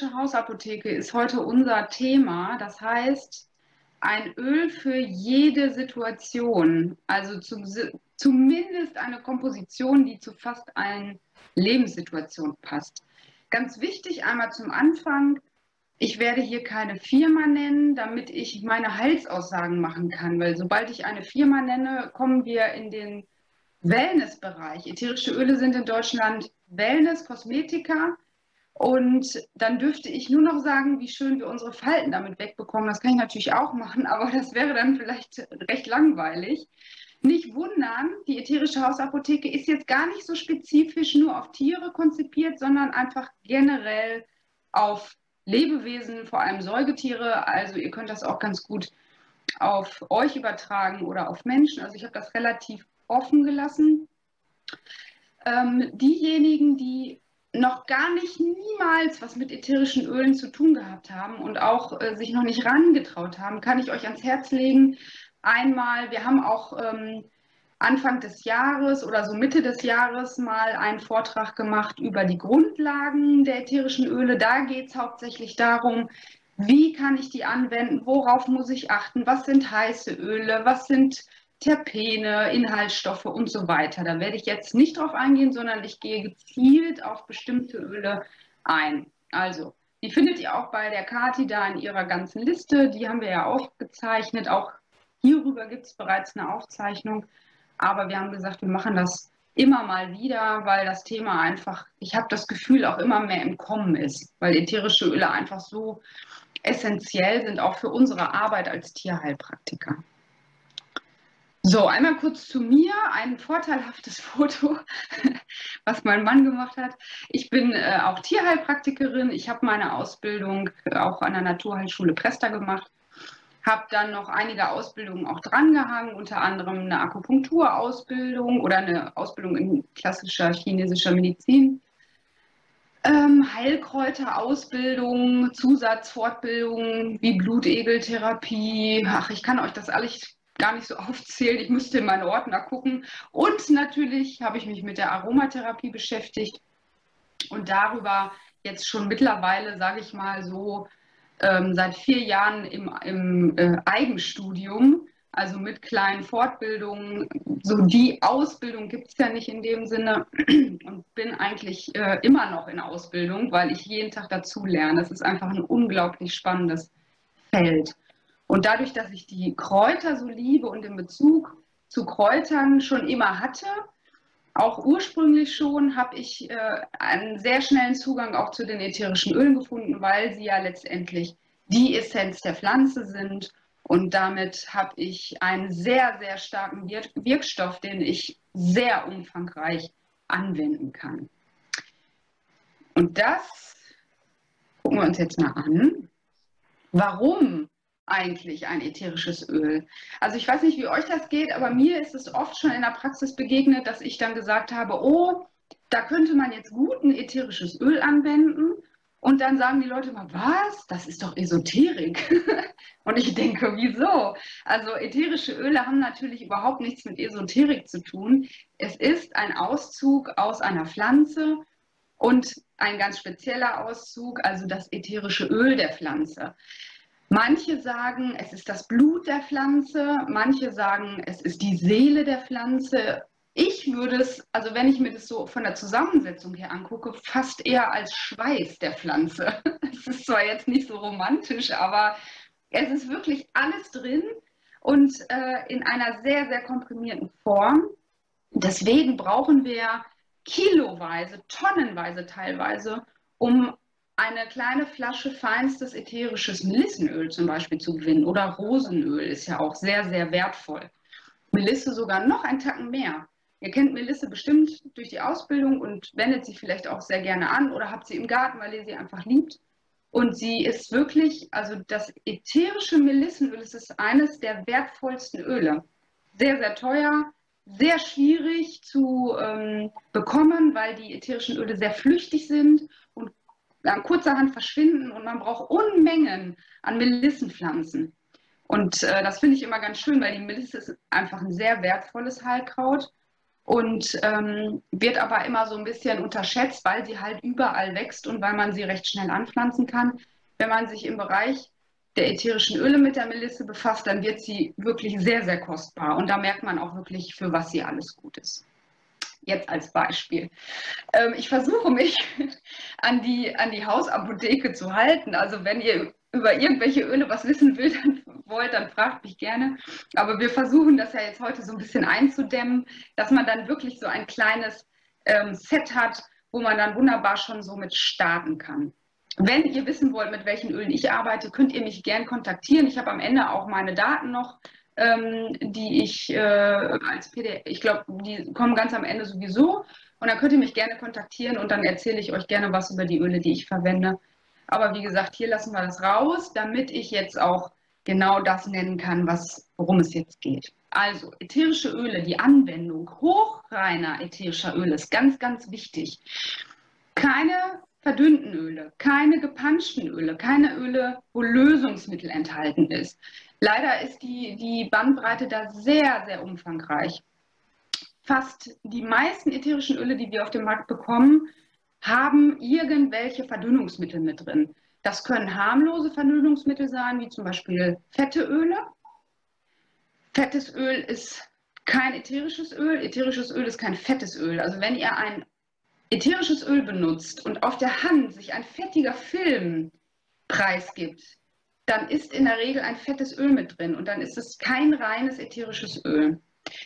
ätherische Hausapotheke ist heute unser Thema. Das heißt, ein Öl für jede Situation. Also zum, zumindest eine Komposition, die zu fast allen Lebenssituationen passt. Ganz wichtig einmal zum Anfang, ich werde hier keine Firma nennen, damit ich meine Heilsaussagen machen kann, weil sobald ich eine Firma nenne, kommen wir in den Wellnessbereich. Ätherische Öle sind in Deutschland Wellness, Kosmetika. Und dann dürfte ich nur noch sagen, wie schön wir unsere Falten damit wegbekommen. Das kann ich natürlich auch machen, aber das wäre dann vielleicht recht langweilig. Nicht wundern, die ätherische Hausapotheke ist jetzt gar nicht so spezifisch nur auf Tiere konzipiert, sondern einfach generell auf Lebewesen, vor allem Säugetiere. Also ihr könnt das auch ganz gut auf euch übertragen oder auf Menschen. Also ich habe das relativ offen gelassen. Ähm, diejenigen, die noch gar nicht niemals was mit ätherischen Ölen zu tun gehabt haben und auch äh, sich noch nicht rangetraut haben, kann ich euch ans Herz legen. Einmal, wir haben auch ähm, Anfang des Jahres oder so Mitte des Jahres mal einen Vortrag gemacht über die Grundlagen der ätherischen Öle. Da geht es hauptsächlich darum, wie kann ich die anwenden, worauf muss ich achten, was sind heiße Öle, was sind Terpene, Inhaltsstoffe und so weiter. Da werde ich jetzt nicht drauf eingehen, sondern ich gehe gezielt auf bestimmte Öle ein. Also, die findet ihr auch bei der Kati da in ihrer ganzen Liste. Die haben wir ja aufgezeichnet. Auch hierüber gibt es bereits eine Aufzeichnung. Aber wir haben gesagt, wir machen das immer mal wieder, weil das Thema einfach, ich habe das Gefühl, auch immer mehr im Kommen ist, weil ätherische Öle einfach so essentiell sind, auch für unsere Arbeit als Tierheilpraktiker. So, einmal kurz zu mir, ein vorteilhaftes Foto, was mein Mann gemacht hat. Ich bin äh, auch Tierheilpraktikerin. Ich habe meine Ausbildung auch an der Naturheilschule Presta gemacht. Habe dann noch einige Ausbildungen auch drangehangen, unter anderem eine Akupunkturausbildung oder eine Ausbildung in klassischer chinesischer Medizin. Ähm, Heilkräuterausbildung, Zusatzfortbildung wie Blutegeltherapie. Ach, ich kann euch das alles gar nicht so aufzählen. Ich müsste in meinen Ordner gucken. Und natürlich habe ich mich mit der Aromatherapie beschäftigt und darüber jetzt schon mittlerweile, sage ich mal so, ähm, seit vier Jahren im, im äh, Eigenstudium, also mit kleinen Fortbildungen. So die Ausbildung gibt es ja nicht in dem Sinne und bin eigentlich äh, immer noch in Ausbildung, weil ich jeden Tag dazu lerne. Es ist einfach ein unglaublich spannendes Feld. Und dadurch, dass ich die Kräuter so liebe und den Bezug zu Kräutern schon immer hatte, auch ursprünglich schon, habe ich äh, einen sehr schnellen Zugang auch zu den ätherischen Ölen gefunden, weil sie ja letztendlich die Essenz der Pflanze sind. Und damit habe ich einen sehr, sehr starken Wir Wirkstoff, den ich sehr umfangreich anwenden kann. Und das gucken wir uns jetzt mal an. Warum eigentlich ein ätherisches Öl? Also ich weiß nicht, wie euch das geht, aber mir ist es oft schon in der Praxis begegnet, dass ich dann gesagt habe, oh, da könnte man jetzt gut ein ätherisches Öl anwenden. Und dann sagen die Leute immer, was? Das ist doch Esoterik. Und ich denke, wieso? Also ätherische Öle haben natürlich überhaupt nichts mit Esoterik zu tun. Es ist ein Auszug aus einer Pflanze und ein ganz spezieller Auszug, also das ätherische Öl der Pflanze. Manche sagen, es ist das Blut der Pflanze, manche sagen, es ist die Seele der Pflanze. Ich würde es, also wenn ich mir das so von der Zusammensetzung her angucke, fast eher als Schweiß der Pflanze. Es ist zwar jetzt nicht so romantisch, aber es ist wirklich alles drin und äh, in einer sehr, sehr komprimierten Form. Deswegen brauchen wir kiloweise, tonnenweise teilweise, um eine kleine Flasche feinstes ätherisches Melissenöl zum Beispiel zu gewinnen oder Rosenöl ist ja auch sehr, sehr wertvoll. Melisse sogar noch ein Tacken mehr. Ihr kennt Melisse bestimmt durch die Ausbildung und wendet sie vielleicht auch sehr gerne an oder habt sie im Garten, weil ihr sie einfach liebt. Und sie ist wirklich, also das ätherische Melissenöl ist eines der wertvollsten Öle. Sehr, sehr teuer, sehr schwierig zu ähm, bekommen, weil die ätherischen Öle sehr flüchtig sind kurzerhand verschwinden und man braucht Unmengen an Melissenpflanzen. Und äh, das finde ich immer ganz schön, weil die Melisse ist einfach ein sehr wertvolles Heilkraut. und ähm, wird aber immer so ein bisschen unterschätzt, weil sie halt überall wächst und weil man sie recht schnell anpflanzen kann. Wenn man sich im Bereich der ätherischen Öle mit der Melisse befasst, dann wird sie wirklich sehr, sehr kostbar. Und da merkt man auch wirklich, für was sie alles gut ist. Jetzt als Beispiel. Ähm, ich versuche mich an die, an die Hausapotheke zu halten. Also wenn ihr über irgendwelche Öle was wissen will, dann wollt, dann fragt mich gerne. Aber wir versuchen das ja jetzt heute so ein bisschen einzudämmen, dass man dann wirklich so ein kleines ähm, Set hat, wo man dann wunderbar schon so mit starten kann. Wenn ihr wissen wollt, mit welchen Ölen ich arbeite, könnt ihr mich gern kontaktieren. Ich habe am Ende auch meine Daten noch, ähm, die ich äh, als PDF, ich glaube, die kommen ganz am Ende sowieso. Und dann könnt ihr mich gerne kontaktieren und dann erzähle ich euch gerne was über die Öle, die ich verwende. Aber wie gesagt, hier lassen wir das raus, damit ich jetzt auch genau das nennen kann, was, worum es jetzt geht. Also ätherische Öle, die Anwendung hochreiner ätherischer Öle ist ganz, ganz wichtig. Keine verdünnten Öle, keine gepanschten Öle, keine Öle, wo Lösungsmittel enthalten ist. Leider ist die, die Bandbreite da sehr, sehr umfangreich. Fast die meisten ätherischen Öle, die wir auf dem Markt bekommen, haben irgendwelche Verdünnungsmittel mit drin. Das können harmlose Verdünnungsmittel sein, wie zum Beispiel fette Öle. Fettes Öl ist kein ätherisches Öl. Ätherisches Öl ist kein fettes Öl. Also wenn ihr ein ätherisches Öl benutzt und auf der Hand sich ein fettiger Film preisgibt, dann ist in der Regel ein fettes Öl mit drin und dann ist es kein reines ätherisches Öl.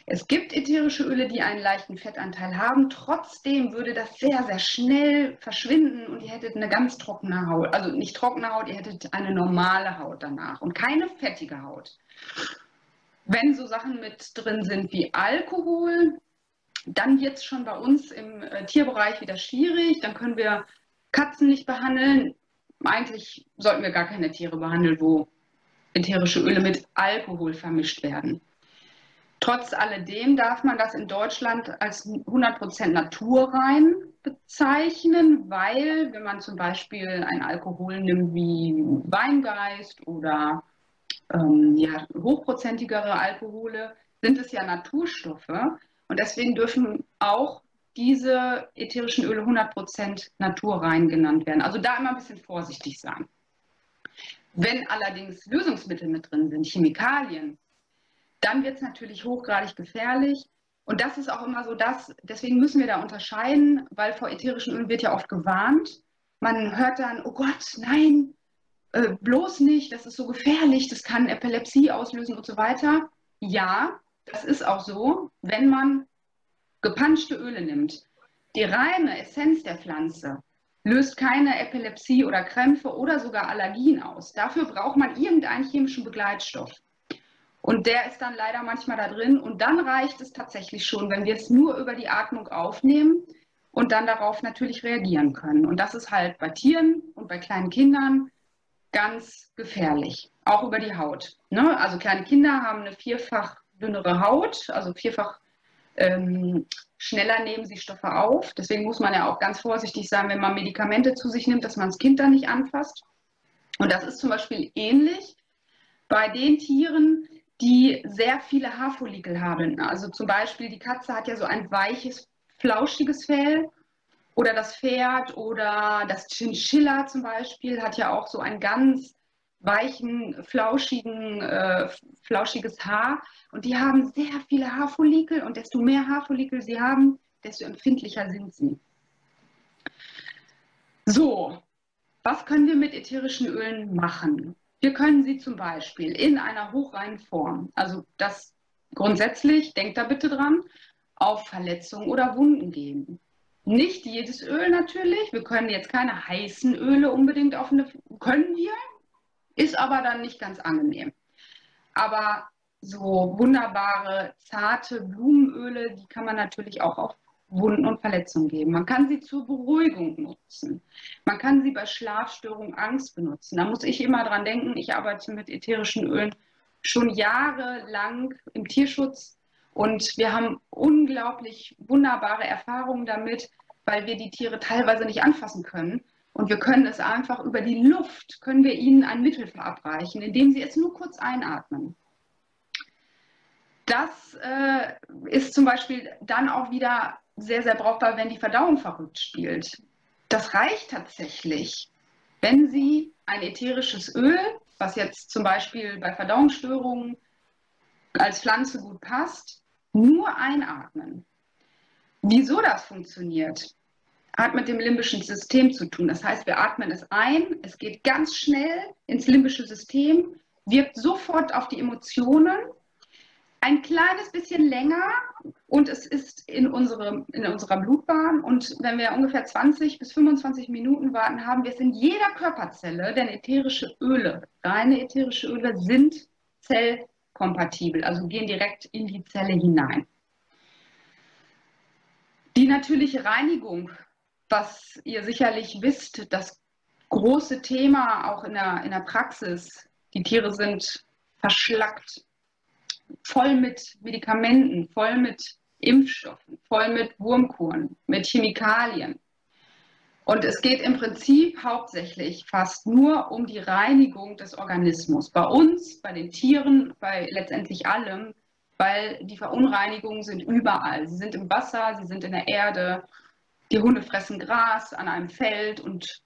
Es gibt ätherische Öle, die einen leichten Fettanteil haben. Trotzdem würde das sehr, sehr schnell verschwinden und ihr hättet eine ganz trockene Haut. Also nicht trockene Haut, ihr hättet eine normale Haut danach und keine fettige Haut. Wenn so Sachen mit drin sind wie Alkohol, dann wird es schon bei uns im äh, Tierbereich wieder schwierig. Dann können wir Katzen nicht behandeln. Eigentlich sollten wir gar keine Tiere behandeln, wo ätherische Öle mit Alkohol vermischt werden. Trotz alledem darf man das in Deutschland als 100% naturrein bezeichnen, weil wenn man zum Beispiel einen Alkohol nimmt wie Weingeist oder ähm, ja, hochprozentigere Alkohole, sind es ja Naturstoffe. Und deswegen dürfen auch diese ätherischen Öle 100% naturrein genannt werden. Also da immer ein bisschen vorsichtig sein. Wenn allerdings Lösungsmittel mit drin sind, Chemikalien, dann wird es natürlich hochgradig gefährlich. Und das ist auch immer so das, deswegen müssen wir da unterscheiden, weil vor ätherischen Ölen wird ja oft gewarnt. Man hört dann, oh Gott, nein, äh, bloß nicht, das ist so gefährlich, das kann Epilepsie auslösen und so weiter. Ja, das ist auch so, wenn man gepanschte Öle nimmt. Die reine Essenz der Pflanze löst keine Epilepsie oder Krämpfe oder sogar Allergien aus. Dafür braucht man irgendeinen chemischen Begleitstoff. Und der ist dann leider manchmal da drin. Und dann reicht es tatsächlich schon, wenn wir es nur über die Atmung aufnehmen und dann darauf natürlich reagieren können. Und das ist halt bei Tieren und bei kleinen Kindern ganz gefährlich, auch über die Haut. Ne? Also kleine Kinder haben eine vierfach dünnere Haut, also vierfach ähm, schneller nehmen sie Stoffe auf. Deswegen muss man ja auch ganz vorsichtig sein, wenn man Medikamente zu sich nimmt, dass man das Kind dann nicht anfasst. Und das ist zum Beispiel ähnlich bei den Tieren, die sehr viele Haarfollikel haben. Also zum Beispiel die Katze hat ja so ein weiches, flauschiges Fell oder das Pferd oder das Chinchilla zum Beispiel hat ja auch so ein ganz weichen, flauschigen, äh, flauschiges Haar. Und die haben sehr viele Haarfollikel und desto mehr Haarfollikel sie haben, desto empfindlicher sind sie. So, was können wir mit ätherischen Ölen machen? Wir können sie zum Beispiel in einer hochreinen Form, also das grundsätzlich, denkt da bitte dran, auf Verletzungen oder Wunden geben. Nicht jedes Öl natürlich. Wir können jetzt keine heißen Öle unbedingt auf eine, können wir, ist aber dann nicht ganz angenehm. Aber so wunderbare, zarte Blumenöle, die kann man natürlich auch auf Wunden und Verletzungen geben. Man kann sie zur Beruhigung nutzen. Man kann sie bei Schlafstörungen, Angst benutzen. Da muss ich immer dran denken, ich arbeite mit ätherischen Ölen schon jahrelang im Tierschutz und wir haben unglaublich wunderbare Erfahrungen damit, weil wir die Tiere teilweise nicht anfassen können. Und wir können es einfach über die Luft, können wir ihnen ein Mittel verabreichen, indem sie es nur kurz einatmen. Das äh, ist zum Beispiel dann auch wieder sehr, sehr brauchbar, wenn die Verdauung verrückt spielt. Das reicht tatsächlich, wenn Sie ein ätherisches Öl, was jetzt zum Beispiel bei Verdauungsstörungen als Pflanze gut passt, nur einatmen. Wieso das funktioniert, hat mit dem limbischen System zu tun. Das heißt, wir atmen es ein, es geht ganz schnell ins limbische System, wirkt sofort auf die Emotionen, ein kleines bisschen länger und es ist in, unsere, in unserer Blutbahn. Und wenn wir ungefähr 20 bis 25 Minuten warten, haben wir es in jeder Körperzelle, denn ätherische Öle, reine ätherische Öle sind zellkompatibel, also gehen direkt in die Zelle hinein. Die natürliche Reinigung, was ihr sicherlich wisst, das große Thema auch in der, in der Praxis. Die Tiere sind verschlackt, voll mit Medikamenten, voll mit Impfstoffen, voll mit Wurmkuren, mit Chemikalien. Und es geht im Prinzip hauptsächlich fast nur um die Reinigung des Organismus. Bei uns, bei den Tieren, bei letztendlich allem, weil die Verunreinigungen sind überall. Sie sind im Wasser, sie sind in der Erde, die Hunde fressen Gras an einem Feld und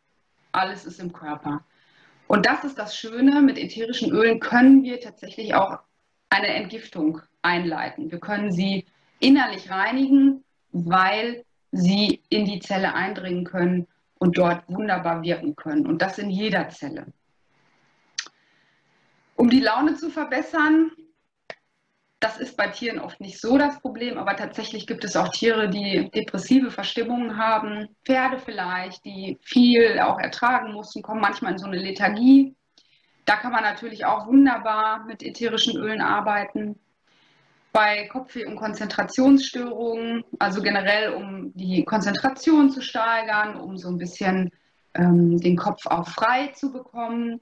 alles ist im Körper. Und das ist das Schöne, mit ätherischen Ölen können wir tatsächlich auch eine Entgiftung einleiten. Wir können sie innerlich reinigen, weil sie in die Zelle eindringen können und dort wunderbar wirken können. Und das in jeder Zelle. Um die Laune zu verbessern, das ist bei Tieren oft nicht so das Problem, aber tatsächlich gibt es auch Tiere, die depressive Verstimmungen haben. Pferde vielleicht, die viel auch ertragen mussten, kommen manchmal in so eine Lethargie. Da kann man natürlich auch wunderbar mit ätherischen Ölen arbeiten. Bei Kopfweh und Konzentrationsstörungen, also generell um die Konzentration zu steigern, um so ein bisschen ähm, den Kopf auch frei zu bekommen,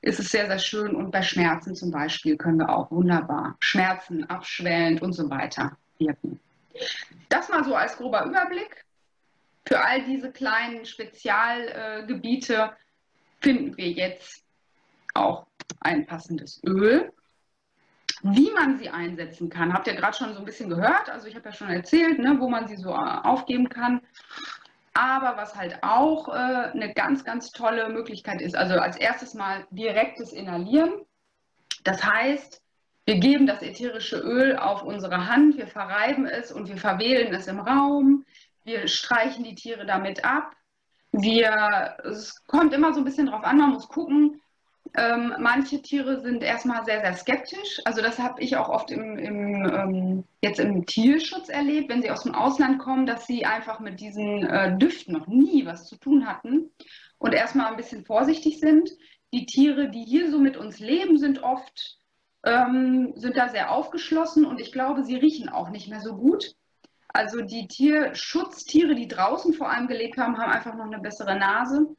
ist es sehr, sehr schön. Und bei Schmerzen zum Beispiel können wir auch wunderbar Schmerzen abschwellend und so weiter wirken. Das mal so als grober Überblick. Für all diese kleinen Spezialgebiete finden wir jetzt auch ein passendes Öl. Wie man sie einsetzen kann, habt ihr gerade schon so ein bisschen gehört. Also ich habe ja schon erzählt, ne, wo man sie so äh, aufgeben kann. Aber was halt auch äh, eine ganz, ganz tolle Möglichkeit ist, also als erstes mal direktes Inhalieren. Das heißt, wir geben das ätherische Öl auf unsere Hand, wir verreiben es und wir verwählen es im Raum. Wir streichen die Tiere damit ab. Wir, es kommt immer so ein bisschen drauf an, man muss gucken, ähm, manche Tiere sind erstmal sehr, sehr skeptisch. Also das habe ich auch oft im, im ähm, jetzt im Tierschutz erlebt, wenn sie aus dem Ausland kommen, dass sie einfach mit diesen äh, Düften noch nie was zu tun hatten und erstmal ein bisschen vorsichtig sind. Die Tiere, die hier so mit uns leben, sind oft ähm, sind da sehr aufgeschlossen und ich glaube, sie riechen auch nicht mehr so gut. Also die Tierschutztiere, die draußen vor allem gelebt haben, haben einfach noch eine bessere Nase.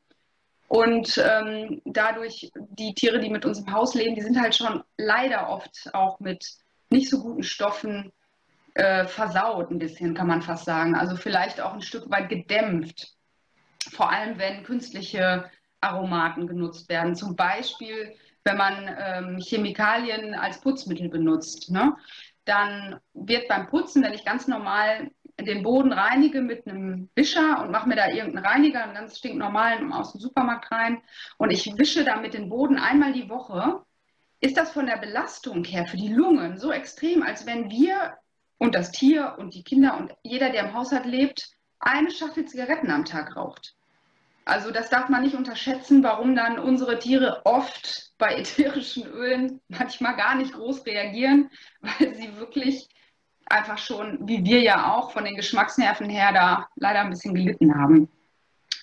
Und ähm, dadurch, die Tiere, die mit uns im Haus leben, die sind halt schon leider oft auch mit nicht so guten Stoffen äh, versaut, ein bisschen, kann man fast sagen. Also vielleicht auch ein Stück weit gedämpft. Vor allem, wenn künstliche Aromaten genutzt werden. Zum Beispiel, wenn man ähm, Chemikalien als Putzmittel benutzt. Ne? Dann wird beim Putzen, wenn ich ganz normal den Boden reinige mit einem Wischer und mache mir da irgendeinen Reiniger, einen ganz stinknormalen aus dem Supermarkt rein und ich wische damit den Boden einmal die Woche, ist das von der Belastung her für die Lungen so extrem, als wenn wir und das Tier und die Kinder und jeder, der im Haushalt lebt, eine Schachtel Zigaretten am Tag raucht. Also das darf man nicht unterschätzen, warum dann unsere Tiere oft bei ätherischen Ölen manchmal gar nicht groß reagieren, weil sie wirklich einfach schon, wie wir ja auch, von den Geschmacksnerven her da leider ein bisschen gelitten haben.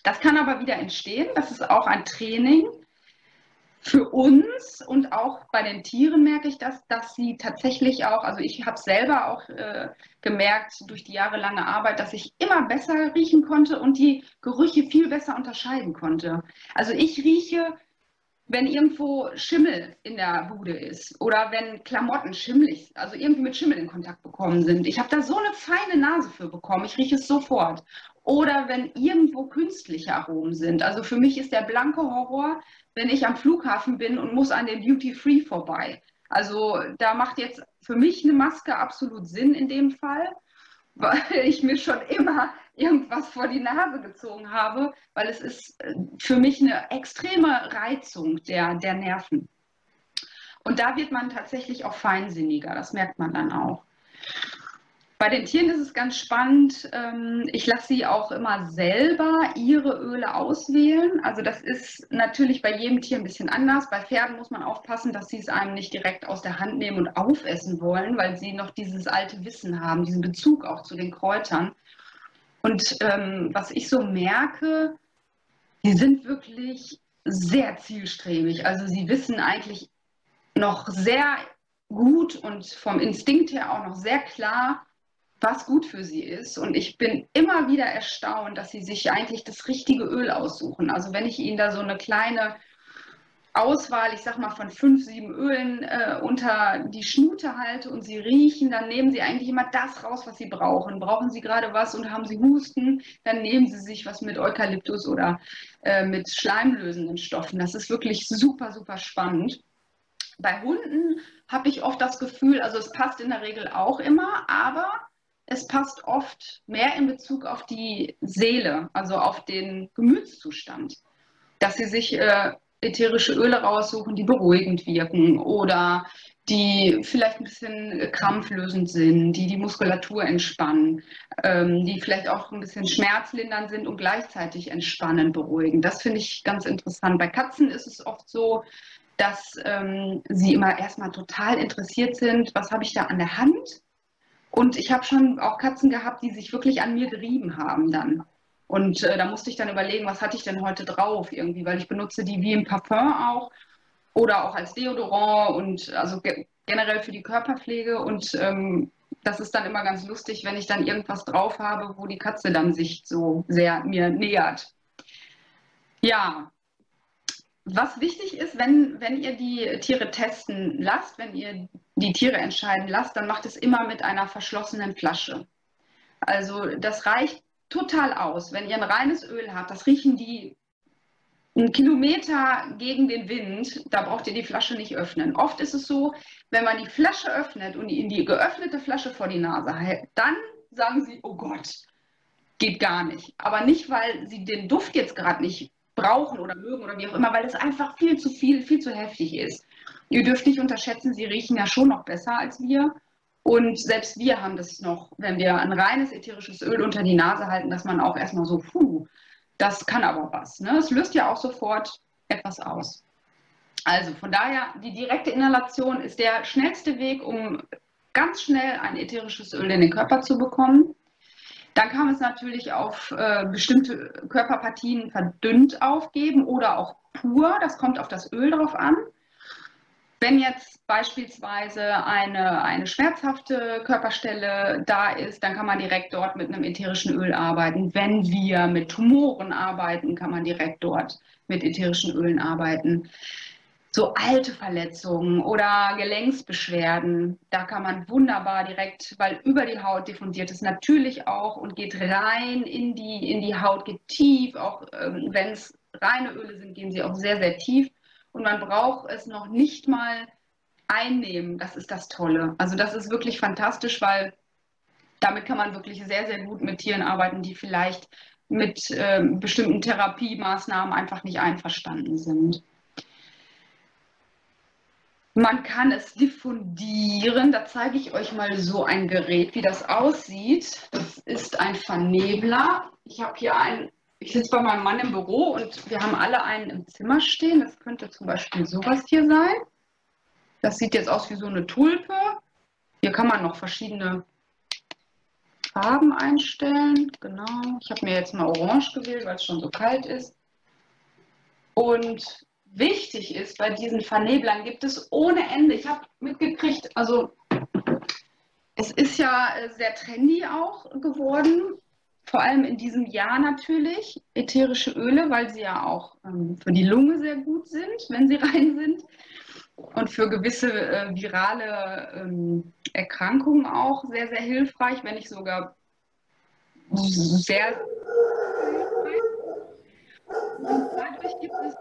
Das kann aber wieder entstehen. Das ist auch ein Training für uns und auch bei den Tieren merke ich das, dass sie tatsächlich auch, also ich habe selber auch äh, gemerkt durch die jahrelange Arbeit, dass ich immer besser riechen konnte und die Gerüche viel besser unterscheiden konnte. Also ich rieche wenn irgendwo Schimmel in der Bude ist oder wenn Klamotten schimmelig, also irgendwie mit Schimmel in Kontakt bekommen sind. Ich habe da so eine feine Nase für bekommen, ich rieche es sofort. Oder wenn irgendwo künstliche Aromen sind. Also für mich ist der blanke Horror, wenn ich am Flughafen bin und muss an den Duty Free vorbei. Also da macht jetzt für mich eine Maske absolut Sinn in dem Fall, weil ich mir schon immer irgendwas vor die Nase gezogen habe, weil es ist äh, für mich eine extreme Reizung der, der Nerven. Und da wird man tatsächlich auch feinsinniger, das merkt man dann auch. Bei den Tieren ist es ganz spannend. Ähm, ich lasse sie auch immer selber ihre Öle auswählen. Also das ist natürlich bei jedem Tier ein bisschen anders. Bei Pferden muss man aufpassen, dass sie es einem nicht direkt aus der Hand nehmen und aufessen wollen, weil sie noch dieses alte Wissen haben, diesen Bezug auch zu den Kräutern. Und ähm, was ich so merke, die sind wirklich sehr zielstrebig. Also sie wissen eigentlich noch sehr gut und vom Instinkt her auch noch sehr klar, was gut für sie ist. Und ich bin immer wieder erstaunt, dass sie sich eigentlich das richtige Öl aussuchen. Also wenn ich ihnen da so eine kleine Auswahl, ich sag mal von fünf, sieben Ölen äh, unter die Schnute halte und sie riechen, dann nehmen sie eigentlich immer das raus, was sie brauchen. Brauchen sie gerade was und haben sie Husten, dann nehmen sie sich was mit Eukalyptus oder äh, mit schleimlösenden Stoffen. Das ist wirklich super, super spannend. Bei Hunden habe ich oft das Gefühl, also es passt in der Regel auch immer, aber es passt oft mehr in Bezug auf die Seele, also auf den Gemütszustand, dass sie sich äh, ätherische Öle raussuchen, die beruhigend wirken oder die vielleicht ein bisschen krampflösend sind, die die Muskulatur entspannen, ähm, die vielleicht auch ein bisschen schmerzlindernd sind und gleichzeitig entspannen, beruhigen. Das finde ich ganz interessant. Bei Katzen ist es oft so, dass ähm, sie immer erstmal total interessiert sind, was habe ich da an der Hand? Und ich habe schon auch Katzen gehabt, die sich wirklich an mir gerieben haben dann. Und äh, da musste ich dann überlegen, was hatte ich denn heute drauf irgendwie, weil ich benutze die wie im Parfum auch oder auch als Deodorant und also ge generell für die Körperpflege. Und ähm, das ist dann immer ganz lustig, wenn ich dann irgendwas drauf habe, wo die Katze dann sich so sehr mir nähert. Ja, was wichtig ist, wenn, wenn ihr die Tiere testen lasst, wenn ihr die Tiere entscheiden lasst, dann macht es immer mit einer verschlossenen Flasche. Also das reicht total aus. Wenn ihr ein reines Öl habt, das riechen die einen Kilometer gegen den Wind, da braucht ihr die Flasche nicht öffnen. Oft ist es so, wenn man die Flasche öffnet und in die geöffnete Flasche vor die Nase hält, dann sagen sie, oh Gott, geht gar nicht. Aber nicht, weil sie den Duft jetzt gerade nicht brauchen oder mögen oder wie auch immer, weil es einfach viel zu viel, viel zu heftig ist. Ihr dürft nicht unterschätzen, sie riechen ja schon noch besser als wir. Und selbst wir haben das noch, wenn wir ein reines ätherisches Öl unter die Nase halten, dass man auch erstmal so, puh, das kann aber was. Ne? Es löst ja auch sofort etwas aus. Also von daher, die direkte Inhalation ist der schnellste Weg, um ganz schnell ein ätherisches Öl in den Körper zu bekommen. Dann kann man es natürlich auf äh, bestimmte Körperpartien verdünnt aufgeben oder auch pur. Das kommt auf das Öl drauf an. Wenn jetzt beispielsweise eine, eine schmerzhafte Körperstelle da ist, dann kann man direkt dort mit einem ätherischen Öl arbeiten. Wenn wir mit Tumoren arbeiten, kann man direkt dort mit ätherischen Ölen arbeiten. So alte Verletzungen oder Gelenksbeschwerden, da kann man wunderbar direkt, weil über die Haut diffundiert es natürlich auch und geht rein in die, in die Haut, geht tief, auch ähm, wenn es reine Öle sind, gehen sie auch sehr, sehr tief und man braucht es noch nicht mal einnehmen. Das ist das Tolle. Also das ist wirklich fantastisch, weil damit kann man wirklich sehr, sehr gut mit Tieren arbeiten, die vielleicht mit äh, bestimmten Therapiemaßnahmen einfach nicht einverstanden sind. Man kann es diffundieren. Da zeige ich euch mal so ein Gerät, wie das aussieht. Das ist ein Vernebler. Ich habe hier einen, ich sitze bei meinem Mann im Büro und wir haben alle einen im Zimmer stehen. Das könnte zum Beispiel sowas hier sein. Das sieht jetzt aus wie so eine Tulpe. Hier kann man noch verschiedene Farben einstellen. Genau. Ich habe mir jetzt mal Orange gewählt, weil es schon so kalt ist. Und wichtig ist bei diesen Verneblern, gibt es ohne Ende. Ich habe mitgekriegt, also es ist ja äh, sehr trendy auch geworden, vor allem in diesem Jahr natürlich, ätherische Öle, weil sie ja auch ähm, für die Lunge sehr gut sind, wenn sie rein sind. Und für gewisse äh, virale ähm, Erkrankungen auch sehr, sehr hilfreich, wenn nicht sogar sehr. Und dadurch gibt es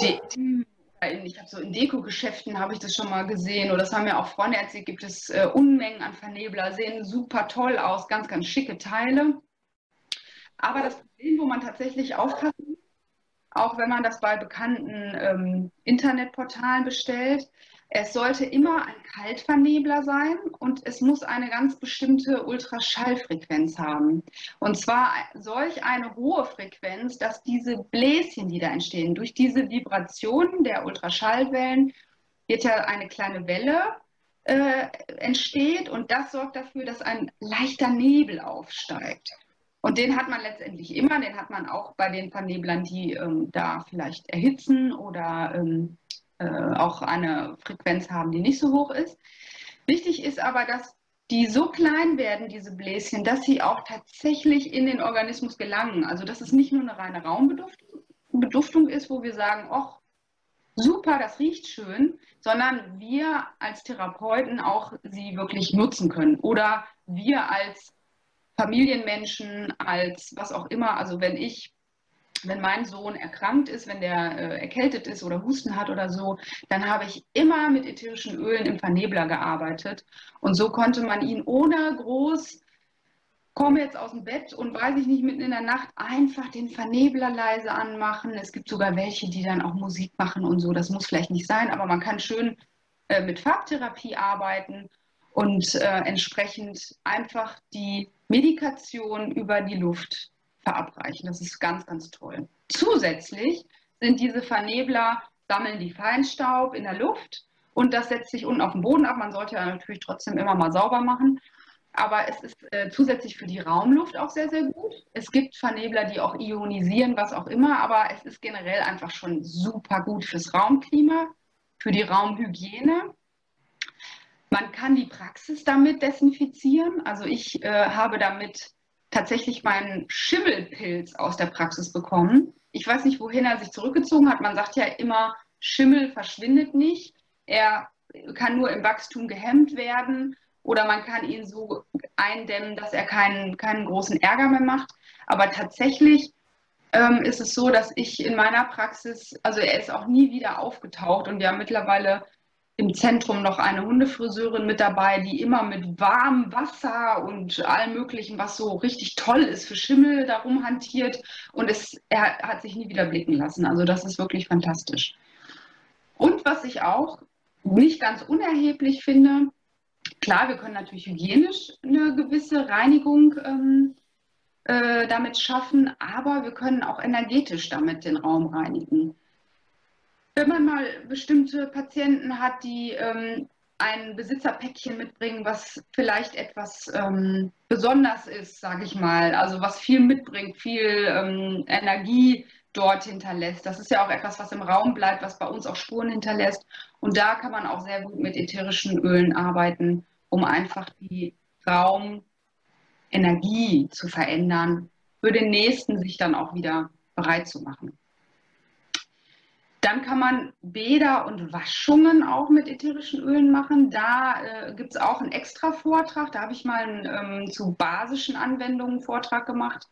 die in, ich habe so in Deko-Geschäften habe ich das schon mal gesehen oder das haben mir auch Freunde erzählt, gibt es äh, Unmengen an Vernebler, sehen super toll aus, ganz, ganz schicke Teile. Aber das Problem, wo man tatsächlich aufpassen muss, auch wenn man das bei bekannten ähm, Internetportalen bestellt, es sollte immer ein Kaltvernebler sein und es muss eine ganz bestimmte Ultraschallfrequenz haben. Und zwar solch eine hohe Frequenz, dass diese Bläschen, die da entstehen, durch diese Vibrationen der Ultraschallwellen wird ja eine kleine Welle äh, entsteht und das sorgt dafür, dass ein leichter Nebel aufsteigt. Und den hat man letztendlich immer, den hat man auch bei den Verneblern, die ähm, da vielleicht erhitzen oder ähm, äh, auch eine Frequenz haben, die nicht so hoch ist. Wichtig ist aber, dass die so klein werden, diese Bläschen, dass sie auch tatsächlich in den Organismus gelangen. Also dass es nicht nur eine reine Raumbeduftung ist, wo wir sagen, ach, super, das riecht schön, sondern wir als Therapeuten auch sie wirklich nutzen können. Oder wir als Familienmenschen, als was auch immer. Also wenn ich wenn mein Sohn erkrankt ist, wenn der äh, erkältet ist oder Husten hat oder so, dann habe ich immer mit ätherischen Ölen im Vernebler gearbeitet. Und so konnte man ihn ohne groß, komme jetzt aus dem Bett und weiß ich nicht, mitten in der Nacht einfach den Vernebler leise anmachen. Es gibt sogar welche, die dann auch Musik machen und so. Das muss vielleicht nicht sein, aber man kann schön äh, mit Farbtherapie arbeiten und äh, entsprechend einfach die Medikation über die Luft verabreichen. Das ist ganz, ganz toll. Zusätzlich sind diese Vernebler, sammeln die Feinstaub in der Luft und das setzt sich unten auf den Boden ab. Man sollte ja natürlich trotzdem immer mal sauber machen. Aber es ist äh, zusätzlich für die Raumluft auch sehr, sehr gut. Es gibt Vernebler, die auch ionisieren, was auch immer, aber es ist generell einfach schon super gut fürs Raumklima, für die Raumhygiene. Man kann die Praxis damit desinfizieren. Also ich äh, habe damit tatsächlich meinen Schimmelpilz aus der Praxis bekommen. Ich weiß nicht, wohin er sich zurückgezogen hat. Man sagt ja immer, Schimmel verschwindet nicht. Er kann nur im Wachstum gehemmt werden oder man kann ihn so eindämmen, dass er keinen, keinen großen Ärger mehr macht. Aber tatsächlich ähm, ist es so, dass ich in meiner Praxis, also er ist auch nie wieder aufgetaucht und wir haben mittlerweile im Zentrum noch eine Hundefriseurin mit dabei, die immer mit warmem Wasser und allem Möglichen, was so richtig toll ist für Schimmel, darum hantiert. Und es, er hat sich nie wieder blicken lassen. Also das ist wirklich fantastisch. Und was ich auch nicht ganz unerheblich finde, klar, wir können natürlich hygienisch eine gewisse Reinigung ähm, äh, damit schaffen, aber wir können auch energetisch damit den Raum reinigen. Wenn man mal bestimmte Patienten hat, die ähm, ein Besitzerpäckchen mitbringen, was vielleicht etwas ähm, besonders ist, sage ich mal, also was viel mitbringt, viel ähm, Energie dort hinterlässt. Das ist ja auch etwas, was im Raum bleibt, was bei uns auch Spuren hinterlässt. Und da kann man auch sehr gut mit ätherischen Ölen arbeiten, um einfach die Raumenergie zu verändern, für den nächsten sich dann auch wieder bereit zu machen. Dann kann man Bäder und Waschungen auch mit ätherischen Ölen machen. Da äh, gibt es auch einen extra Vortrag. Da habe ich mal einen, ähm, zu basischen Anwendungen Vortrag gemacht.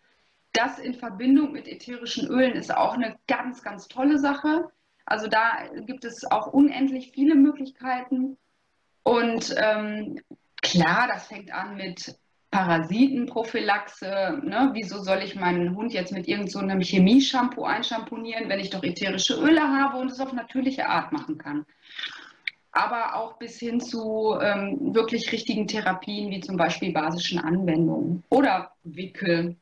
Das in Verbindung mit ätherischen Ölen ist auch eine ganz, ganz tolle Sache. Also da gibt es auch unendlich viele Möglichkeiten. Und ähm, klar, das fängt an mit Parasitenprophylaxe. Ne? Wieso soll ich meinen Hund jetzt mit irgendeinem so Chemieshampoo einschamponieren, wenn ich doch ätherische Öle habe und es auf natürliche Art machen kann? Aber auch bis hin zu ähm, wirklich richtigen Therapien, wie zum Beispiel basischen Anwendungen oder Wickel.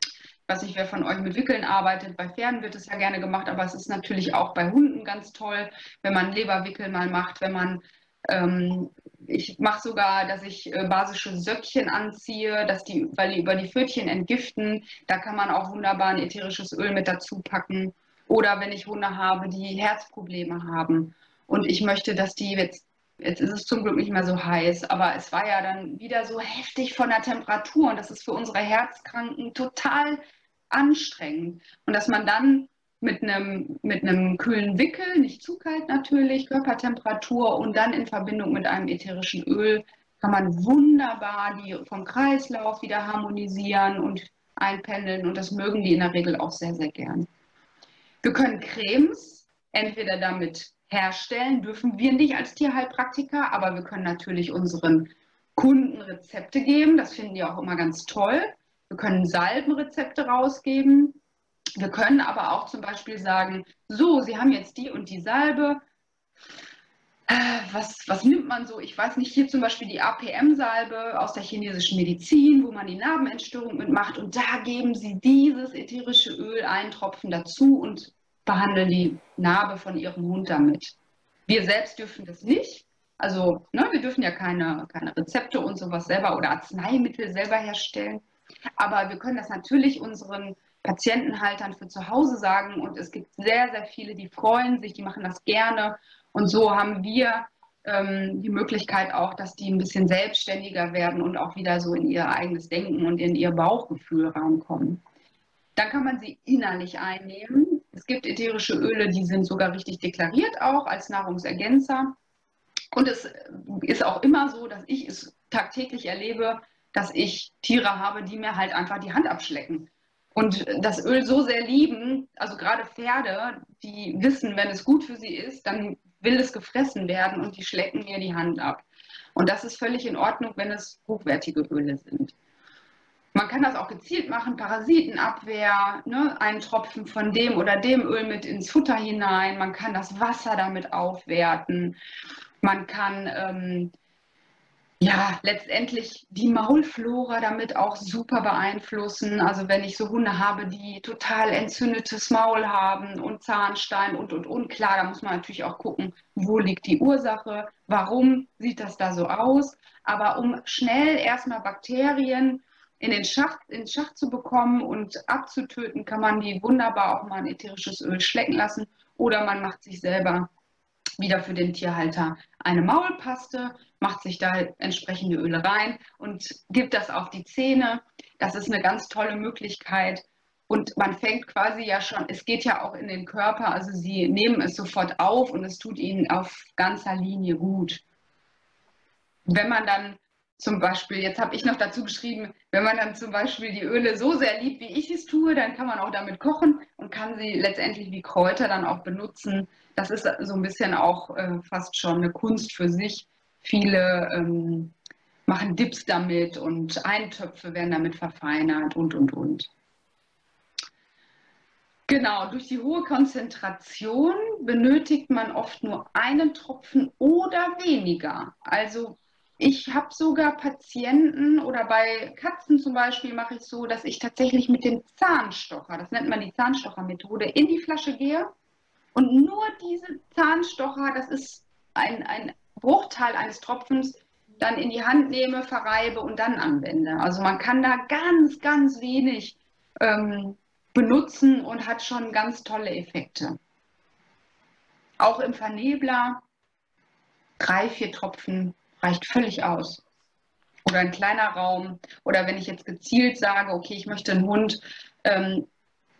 Ich weiß nicht, wer von euch mit Wickeln arbeitet. Bei Pferden wird es ja gerne gemacht, aber es ist natürlich auch bei Hunden ganz toll, wenn man Leberwickel mal macht, wenn man ähm, ich mache sogar, dass ich äh, basische Söckchen anziehe, dass die, weil die über die Pfötchen entgiften. Da kann man auch wunderbar ein ätherisches Öl mit dazu packen. Oder wenn ich Hunde habe, die Herzprobleme haben. Und ich möchte, dass die jetzt, jetzt ist es zum Glück nicht mehr so heiß, aber es war ja dann wieder so heftig von der Temperatur. Und das ist für unsere Herzkranken total anstrengend. Und dass man dann mit einem, mit einem kühlen Wickel, nicht zu kalt natürlich, Körpertemperatur und dann in Verbindung mit einem ätherischen Öl kann man wunderbar die vom Kreislauf wieder harmonisieren und einpendeln und das mögen die in der Regel auch sehr, sehr gern. Wir können Cremes entweder damit herstellen dürfen wir nicht als Tierheilpraktiker, aber wir können natürlich unseren Kunden Rezepte geben. Das finden die auch immer ganz toll. Wir können Salbenrezepte rausgeben. Wir können aber auch zum Beispiel sagen, so, Sie haben jetzt die und die Salbe. Äh, was, was nimmt man so? Ich weiß nicht, hier zum Beispiel die APM-Salbe aus der chinesischen Medizin, wo man die Narbenentstörung mitmacht. Und da geben Sie dieses ätherische Öl, einen Tropfen dazu und behandeln die Narbe von Ihrem Hund damit. Wir selbst dürfen das nicht. Also ne, wir dürfen ja keine, keine Rezepte und sowas selber oder Arzneimittel selber herstellen. Aber wir können das natürlich unseren Patientenhaltern für zu Hause sagen. Und es gibt sehr, sehr viele, die freuen sich, die machen das gerne. Und so haben wir ähm, die Möglichkeit auch, dass die ein bisschen selbstständiger werden und auch wieder so in ihr eigenes Denken und in ihr Bauchgefühl reinkommen. Dann kann man sie innerlich einnehmen. Es gibt ätherische Öle, die sind sogar richtig deklariert auch als Nahrungsergänzer. Und es ist auch immer so, dass ich es tagtäglich erlebe, dass ich Tiere habe, die mir halt einfach die Hand abschlecken. Und das Öl so sehr lieben, also gerade Pferde, die wissen, wenn es gut für sie ist, dann will es gefressen werden und die schlecken mir die Hand ab. Und das ist völlig in Ordnung, wenn es hochwertige Öle sind. Man kann das auch gezielt machen, Parasitenabwehr, ne? einen Tropfen von dem oder dem Öl mit ins Futter hinein. Man kann das Wasser damit aufwerten. Man kann ähm, ja letztendlich die Maulflora damit auch super beeinflussen. Also wenn ich so Hunde habe, die total entzündetes Maul haben und Zahnstein und und und, klar, da muss man natürlich auch gucken, wo liegt die Ursache, warum sieht das da so aus. Aber um schnell erstmal Bakterien in den Schacht, in Schacht zu bekommen und abzutöten, kann man die wunderbar auch mal ein ätherisches Öl schlecken lassen oder man macht sich selber wieder für den Tierhalter eine Maulpaste, macht sich da entsprechende Öle rein und gibt das auf die Zähne. Das ist eine ganz tolle Möglichkeit. Und man fängt quasi ja schon, es geht ja auch in den Körper, also sie nehmen es sofort auf und es tut ihnen auf ganzer Linie gut. Wenn man dann zum Beispiel, jetzt habe ich noch dazu geschrieben, wenn man dann zum Beispiel die Öle so sehr liebt, wie ich es tue, dann kann man auch damit kochen und kann sie letztendlich wie Kräuter dann auch benutzen. Das ist so ein bisschen auch äh, fast schon eine Kunst für sich. Viele ähm, machen Dips damit und Eintöpfe werden damit verfeinert und, und, und. Genau, durch die hohe Konzentration benötigt man oft nur einen Tropfen oder weniger. Also ich habe sogar Patienten oder bei Katzen zum Beispiel mache ich so, dass ich tatsächlich mit dem Zahnstocher, das nennt man die Zahnstochermethode, in die Flasche gehe und nur diese Zahnstocher, das ist ein, ein Bruchteil eines Tropfens, dann in die Hand nehme, verreibe und dann anwende. Also man kann da ganz, ganz wenig ähm, benutzen und hat schon ganz tolle Effekte. Auch im Vernebler drei, vier Tropfen reicht völlig aus. Oder ein kleiner Raum. Oder wenn ich jetzt gezielt sage, okay, ich möchte einen Hund, ähm,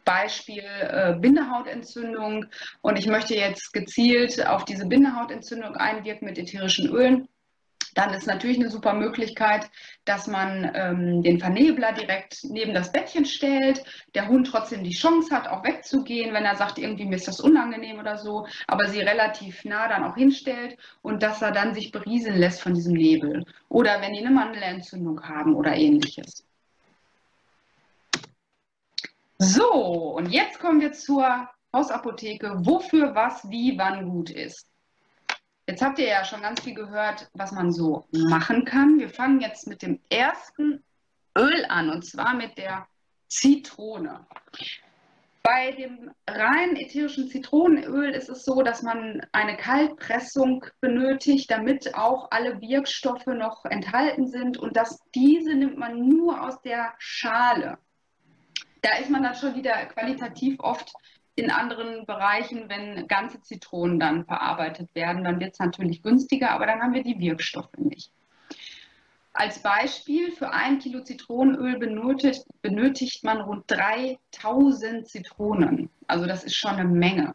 Beispiel äh, Bindehautentzündung und ich möchte jetzt gezielt auf diese Bindehautentzündung einwirken mit ätherischen Ölen, dann ist natürlich eine super Möglichkeit, dass man ähm, den Vernebler direkt neben das Bettchen stellt, der Hund trotzdem die Chance hat, auch wegzugehen, wenn er sagt, irgendwie mir ist das unangenehm oder so, aber sie relativ nah dann auch hinstellt und dass er dann sich berieseln lässt von diesem Nebel. Oder wenn die eine Mandelentzündung haben oder ähnliches. So, und jetzt kommen wir zur Hausapotheke, wofür was wie wann gut ist. Jetzt habt ihr ja schon ganz viel gehört, was man so machen kann. Wir fangen jetzt mit dem ersten Öl an und zwar mit der Zitrone. Bei dem rein ätherischen Zitronenöl ist es so, dass man eine Kaltpressung benötigt, damit auch alle Wirkstoffe noch enthalten sind und dass diese nimmt man nur aus der Schale. Da ist man dann schon wieder qualitativ oft in anderen Bereichen, wenn ganze Zitronen dann verarbeitet werden, dann wird es natürlich günstiger, aber dann haben wir die Wirkstoffe nicht. Als Beispiel für ein Kilo Zitronenöl benötigt, benötigt man rund 3000 Zitronen. Also das ist schon eine Menge.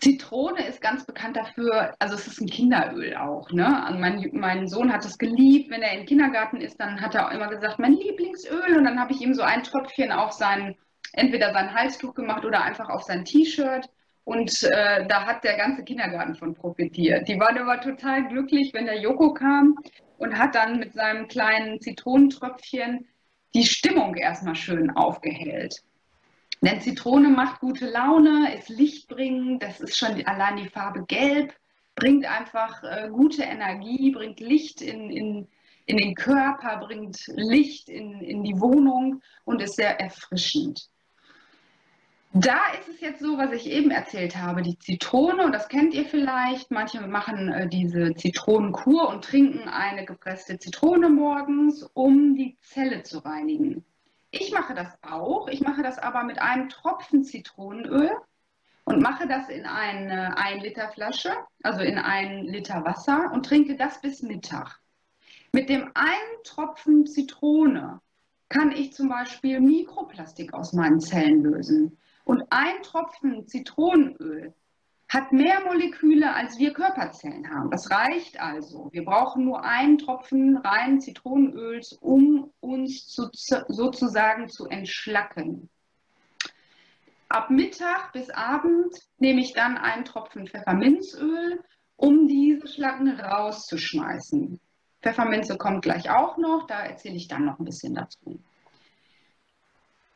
Zitrone ist ganz bekannt dafür, also es ist ein Kinderöl auch. Ne? Also mein, mein Sohn hat es geliebt, wenn er im Kindergarten ist, dann hat er auch immer gesagt, mein Lieblingsöl. Und dann habe ich ihm so ein Tröpfchen auf seinen entweder sein Halstuch gemacht oder einfach auf sein T-Shirt. Und äh, da hat der ganze Kindergarten von profitiert. Die waren immer total glücklich, wenn der Joko kam und hat dann mit seinem kleinen Zitronentröpfchen die Stimmung erstmal schön aufgehellt. Denn Zitrone macht gute Laune, ist lichtbringend, das ist schon allein die Farbe gelb, bringt einfach äh, gute Energie, bringt Licht in, in, in den Körper, bringt Licht in, in die Wohnung und ist sehr erfrischend. Da ist es jetzt so, was ich eben erzählt habe, die Zitrone, das kennt ihr vielleicht, manche machen äh, diese Zitronenkur und trinken eine gepresste Zitrone morgens, um die Zelle zu reinigen. Ich mache das auch, ich mache das aber mit einem Tropfen Zitronenöl und mache das in eine 1 Liter Flasche, also in ein Liter Wasser und trinke das bis Mittag. Mit dem einen Tropfen Zitrone kann ich zum Beispiel Mikroplastik aus meinen Zellen lösen. Und ein Tropfen Zitronenöl hat mehr Moleküle, als wir Körperzellen haben. Das reicht also. Wir brauchen nur einen Tropfen rein Zitronenöls, um uns zu, sozusagen zu entschlacken. Ab Mittag bis Abend nehme ich dann einen Tropfen Pfefferminzöl, um diese Schlacken rauszuschmeißen. Pfefferminze kommt gleich auch noch, da erzähle ich dann noch ein bisschen dazu.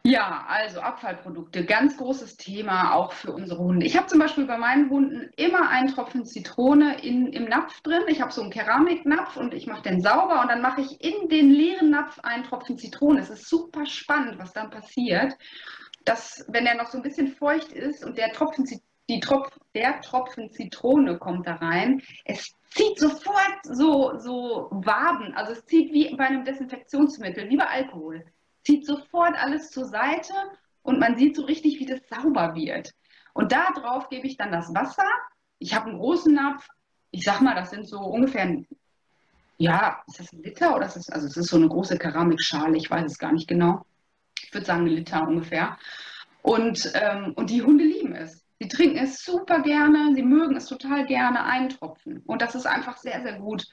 Ja, also Abfallprodukte, ganz großes Thema auch für unsere Hunde. Ich habe zum Beispiel bei meinen Hunden immer einen Tropfen Zitrone in, im Napf drin. Ich habe so einen Keramiknapf und ich mache den sauber und dann mache ich in den leeren Napf einen Tropfen Zitrone. Es ist super spannend, was dann passiert. Dass, wenn er noch so ein bisschen feucht ist und der Tropfen, die Tropf, der Tropfen Zitrone kommt da rein, es zieht sofort so, so Waben. Also es zieht wie bei einem Desinfektionsmittel, wie bei Alkohol zieht sofort alles zur Seite und man sieht so richtig, wie das sauber wird. Und da drauf gebe ich dann das Wasser. Ich habe einen großen Napf. Ich sag mal, das sind so ungefähr, ja, ist das ein Liter oder ist das, also es ist so eine große Keramikschale, ich weiß es gar nicht genau. Ich würde sagen, ein Liter ungefähr. Und, ähm, und die Hunde lieben es. Sie trinken es super gerne, sie mögen es total gerne eintropfen. Und das ist einfach sehr, sehr gut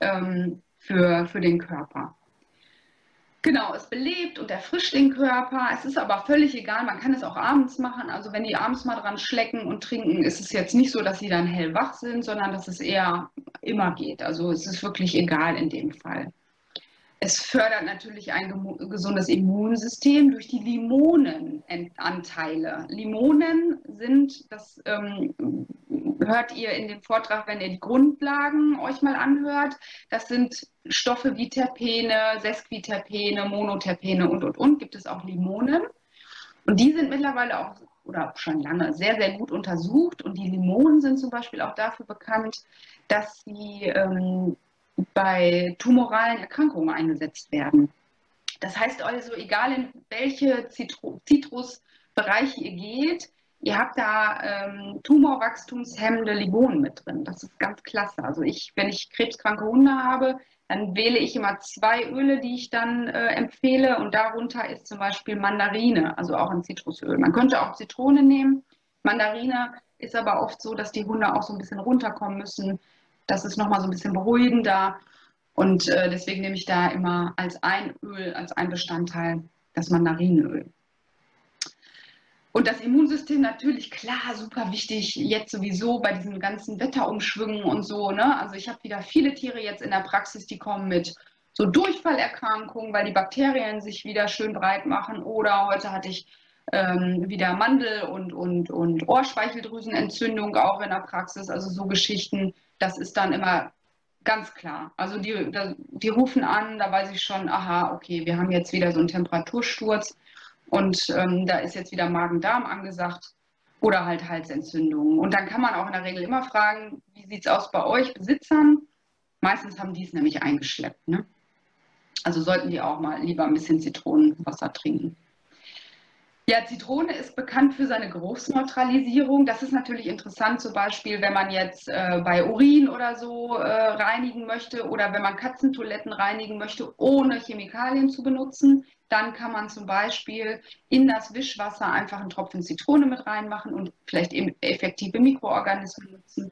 ähm, für, für den Körper. Genau, es belebt und erfrischt den Körper. Es ist aber völlig egal, man kann es auch abends machen. Also wenn die abends mal dran schlecken und trinken, ist es jetzt nicht so, dass sie dann hellwach sind, sondern dass es eher immer geht. Also es ist wirklich egal in dem Fall. Es fördert natürlich ein gesundes Immunsystem durch die Limonenanteile. Limonen sind, das ähm, hört ihr in dem Vortrag, wenn ihr die Grundlagen euch mal anhört, das sind Stoffe wie Terpene, Sesquiterpene, Monoterpene und, und, und, gibt es auch Limonen. Und die sind mittlerweile auch oder schon lange sehr, sehr gut untersucht. Und die Limonen sind zum Beispiel auch dafür bekannt, dass sie ähm, bei tumoralen Erkrankungen eingesetzt werden. Das heißt also, egal in welche Zitrusbereiche ihr geht, ihr habt da ähm, tumorwachstumshemmende Ligonen mit drin. Das ist ganz klasse. Also ich, wenn ich krebskranke Hunde habe, dann wähle ich immer zwei Öle, die ich dann äh, empfehle und darunter ist zum Beispiel Mandarine, also auch ein Zitrusöl. Man könnte auch Zitrone nehmen. Mandarine ist aber oft so, dass die Hunde auch so ein bisschen runterkommen müssen das ist nochmal so ein bisschen beruhigender. Und äh, deswegen nehme ich da immer als ein Öl, als ein Bestandteil das Mandarinöl. Und das Immunsystem natürlich, klar, super wichtig, jetzt sowieso bei diesen ganzen Wetterumschwüngen und so. Ne? Also ich habe wieder viele Tiere jetzt in der Praxis, die kommen mit so Durchfallerkrankungen, weil die Bakterien sich wieder schön breit machen. Oder heute hatte ich ähm, wieder Mandel- und, und, und Ohrspeicheldrüsenentzündung auch in der Praxis. Also so Geschichten, das ist dann immer ganz klar. Also die, die rufen an, da weiß ich schon, aha, okay, wir haben jetzt wieder so einen Temperatursturz und ähm, da ist jetzt wieder Magen-Darm angesagt oder halt Halsentzündungen. Und dann kann man auch in der Regel immer fragen, wie sieht es aus bei euch Besitzern? Meistens haben die es nämlich eingeschleppt. Ne? Also sollten die auch mal lieber ein bisschen Zitronenwasser trinken. Ja, Zitrone ist bekannt für seine Geruchsneutralisierung. Das ist natürlich interessant, zum Beispiel, wenn man jetzt äh, bei Urin oder so äh, reinigen möchte oder wenn man Katzentoiletten reinigen möchte, ohne Chemikalien zu benutzen. Dann kann man zum Beispiel in das Wischwasser einfach einen Tropfen Zitrone mit reinmachen und vielleicht effektive Mikroorganismen nutzen.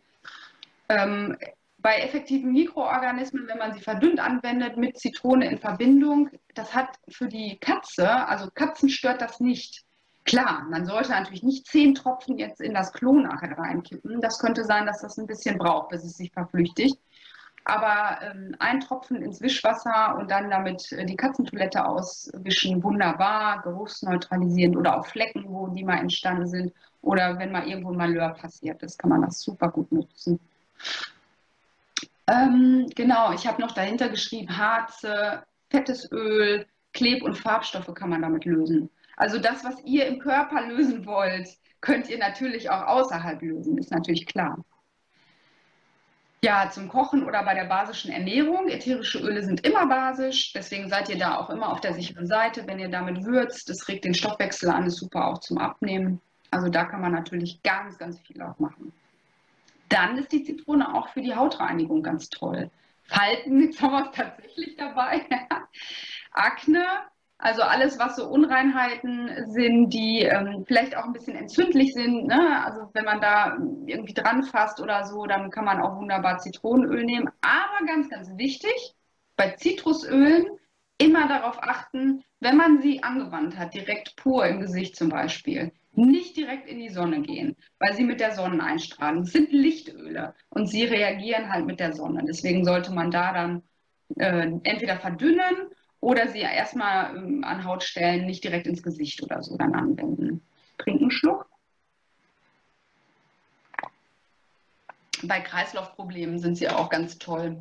Ähm, bei effektiven Mikroorganismen, wenn man sie verdünnt anwendet mit Zitrone in Verbindung, das hat für die Katze, also Katzen stört das nicht Klar, man sollte natürlich nicht zehn Tropfen jetzt in das Klo nachher reinkippen. Das könnte sein, dass das ein bisschen braucht, bis es sich verflüchtigt. Aber ähm, ein Tropfen ins Wischwasser und dann damit äh, die Katzentoilette auswischen, wunderbar, geruchsneutralisierend oder auch Flecken, wo die mal entstanden sind. Oder wenn mal irgendwo ein Malheur passiert ist, kann man das super gut nutzen. Ähm, genau, ich habe noch dahinter geschrieben, Harze, fettes Öl, Kleb- und Farbstoffe kann man damit lösen. Also das, was ihr im Körper lösen wollt, könnt ihr natürlich auch außerhalb lösen, ist natürlich klar. Ja, zum Kochen oder bei der basischen Ernährung. Ätherische Öle sind immer basisch, deswegen seid ihr da auch immer auf der sicheren Seite, wenn ihr damit würzt. Das regt den Stoffwechsel an, ist super auch zum Abnehmen. Also da kann man natürlich ganz, ganz viel auch machen. Dann ist die Zitrone auch für die Hautreinigung ganz toll. Falten, jetzt haben wir es tatsächlich dabei. Akne, also alles, was so Unreinheiten sind, die ähm, vielleicht auch ein bisschen entzündlich sind. Ne? Also wenn man da irgendwie dran fasst oder so, dann kann man auch wunderbar Zitronenöl nehmen. Aber ganz, ganz wichtig, bei Zitrusölen immer darauf achten, wenn man sie angewandt hat, direkt pur im Gesicht zum Beispiel, nicht direkt in die Sonne gehen, weil sie mit der Sonne einstrahlen. Es sind Lichtöle und sie reagieren halt mit der Sonne. Deswegen sollte man da dann äh, entweder verdünnen oder sie erstmal ähm, an Hautstellen nicht direkt ins Gesicht oder so dann anwenden. Trinken Schluck. Bei Kreislaufproblemen sind sie auch ganz toll.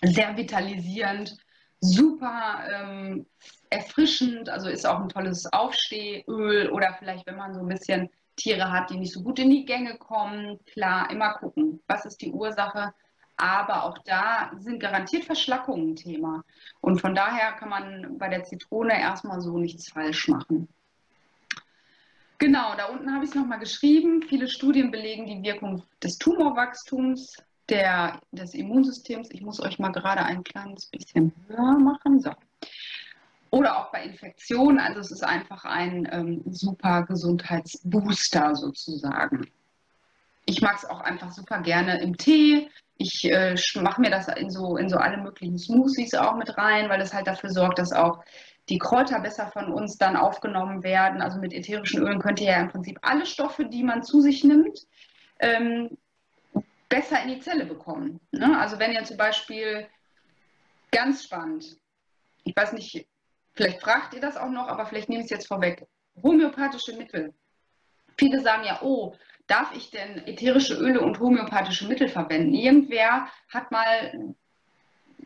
Sehr vitalisierend, super ähm, erfrischend, also ist auch ein tolles Aufstehöl oder vielleicht, wenn man so ein bisschen Tiere hat, die nicht so gut in die Gänge kommen, klar, immer gucken, was ist die Ursache, aber auch da sind garantiert Verschlackungen Thema. Und von daher kann man bei der Zitrone erstmal so nichts falsch machen. Genau, da unten habe ich es nochmal geschrieben. Viele Studien belegen die Wirkung des Tumorwachstums, der, des Immunsystems. Ich muss euch mal gerade ein kleines bisschen höher machen. So. Oder auch bei Infektionen. Also es ist einfach ein ähm, super Gesundheitsbooster sozusagen. Ich mag es auch einfach super gerne im Tee. Ich äh, mache mir das in so, in so alle möglichen Smoothies auch mit rein, weil das halt dafür sorgt, dass auch die Kräuter besser von uns dann aufgenommen werden. Also mit ätherischen Ölen könnt ihr ja im Prinzip alle Stoffe, die man zu sich nimmt, ähm, besser in die Zelle bekommen. Ne? Also wenn ihr zum Beispiel, ganz spannend, ich weiß nicht, vielleicht fragt ihr das auch noch, aber vielleicht nehme ich es jetzt vorweg, homöopathische Mittel. Viele sagen ja, oh, darf ich denn ätherische Öle und homöopathische Mittel verwenden? Irgendwer hat mal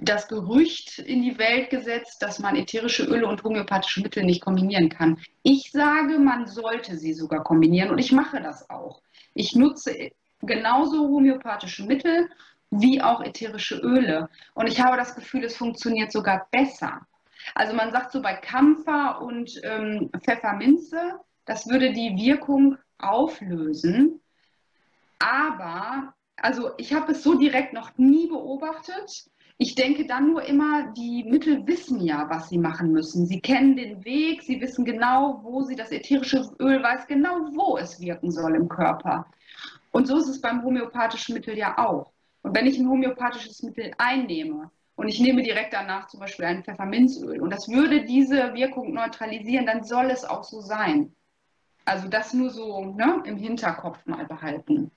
das Gerücht in die Welt gesetzt, dass man ätherische Öle und homöopathische Mittel nicht kombinieren kann. Ich sage, man sollte sie sogar kombinieren und ich mache das auch. Ich nutze genauso homöopathische Mittel wie auch ätherische Öle und ich habe das Gefühl, es funktioniert sogar besser. Also man sagt so bei Kampfer und ähm, Pfefferminze, das würde die Wirkung auflösen. Aber, also ich habe es so direkt noch nie beobachtet. Ich denke dann nur immer, die Mittel wissen ja, was sie machen müssen. Sie kennen den Weg, sie wissen genau, wo sie das ätherische Öl weiß, genau wo es wirken soll im Körper. Und so ist es beim homöopathischen Mittel ja auch. Und wenn ich ein homöopathisches Mittel einnehme und ich nehme direkt danach zum Beispiel ein Pfefferminzöl und das würde diese Wirkung neutralisieren, dann soll es auch so sein. Also das nur so ne, im Hinterkopf mal behalten.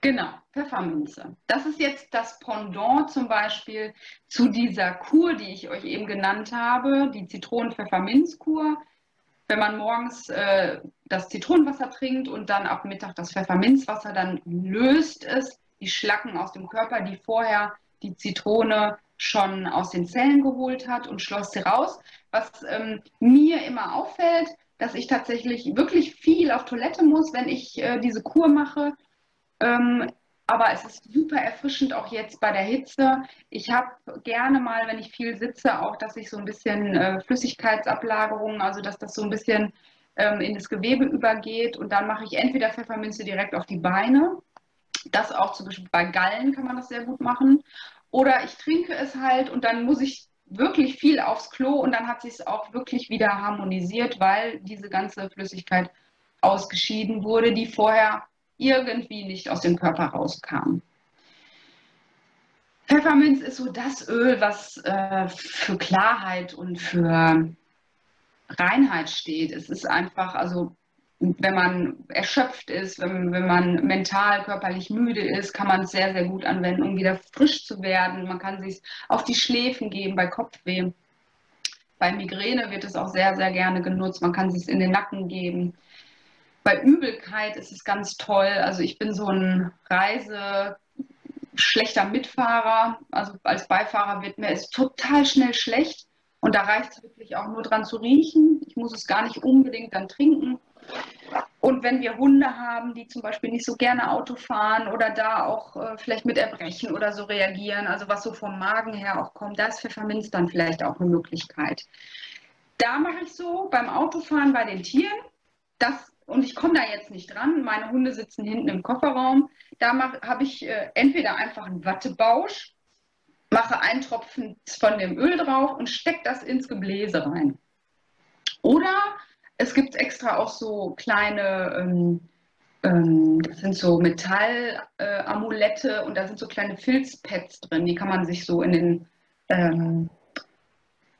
Genau, Pfefferminze. Das ist jetzt das Pendant zum Beispiel zu dieser Kur, die ich euch eben genannt habe, die Zitronen-Pfefferminz-Kur. Wenn man morgens äh, das Zitronenwasser trinkt und dann ab Mittag das Pfefferminzwasser, dann löst es die Schlacken aus dem Körper, die vorher die Zitrone schon aus den Zellen geholt hat und schloss sie raus. Was ähm, mir immer auffällt, dass ich tatsächlich wirklich viel auf Toilette muss, wenn ich äh, diese Kur mache. Ähm, aber es ist super erfrischend auch jetzt bei der Hitze. Ich habe gerne mal, wenn ich viel sitze, auch, dass ich so ein bisschen äh, Flüssigkeitsablagerung, also dass das so ein bisschen ähm, in das Gewebe übergeht. Und dann mache ich entweder Pfefferminze direkt auf die Beine. Das auch zum Beispiel bei Gallen kann man das sehr gut machen. Oder ich trinke es halt und dann muss ich wirklich viel aufs Klo und dann hat sich es auch wirklich wieder harmonisiert, weil diese ganze Flüssigkeit ausgeschieden wurde, die vorher irgendwie nicht aus dem Körper rauskam. Pfefferminz ist so das Öl, was äh, für Klarheit und für Reinheit steht. Es ist einfach, also wenn man erschöpft ist, wenn, wenn man mental, körperlich müde ist, kann man es sehr, sehr gut anwenden, um wieder frisch zu werden. Man kann es auf die Schläfen geben bei Kopfweh. Bei Migräne wird es auch sehr, sehr gerne genutzt. Man kann es in den Nacken geben. Bei Übelkeit ist es ganz toll. Also ich bin so ein Reise schlechter Mitfahrer. Also als Beifahrer wird mir es total schnell schlecht. Und da reicht es wirklich auch nur dran zu riechen. Ich muss es gar nicht unbedingt dann trinken. Und wenn wir Hunde haben, die zum Beispiel nicht so gerne Auto fahren oder da auch äh, vielleicht mit Erbrechen oder so reagieren, also was so vom Magen her auch kommt, da ist Pfefferminz dann vielleicht auch eine Möglichkeit. Da mache ich so beim Autofahren bei den Tieren, das, und ich komme da jetzt nicht dran, meine Hunde sitzen hinten im Kofferraum, da habe ich äh, entweder einfach einen Wattebausch, mache einen Tropfen von dem Öl drauf und stecke das ins Gebläse rein. Oder es gibt extra auch so kleine, ähm, ähm, das sind so Metallamulette äh, und da sind so kleine Filzpads drin, die kann man sich so in den ähm,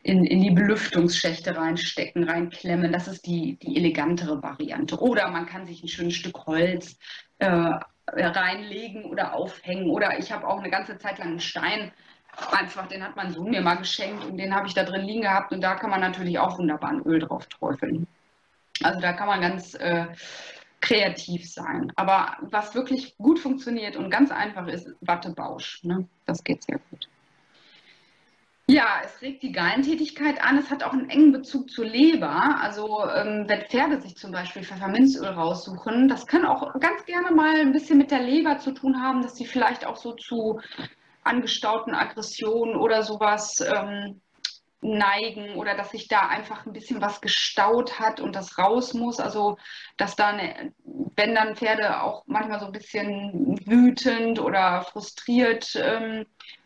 in, in die Belüftungsschächte reinstecken, reinklemmen. Das ist die, die elegantere Variante. Oder man kann sich ein schönes Stück Holz äh, reinlegen oder aufhängen. Oder ich habe auch eine ganze Zeit lang einen Stein einfach, den hat mein Sohn mir mal geschenkt und den habe ich da drin liegen gehabt und da kann man natürlich auch wunderbar ein Öl drauf träufeln. Also da kann man ganz äh, kreativ sein. Aber was wirklich gut funktioniert und ganz einfach ist, Wattebausch. Ne? Das geht sehr gut. Ja, es regt die Gallentätigkeit an. Es hat auch einen engen Bezug zur Leber. Also ähm, wenn Pferde sich zum Beispiel Pfefferminzöl raussuchen, das kann auch ganz gerne mal ein bisschen mit der Leber zu tun haben, dass sie vielleicht auch so zu angestauten Aggressionen oder sowas ähm, neigen oder dass sich da einfach ein bisschen was gestaut hat und das raus muss. Also dass dann, wenn dann Pferde auch manchmal so ein bisschen wütend oder frustriert ähm,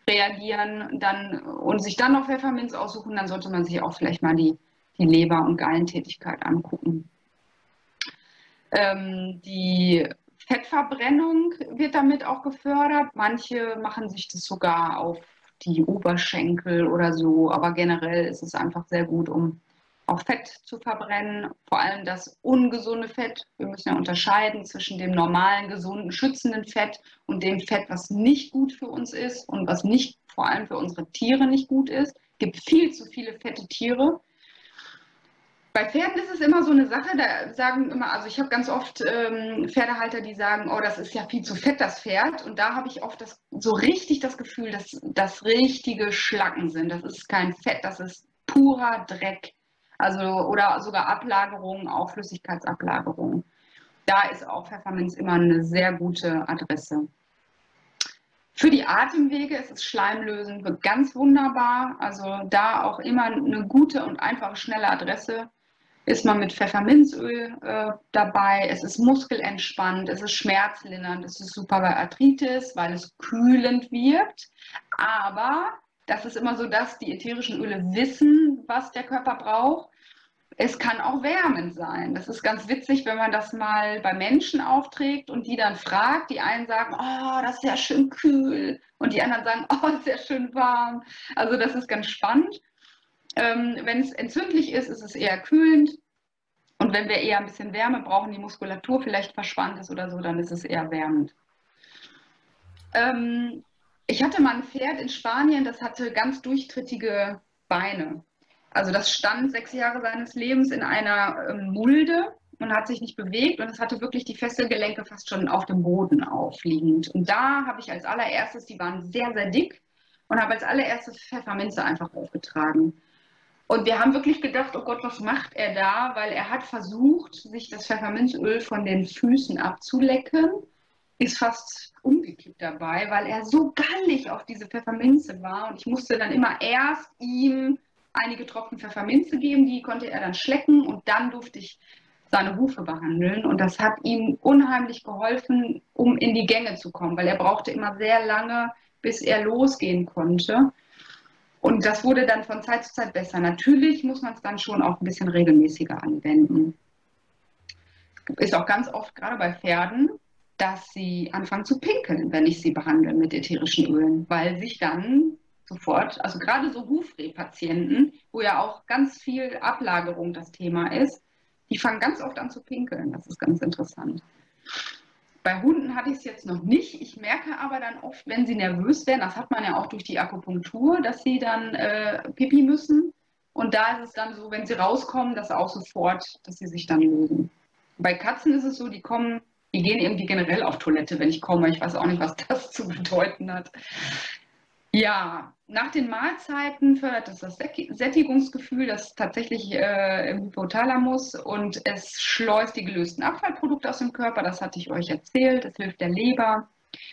reagieren dann, und sich dann noch Pfefferminz aussuchen, dann sollte man sich auch vielleicht mal die, die Leber- und Gallentätigkeit angucken. Ähm, die Fettverbrennung wird damit auch gefördert. Manche machen sich das sogar auf die Oberschenkel oder so. Aber generell ist es einfach sehr gut, um auch Fett zu verbrennen, vor allem das ungesunde Fett. Wir müssen ja unterscheiden zwischen dem normalen, gesunden, schützenden Fett und dem Fett, was nicht gut für uns ist und was nicht vor allem für unsere Tiere nicht gut ist. Es gibt viel zu viele fette Tiere. Bei Pferden ist es immer so eine Sache, da sagen immer, also ich habe ganz oft ähm, Pferdehalter, die sagen, oh, das ist ja viel zu fett, das Pferd. Und da habe ich oft das, so richtig das Gefühl, dass das richtige Schlacken sind. Das ist kein Fett, das ist purer Dreck. Also, oder sogar Ablagerungen, auch Flüssigkeitsablagerungen. Da ist auch Pfefferminz immer eine sehr gute Adresse. Für die Atemwege ist es schleimlösend ganz wunderbar. Also da auch immer eine gute und einfache, schnelle Adresse ist man mit Pfefferminzöl äh, dabei. Es ist muskelentspannt, es ist schmerzlindernd, es ist super bei Arthritis, weil es kühlend wirkt. Aber das ist immer so, dass die ätherischen Öle wissen, was der Körper braucht. Es kann auch wärmend sein. Das ist ganz witzig, wenn man das mal bei Menschen aufträgt und die dann fragt. Die einen sagen, oh, das ist ja schön kühl. Und die anderen sagen, oh, das ist ja schön warm. Also das ist ganz spannend. Ähm, wenn es entzündlich ist, ist es eher kühlend. Und wenn wir eher ein bisschen Wärme brauchen, die Muskulatur vielleicht verspannt ist oder so, dann ist es eher wärmend. Ähm, ich hatte mal ein Pferd in Spanien, das hatte ganz durchtrittige Beine. Also das stand sechs Jahre seines Lebens in einer ähm, Mulde und hat sich nicht bewegt und es hatte wirklich die Fesselgelenke fast schon auf dem Boden aufliegend. Und da habe ich als allererstes, die waren sehr, sehr dick und habe als allererstes Pfefferminze einfach aufgetragen. Und wir haben wirklich gedacht, oh Gott, was macht er da? Weil er hat versucht, sich das Pfefferminzöl von den Füßen abzulecken, ist fast umgekippt dabei, weil er so gallig auf diese Pfefferminze war. Und ich musste dann immer erst ihm einige Tropfen Pfefferminze geben, die konnte er dann schlecken und dann durfte ich seine Hufe behandeln. Und das hat ihm unheimlich geholfen, um in die Gänge zu kommen, weil er brauchte immer sehr lange, bis er losgehen konnte. Und das wurde dann von Zeit zu Zeit besser. Natürlich muss man es dann schon auch ein bisschen regelmäßiger anwenden. Ist auch ganz oft, gerade bei Pferden, dass sie anfangen zu pinkeln, wenn ich sie behandle mit ätherischen Ölen, weil sich dann sofort. Also gerade so Hufreh-Patienten, wo ja auch ganz viel Ablagerung das Thema ist, die fangen ganz oft an zu pinkeln. Das ist ganz interessant. Bei Hunden hatte ich es jetzt noch nicht. Ich merke aber dann oft, wenn sie nervös werden, das hat man ja auch durch die Akupunktur, dass sie dann äh, pipi müssen. Und da ist es dann so, wenn sie rauskommen, dass auch sofort, dass sie sich dann lösen. Bei Katzen ist es so, die kommen, die gehen irgendwie generell auf Toilette, wenn ich komme. Ich weiß auch nicht, was das zu bedeuten hat. Ja, nach den Mahlzeiten fördert es das Sättigungsgefühl, das tatsächlich äh, im Hypothalamus und es schleust die gelösten Abfallprodukte aus dem Körper, das hatte ich euch erzählt, es hilft der Leber.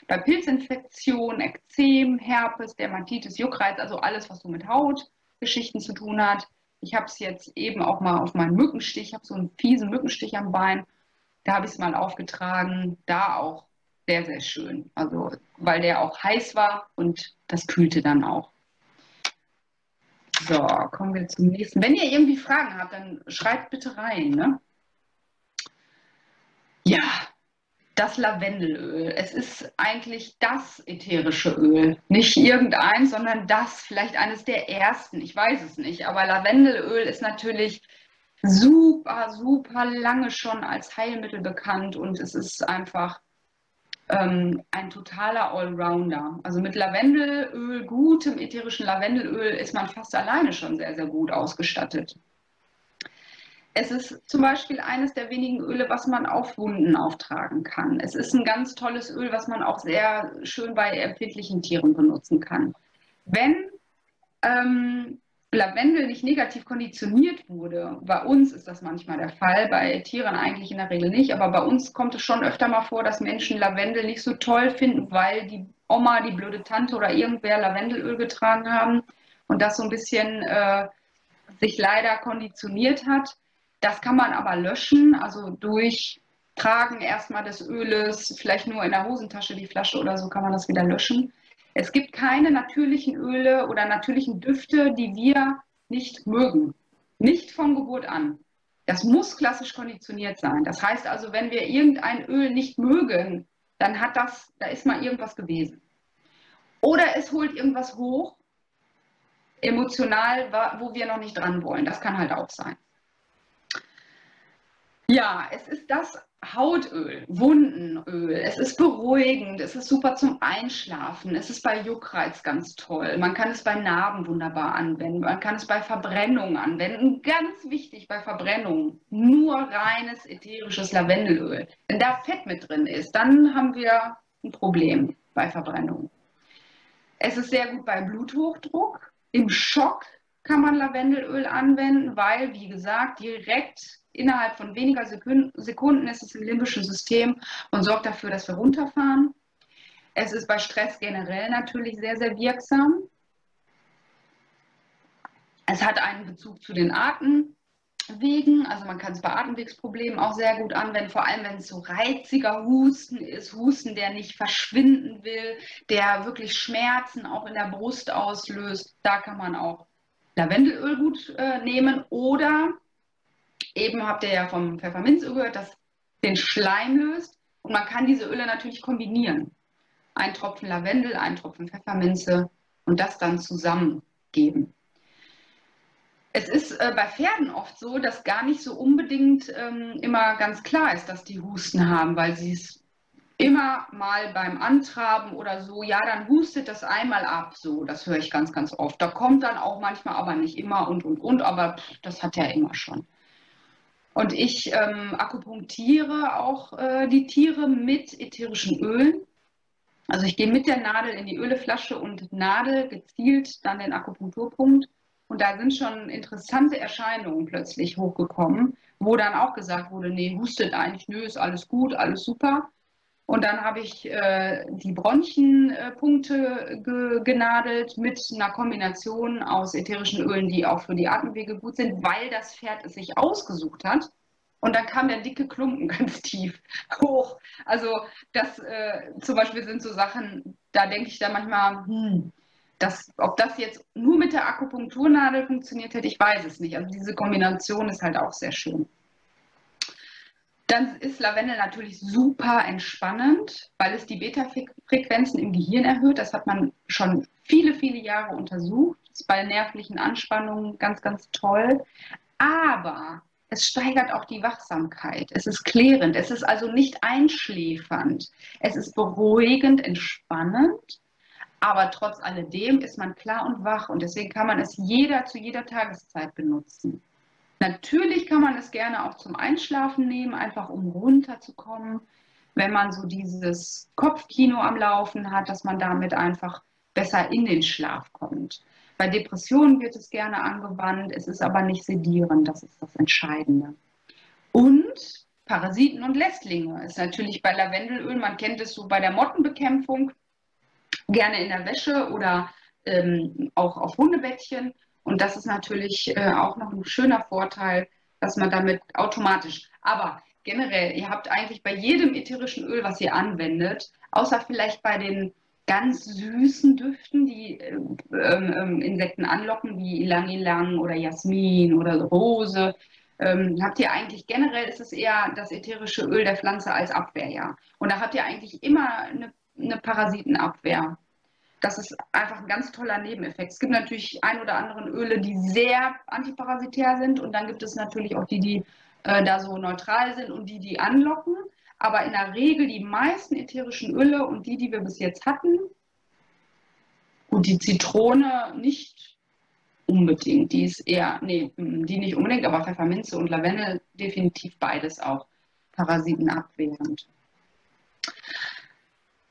Bei Pilzinfektionen, Ekzem, Herpes, Dermatitis, Juckreiz, also alles, was so mit Hautgeschichten zu tun hat. Ich habe es jetzt eben auch mal auf meinen Mückenstich, ich habe so einen fiesen Mückenstich am Bein, da habe ich es mal aufgetragen, da auch sehr, sehr schön. Also, weil der auch heiß war und das kühlte dann auch. So, kommen wir zum nächsten. Wenn ihr irgendwie Fragen habt, dann schreibt bitte rein. Ne? Ja, das Lavendelöl. Es ist eigentlich das ätherische Öl. Nicht irgendein, sondern das, vielleicht eines der ersten. Ich weiß es nicht. Aber Lavendelöl ist natürlich super, super lange schon als Heilmittel bekannt und es ist einfach ähm, ein totaler Allrounder. Also mit Lavendelöl, gutem ätherischen Lavendelöl ist man fast alleine schon sehr, sehr gut ausgestattet. Es ist zum Beispiel eines der wenigen Öle, was man auf Wunden auftragen kann. Es ist ein ganz tolles Öl, was man auch sehr schön bei empfindlichen Tieren benutzen kann. Wenn ähm, Lavendel nicht negativ konditioniert wurde, bei uns ist das manchmal der Fall, bei Tieren eigentlich in der Regel nicht, aber bei uns kommt es schon öfter mal vor, dass Menschen Lavendel nicht so toll finden, weil die Oma, die blöde Tante oder irgendwer Lavendelöl getragen haben und das so ein bisschen äh, sich leider konditioniert hat. Das kann man aber löschen, also durch Tragen erstmal des Öles, vielleicht nur in der Hosentasche die Flasche oder so kann man das wieder löschen. Es gibt keine natürlichen Öle oder natürlichen Düfte, die wir nicht mögen. Nicht von Geburt an. Das muss klassisch konditioniert sein. Das heißt also, wenn wir irgendein Öl nicht mögen, dann hat das, da ist mal irgendwas gewesen. Oder es holt irgendwas hoch, emotional, wo wir noch nicht dran wollen. Das kann halt auch sein. Ja, es ist das Hautöl, Wundenöl. Es ist beruhigend, es ist super zum Einschlafen. Es ist bei Juckreiz ganz toll. Man kann es bei Narben wunderbar anwenden. Man kann es bei Verbrennungen anwenden. Ganz wichtig bei Verbrennungen, nur reines ätherisches Lavendelöl. Wenn da Fett mit drin ist, dann haben wir ein Problem bei Verbrennungen. Es ist sehr gut bei Bluthochdruck. Im Schock kann man Lavendelöl anwenden, weil, wie gesagt, direkt innerhalb von weniger Sekunden ist es im limbischen System und sorgt dafür, dass wir runterfahren. Es ist bei Stress generell natürlich sehr, sehr wirksam. Es hat einen Bezug zu den Atemwegen, also man kann es bei Atemwegsproblemen auch sehr gut anwenden, vor allem wenn es so reiziger Husten ist, Husten, der nicht verschwinden will, der wirklich Schmerzen auch in der Brust auslöst. Da kann man auch Lavendelöl gut äh, nehmen oder Eben habt ihr ja vom Pfefferminzöl gehört, das den Schleim löst. Und man kann diese Öle natürlich kombinieren. Ein Tropfen Lavendel, ein Tropfen Pfefferminze und das dann zusammengeben. Es ist äh, bei Pferden oft so, dass gar nicht so unbedingt ähm, immer ganz klar ist, dass die Husten haben, weil sie es immer mal beim Antraben oder so, ja, dann hustet das einmal ab, so, das höre ich ganz, ganz oft. Da kommt dann auch manchmal, aber nicht immer und, und, und, aber pff, das hat er immer schon. Und ich ähm, akupunktiere auch äh, die Tiere mit ätherischen Ölen. Also ich gehe mit der Nadel in die Öleflasche und Nadel gezielt dann den Akupunkturpunkt. Und da sind schon interessante Erscheinungen plötzlich hochgekommen, wo dann auch gesagt wurde, nee, hustet eigentlich, nö, ist alles gut, alles super. Und dann habe ich äh, die Bronchenpunkte ge genadelt mit einer Kombination aus ätherischen Ölen, die auch für die Atemwege gut sind, weil das Pferd es sich ausgesucht hat. Und dann kam der dicke Klumpen ganz tief hoch. Also das äh, zum Beispiel sind so Sachen, da denke ich dann manchmal, hm, das, ob das jetzt nur mit der Akupunkturnadel funktioniert hätte, ich weiß es nicht. Also diese Kombination ist halt auch sehr schön. Dann ist Lavendel natürlich super entspannend, weil es die Beta-Frequenzen im Gehirn erhöht. Das hat man schon viele, viele Jahre untersucht. Ist bei nervlichen Anspannungen ganz, ganz toll. Aber es steigert auch die Wachsamkeit. Es ist klärend. Es ist also nicht einschläfernd. Es ist beruhigend, entspannend. Aber trotz alledem ist man klar und wach und deswegen kann man es jeder zu jeder Tageszeit benutzen. Natürlich kann man es gerne auch zum Einschlafen nehmen, einfach um runterzukommen. Wenn man so dieses Kopfkino am Laufen hat, dass man damit einfach besser in den Schlaf kommt. Bei Depressionen wird es gerne angewandt, es ist aber nicht sedierend, das ist das Entscheidende. Und Parasiten und Lästlinge ist natürlich bei Lavendelöl, man kennt es so bei der Mottenbekämpfung, gerne in der Wäsche oder ähm, auch auf Hundebettchen. Und das ist natürlich äh, auch noch ein schöner Vorteil, dass man damit automatisch, aber generell, ihr habt eigentlich bei jedem ätherischen Öl, was ihr anwendet, außer vielleicht bei den ganz süßen Düften, die äh, ähm, Insekten anlocken, wie Ilang-Ilang oder Jasmin oder Rose, ähm, habt ihr eigentlich generell ist es eher das ätherische Öl der Pflanze als Abwehr, ja. Und da habt ihr eigentlich immer eine, eine Parasitenabwehr das ist einfach ein ganz toller Nebeneffekt. Es gibt natürlich ein oder andere Öle, die sehr antiparasitär sind und dann gibt es natürlich auch die, die äh, da so neutral sind und die, die anlocken. Aber in der Regel die meisten ätherischen Öle und die, die wir bis jetzt hatten, und die Zitrone nicht unbedingt, die ist eher, nee, die nicht unbedingt, aber Pfefferminze und Lavendel definitiv beides auch parasitenabwehrend.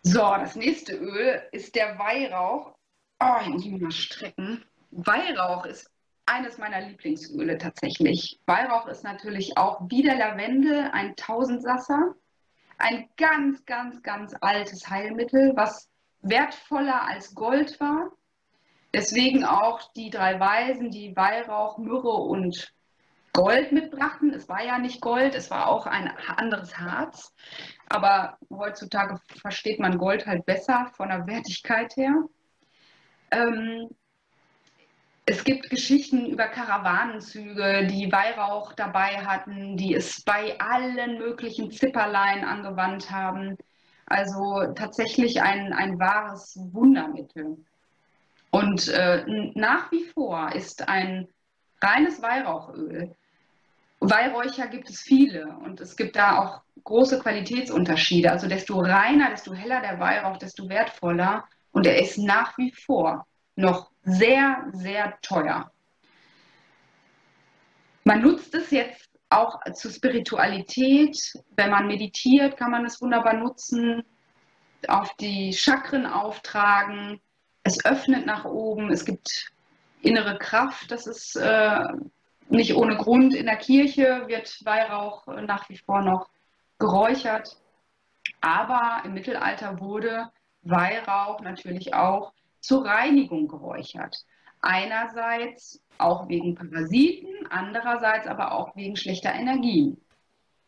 So, das nächste Öl ist der Weihrauch. Oh, ich muss mich mal strecken. Weihrauch ist eines meiner Lieblingsöle tatsächlich. Weihrauch ist natürlich auch wie der Lavendel ein Tausendsasser. Ein ganz, ganz, ganz altes Heilmittel, was wertvoller als Gold war. Deswegen auch die drei Weisen, die Weihrauch, Myrrhe und Gold mitbrachten. Es war ja nicht Gold, es war auch ein anderes Harz. Aber heutzutage versteht man Gold halt besser von der Wertigkeit her. Ähm, es gibt Geschichten über Karawanenzüge, die Weihrauch dabei hatten, die es bei allen möglichen Zipperlein angewandt haben. Also tatsächlich ein, ein wahres Wundermittel. Und äh, nach wie vor ist ein reines Weihrauchöl Weihräucher gibt es viele und es gibt da auch große Qualitätsunterschiede. Also desto reiner, desto heller der Weihrauch, desto wertvoller. Und er ist nach wie vor noch sehr, sehr teuer. Man nutzt es jetzt auch zur Spiritualität. Wenn man meditiert, kann man es wunderbar nutzen, auf die Chakren auftragen. Es öffnet nach oben. Es gibt innere Kraft. Das ist äh, nicht ohne Grund in der Kirche wird Weihrauch nach wie vor noch geräuchert. Aber im Mittelalter wurde Weihrauch natürlich auch zur Reinigung geräuchert. Einerseits auch wegen Parasiten, andererseits aber auch wegen schlechter Energien.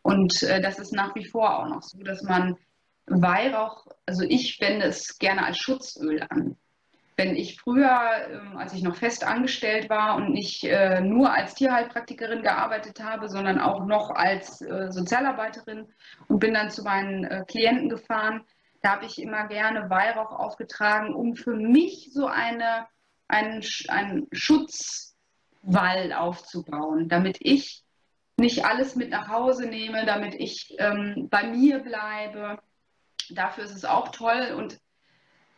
Und äh, das ist nach wie vor auch noch so, dass man Weihrauch, also ich wende es gerne als Schutzöl an wenn ich früher, ähm, als ich noch fest angestellt war und nicht äh, nur als Tierheilpraktikerin gearbeitet habe, sondern auch noch als äh, Sozialarbeiterin und bin dann zu meinen äh, Klienten gefahren, da habe ich immer gerne Weihrauch aufgetragen, um für mich so eine, einen, einen Schutzwall aufzubauen, damit ich nicht alles mit nach Hause nehme, damit ich ähm, bei mir bleibe. Dafür ist es auch toll und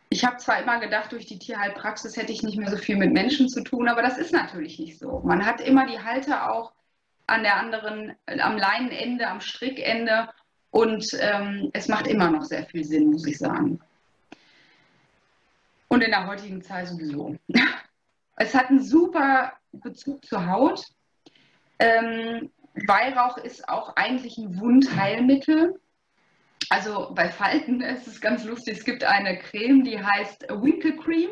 ich habe zwar immer gedacht, durch die Tierheilpraxis hätte ich nicht mehr so viel mit Menschen zu tun, aber das ist natürlich nicht so. Man hat immer die Halter auch an der anderen, am Leinenende, am Strickende und ähm, es macht immer noch sehr viel Sinn, muss ich sagen. Und in der heutigen Zeit sowieso. Es hat einen super Bezug zur Haut. Ähm, Weihrauch ist auch eigentlich ein Wundheilmittel. Also bei Falten ist es ganz lustig. Es gibt eine Creme, die heißt Winkle Cream.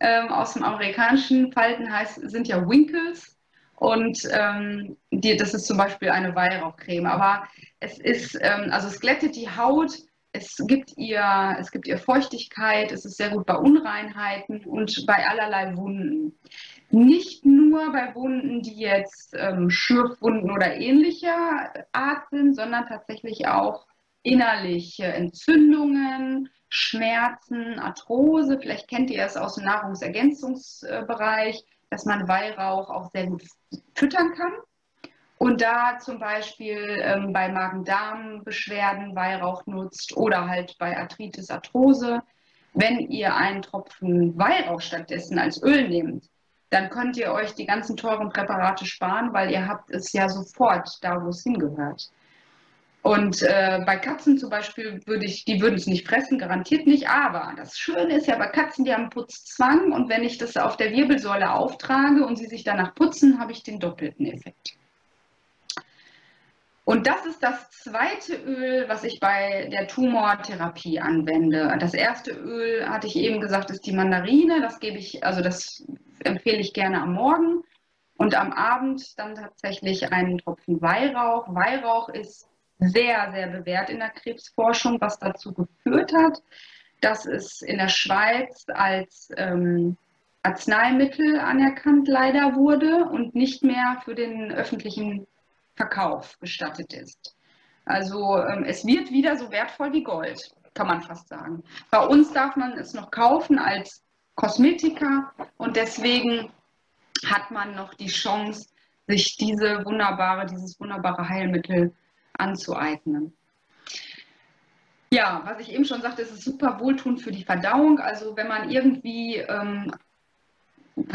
Ähm, aus dem amerikanischen Falten heißt, sind ja Winkles. Und ähm, die, das ist zum Beispiel eine Weihrauchcreme. Aber es ist, ähm, also es glättet die Haut, es gibt, ihr, es gibt ihr Feuchtigkeit, es ist sehr gut bei Unreinheiten und bei allerlei Wunden. Nicht nur bei Wunden, die jetzt ähm, Schürfwunden oder ähnlicher Art sind, sondern tatsächlich auch innerliche Entzündungen, Schmerzen, Arthrose. Vielleicht kennt ihr es aus dem Nahrungsergänzungsbereich, dass man Weihrauch auch sehr gut füttern kann. Und da zum Beispiel ähm, bei Magen-Darm-Beschwerden Weihrauch nutzt oder halt bei Arthritis, Arthrose. Wenn ihr einen Tropfen Weihrauch stattdessen als Öl nehmt, dann könnt ihr euch die ganzen teuren Präparate sparen, weil ihr habt es ja sofort da, wo es hingehört. Und äh, bei Katzen zum Beispiel würde ich, die würden es nicht fressen, garantiert nicht. Aber das Schöne ist ja bei Katzen, die haben Putzzwang und wenn ich das auf der Wirbelsäule auftrage und sie sich danach putzen, habe ich den doppelten Effekt. Und das ist das zweite Öl, was ich bei der Tumortherapie anwende. Das erste Öl, hatte ich eben gesagt, ist die Mandarine. Das gebe ich, also das empfehle ich gerne am Morgen. Und am Abend dann tatsächlich einen Tropfen Weihrauch. Weihrauch ist sehr, sehr bewährt in der Krebsforschung, was dazu geführt hat, dass es in der Schweiz als ähm, Arzneimittel anerkannt leider wurde und nicht mehr für den öffentlichen Verkauf gestattet ist. Also ähm, es wird wieder so wertvoll wie Gold, kann man fast sagen. Bei uns darf man es noch kaufen als Kosmetika und deswegen hat man noch die Chance, sich diese wunderbare, dieses wunderbare Heilmittel anzueignen. Ja, was ich eben schon sagte, es ist super wohltuend für die Verdauung. Also wenn man irgendwie ähm,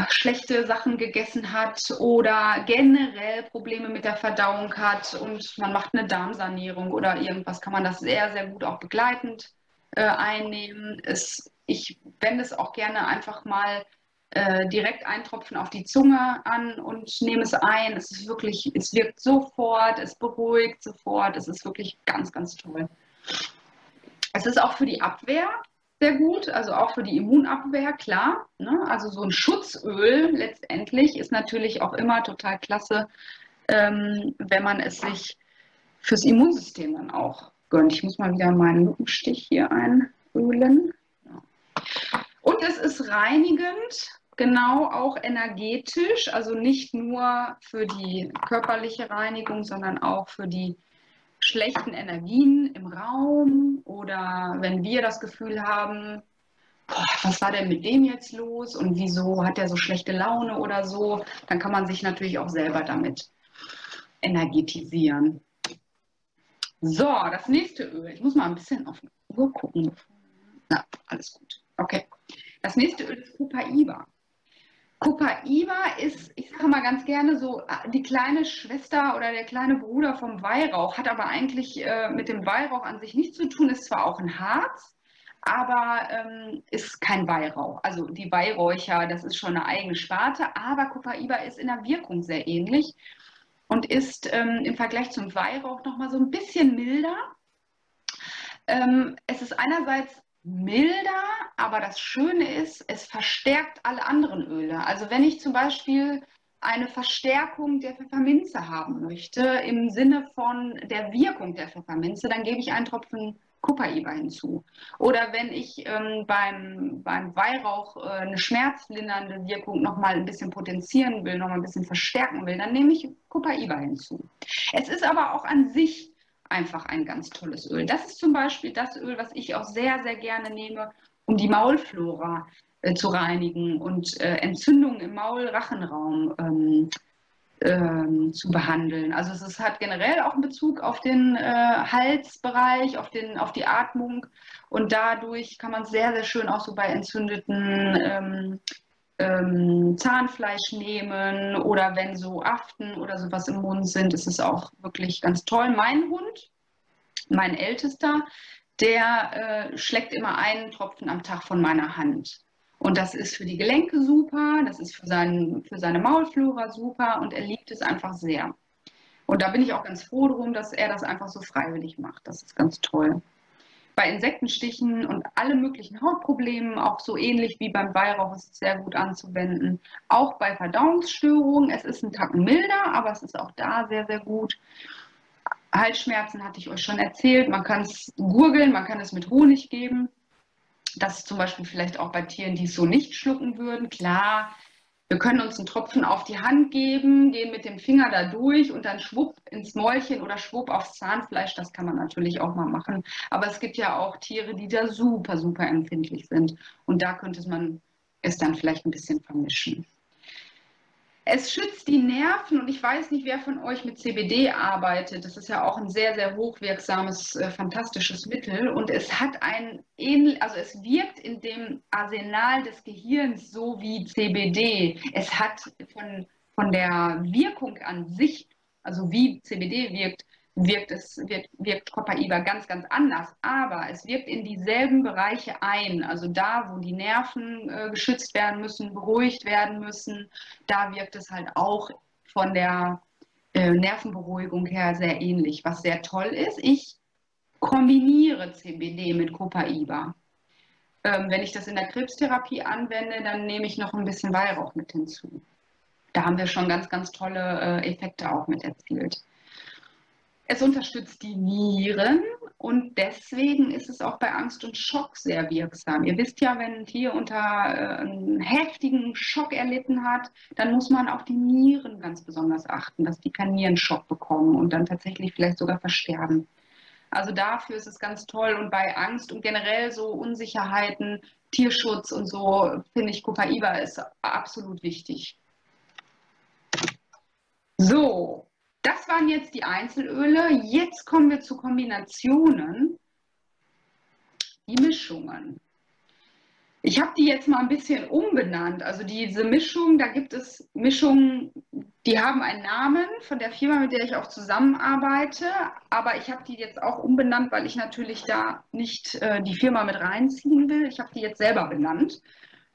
schlechte Sachen gegessen hat oder generell Probleme mit der Verdauung hat und man macht eine Darmsanierung oder irgendwas, kann man das sehr, sehr gut auch begleitend äh, einnehmen. Es, ich wende es auch gerne einfach mal äh, direkt eintropfen auf die Zunge an und nehme es ein. Es ist wirklich, es wirkt sofort, es beruhigt sofort, es ist wirklich ganz, ganz toll. Es ist auch für die Abwehr sehr gut, also auch für die Immunabwehr, klar. Ne? Also so ein Schutzöl letztendlich ist natürlich auch immer total klasse, ähm, wenn man es sich fürs Immunsystem dann auch gönnt. Ich muss mal wieder meinen Lückenstich hier einölen. Ja. Und es ist reinigend, genau auch energetisch, also nicht nur für die körperliche Reinigung, sondern auch für die schlechten Energien im Raum oder wenn wir das Gefühl haben, boah, was war denn mit dem jetzt los und wieso hat er so schlechte Laune oder so, dann kann man sich natürlich auch selber damit energetisieren. So, das nächste Öl. Ich muss mal ein bisschen auf die Uhr gucken. Na, alles gut. Okay. Das nächste Öl ist Copaiba. Copaiba ist, ich sage mal ganz gerne so, äh, die kleine Schwester oder der kleine Bruder vom Weihrauch, hat aber eigentlich äh, mit dem Weihrauch an sich nichts zu tun, ist zwar auch ein Harz, aber ähm, ist kein Weihrauch. Also die Weihräucher, das ist schon eine eigene Sparte, aber Copaiba ist in der Wirkung sehr ähnlich und ist ähm, im Vergleich zum Weihrauch nochmal so ein bisschen milder. Ähm, es ist einerseits milder, aber das Schöne ist, es verstärkt alle anderen Öle. Also wenn ich zum Beispiel eine Verstärkung der Pfefferminze haben möchte, im Sinne von der Wirkung der Pfefferminze, dann gebe ich einen Tropfen Copaiba hinzu. Oder wenn ich ähm, beim, beim Weihrauch äh, eine schmerzlindernde Wirkung nochmal ein bisschen potenzieren will, nochmal ein bisschen verstärken will, dann nehme ich Copaiba hinzu. Es ist aber auch an sich einfach ein ganz tolles Öl. Das ist zum Beispiel das Öl, was ich auch sehr, sehr gerne nehme, um die Maulflora äh, zu reinigen und äh, Entzündungen im Maulrachenraum ähm, ähm, zu behandeln. Also es, es, hat generell auch einen Bezug auf den äh, Halsbereich, auf, den, auf die Atmung und dadurch kann man es sehr, sehr schön auch so bei entzündeten ähm, ähm, Zahnfleisch nehmen oder wenn so Aften oder sowas im Mund sind, ist es auch wirklich ganz toll. Mein Hund, mein Ältester, der äh, schlägt immer einen Tropfen am Tag von meiner Hand. Und das ist für die Gelenke super, das ist für, seinen, für seine Maulflora super und er liebt es einfach sehr. Und da bin ich auch ganz froh drum, dass er das einfach so freiwillig macht. Das ist ganz toll bei Insektenstichen und alle möglichen Hautproblemen, auch so ähnlich wie beim Weihrauch, ist es sehr gut anzuwenden. Auch bei Verdauungsstörungen, es ist ein Tacken milder, aber es ist auch da sehr, sehr gut. Halsschmerzen hatte ich euch schon erzählt. Man kann es gurgeln, man kann es mit Honig geben. Das ist zum Beispiel vielleicht auch bei Tieren, die es so nicht schlucken würden. Klar, Wir können uns einen Tropfen auf die Hand geben, gehen mit dem Finger da durch und dann schwupp ins Mäulchen oder schwupp aufs Zahnfleisch. Das kann man natürlich auch mal machen. Aber es gibt ja auch Tiere, die da super, super empfindlich sind. Und da könnte man es dann vielleicht ein bisschen vermischen. Es schützt die Nerven und ich weiß nicht, wer von euch mit CBD arbeitet. Das ist ja auch ein sehr, sehr hochwirksames, äh, fantastisches Mittel und es hat ein ähnlich, also es wirkt in dem Arsenal des Gehirns so wie CBD. Es hat von, von der Wirkung an sich, also wie CBD wirkt, wirkt, es, wirkt, wirkt Copaiba ganz, ganz anders. Aber es wirkt in dieselben Bereiche ein. Also da, wo die Nerven äh, geschützt werden müssen, beruhigt werden müssen, da wirkt es halt auch von der äh, Nervenberuhigung her sehr ähnlich. Was sehr toll ist, ich kombiniere CBD mit Copaiba. Ähm, wenn ich das in der Krebstherapie anwende, dann nehme ich noch ein bisschen Weihrauch mit hinzu. Da haben wir schon ganz, ganz tolle äh, Effekte auch mit erzielt. Es unterstützt die Nieren und deswegen ist es auch bei Angst und Schock sehr wirksam. Ihr wisst ja, wenn ein Tier unter äh, einen heftigen Schock erlitten hat, dann muss man auf die Nieren ganz besonders achten, dass die keinen Nierenschock bekommen und dann tatsächlich vielleicht sogar versterben. Also dafür ist es ganz toll und bei Angst und generell so Unsicherheiten, Tierschutz und so, finde ich, Copaiba ist absolut wichtig. So, das waren jetzt die Einzelöle. Jetzt kommen wir zu Kombinationen, die Mischungen. Ich habe die jetzt mal ein bisschen umbenannt. Also diese Mischung, da gibt es Mischungen, die haben einen Namen von der Firma, mit der ich auch zusammenarbeite. Aber ich habe die jetzt auch umbenannt, weil ich natürlich da nicht äh, die Firma mit reinziehen will. Ich habe die jetzt selber benannt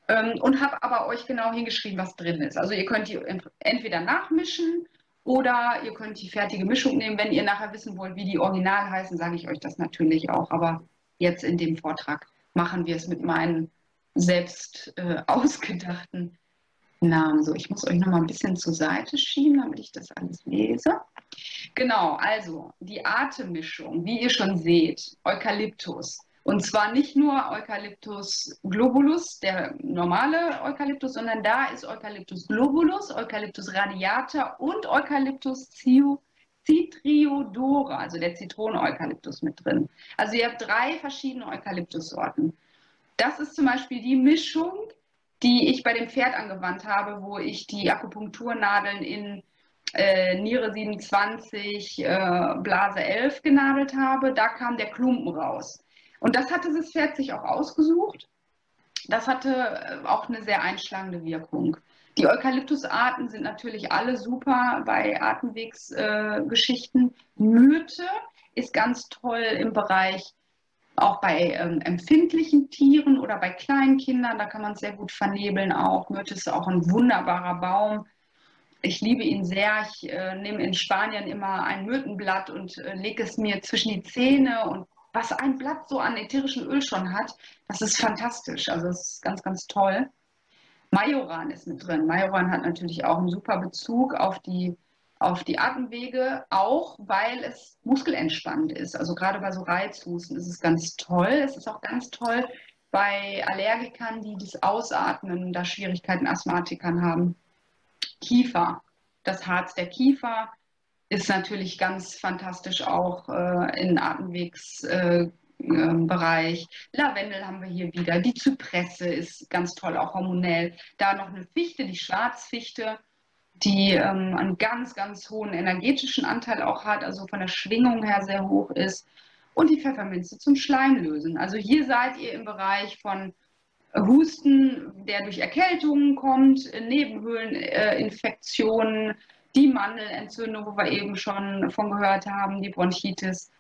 ähm, und habe aber euch genau hingeschrieben, was drin ist. Also ihr könnt die entweder nachmischen oder ihr könnt die fertige Mischung nehmen. Wenn ihr nachher wissen wollt, wie die original heißen, sage ich euch das natürlich auch. Aber jetzt in dem Vortrag machen wir es mit meinen selbst äh, ausgedachten Namen. So, ich muss euch noch mal ein bisschen zur Seite schieben, damit ich das alles lese. Genau, also die Atemmischung, wie ihr schon seht, Eukalyptus, und zwar nicht nur Eucalyptus globulus, der normale Eukalyptus, sondern da ist Eucalyptus globulus, Eucalyptus radiata und Eucalyptus citriodora, also der Zitronen-Eukalyptus mit drin. Also ihr habt drei verschiedene Eukalyptussorten. Das ist zum Beispiel die Mischung, die ich bei dem Pferd angewandt habe, wo ich die Akupunkturnadeln in äh, Niere 27, äh, Blase 11 genadelt habe. Da kam der Klumpen raus. Und das hatte das Pferd sich auch ausgesucht. Das hatte äh, auch eine sehr einschlagende Wirkung. Die Eukalyptusarten sind natürlich alle super bei Atemwegsgeschichten. Äh, Myrte ist ganz toll im Bereich auch bei ähm, empfindlichen Tieren oder bei kleinen Kindern. Da kann man es sehr gut vernebeln auch. Myrte ist auch ein wunderbarer Baum. Ich liebe ihn sehr. Ich äh, nehme in Spanien immer ein Myrtenblatt und äh, lege es mir zwischen die Zähne und was ein Blatt so an ätherischem Öl schon hat, das ist fantastisch. Also das ist ganz, ganz toll. Majoran ist mit drin. Majoran hat natürlich auch einen super Bezug auf die, auf die Atemwege, auch weil es muskelentspannend ist. Also gerade bei so Reizhusten ist es ganz toll. Es ist auch ganz toll bei Allergikern, die das Ausatmen, da Schwierigkeiten, Asthmatikern haben. Kiefer, das Harz der Kiefer, ist natürlich ganz fantastisch auch äh, in Atemwegsbereich. Äh, Lavendel haben wir hier wieder. Die Zypresse ist ganz toll, auch hormonell. Da noch eine Fichte, die Schwarzfichte, die ähm, einen ganz, ganz hohen energetischen Anteil auch hat, also von der Schwingung her sehr hoch ist. Und die Pfefferminze zum Schleimlösen. Also hier seid ihr im Bereich von Husten, der durch Erkältungen kommt, Nebenhöhleninfektionen, die Mandelentzündung, wo wir eben schon von gehört haben, die Bronchitis.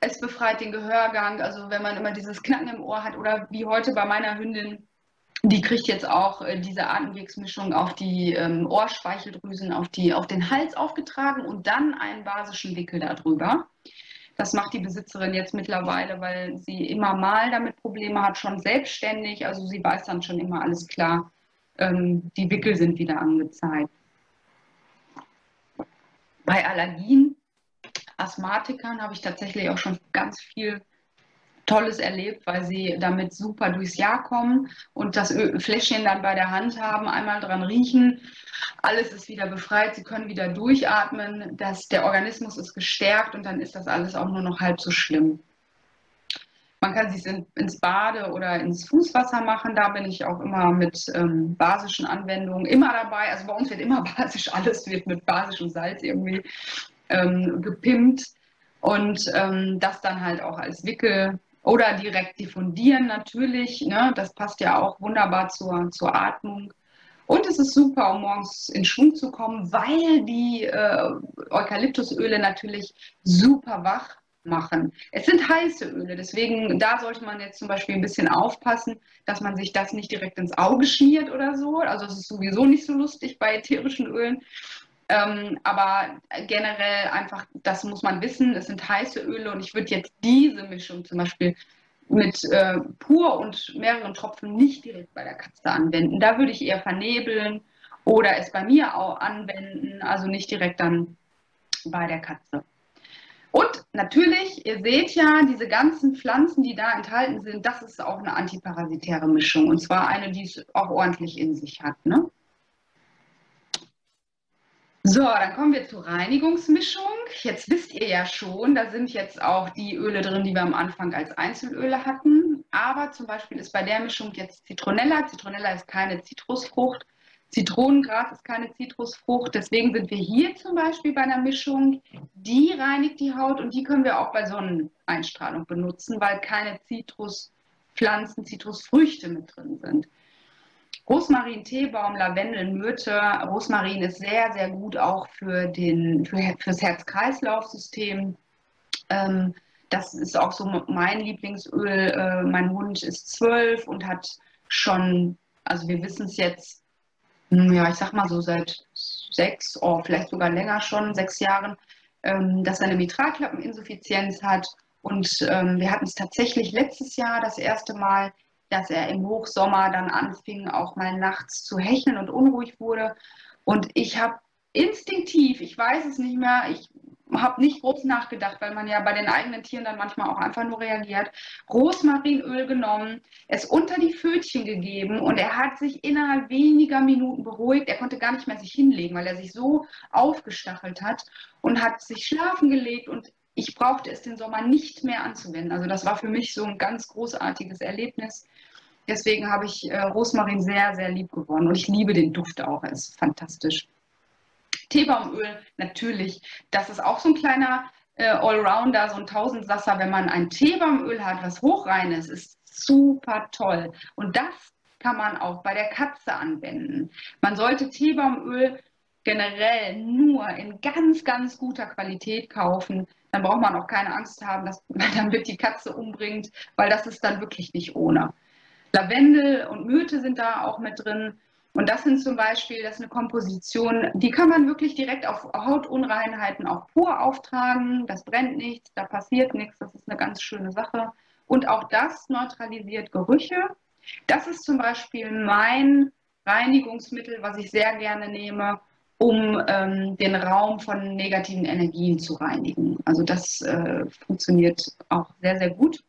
Es befreit den Gehörgang, also wenn man immer dieses Knacken im Ohr hat oder wie heute bei meiner Hündin, die kriegt jetzt auch äh, diese Atemwegsmischung auf die ähm, Ohrspeicheldrüsen, auf, die, auf den Hals aufgetragen und dann einen basischen Wickel darüber. Das macht die Besitzerin jetzt mittlerweile, weil sie immer mal damit Probleme hat, schon selbstständig. Also sie weiß dann schon immer alles klar. Ähm, die Wickel sind wieder angezeigt. Bei Allergien, Asthmatikern habe ich tatsächlich auch schon ganz viel Tolles erlebt, weil sie damit super durchs Jahr kommen und das Fläschchen dann bei der Hand haben, einmal dran riechen. Alles ist wieder befreit, sie können wieder durchatmen, das, der Organismus ist gestärkt und dann ist das alles auch nur noch halb so schlimm. Man kann sich in, ins Bade oder ins Fußwasser machen. Da bin ich auch immer mit ähm, basischen Anwendungen immer dabei. Also bei uns wird immer basisch alles, wird mit basischem Salz irgendwie ähm, gepimpt. Und ähm, das dann halt auch als Wickel oder direkt diffundieren natürlich. Ne? Das passt ja auch wunderbar zur, zur Atmung. Und es ist super, um morgens in Schwung zu kommen, weil die äh, Eukalyptusöle natürlich super wach machen. Es sind heiße Öle, deswegen da sollte man jetzt zum Beispiel ein bisschen aufpassen, dass man sich das nicht direkt ins Auge schmiert oder so. Also es ist sowieso nicht so lustig bei ätherischen Ölen. Ähm, aber generell einfach, das muss man wissen, es sind heiße Öle und ich würde jetzt diese Mischung zum Beispiel mit äh, pur und mehreren Tropfen nicht direkt bei der Katze anwenden. Da würde ich eher vernebeln oder es bei mir auch anwenden, also nicht direkt dann bei der Katze. Und natürlich, ihr seht ja, diese ganzen Pflanzen, die da enthalten sind, das ist auch eine antiparasitäre Mischung. Und zwar eine, die es auch ordentlich in sich hat. Ne? So, dann kommen wir zur Reinigungsmischung. Jetzt wisst ihr ja schon, da sind jetzt auch die Öle drin, die wir am Anfang als Einzelöle hatten. Aber zum Beispiel ist bei der Mischung jetzt Zitronella. Zitronella ist keine Zitrusfrucht. Zitronengras ist keine Zitrusfrucht. Deswegen sind wir hier zum Beispiel bei einer Mischung, die reinigt die Haut und die können wir auch bei Sonneneinstrahlung benutzen, weil keine Zitruspflanzen, Zitrusfrüchte mit drin sind. Rosmarin, Teebaum, Lavendel, Myrte. Rosmarin ist sehr, sehr gut auch für, den, für, fürs Herz-Kreislauf-System. Ähm, das ist auch so mein Lieblingsöl. Äh, mein Hund ist zwölf und hat schon, also wir wissen es jetzt, ja, ich sag mal so seit sechs, oh, vielleicht sogar länger schon, sechs Jahren, ähm, dass er eine Mitralklappeninsuffizienz hat. Und ähm, wir hatten es tatsächlich letztes Jahr das erste Mal, dass er im Hochsommer dann anfing, auch mal nachts zu hecheln und unruhig wurde. Und ich habe instinktiv, ich weiß es nicht mehr, ich habe nicht groß nachgedacht, weil man ja bei den eigenen Tieren dann manchmal auch einfach nur reagiert. Rosmarinöl genommen, es unter die Pfötchen gegeben und er hat sich innerhalb weniger Minuten beruhigt. Er konnte gar nicht mehr sich hinlegen, weil er sich so aufgestachelt hat und hat sich schlafen gelegt und ich brauchte es den Sommer nicht mehr anzuwenden. Also das war für mich so ein ganz großartiges Erlebnis. Deswegen habe ich äh, Rosmarin sehr, sehr lieb gewonnen und ich liebe den Duft auch. Er ist fantastisch. Teebaumöl, natürlich. Das ist auch so ein kleiner äh, Allrounder, so ein Tausendsasser. Wenn man ein Teebaumöl hat, was hochrein ist, ist super toll. Und das kann man auch bei der Katze anwenden. Man sollte Teebaumöl generell nur in ganz, ganz guter Qualität kaufen. Dann braucht man auch keine Angst haben, dass man damit die Katze umbringt, weil das ist dann wirklich nicht ohne. Lavendel und Myrte sind da auch mit drin. Und das sind zum Beispiel, das ist eine Komposition, die kann man wirklich direkt auf Hautunreinheiten auch pur auftragen. Das brennt nichts, da passiert nichts, das ist eine ganz schöne Sache. Und auch das neutralisiert Gerüche. Das ist zum Beispiel mein Reinigungsmittel, was ich sehr gerne nehme, um ähm, den Raum von negativen Energien zu reinigen. Also das äh, funktioniert auch sehr, sehr gut.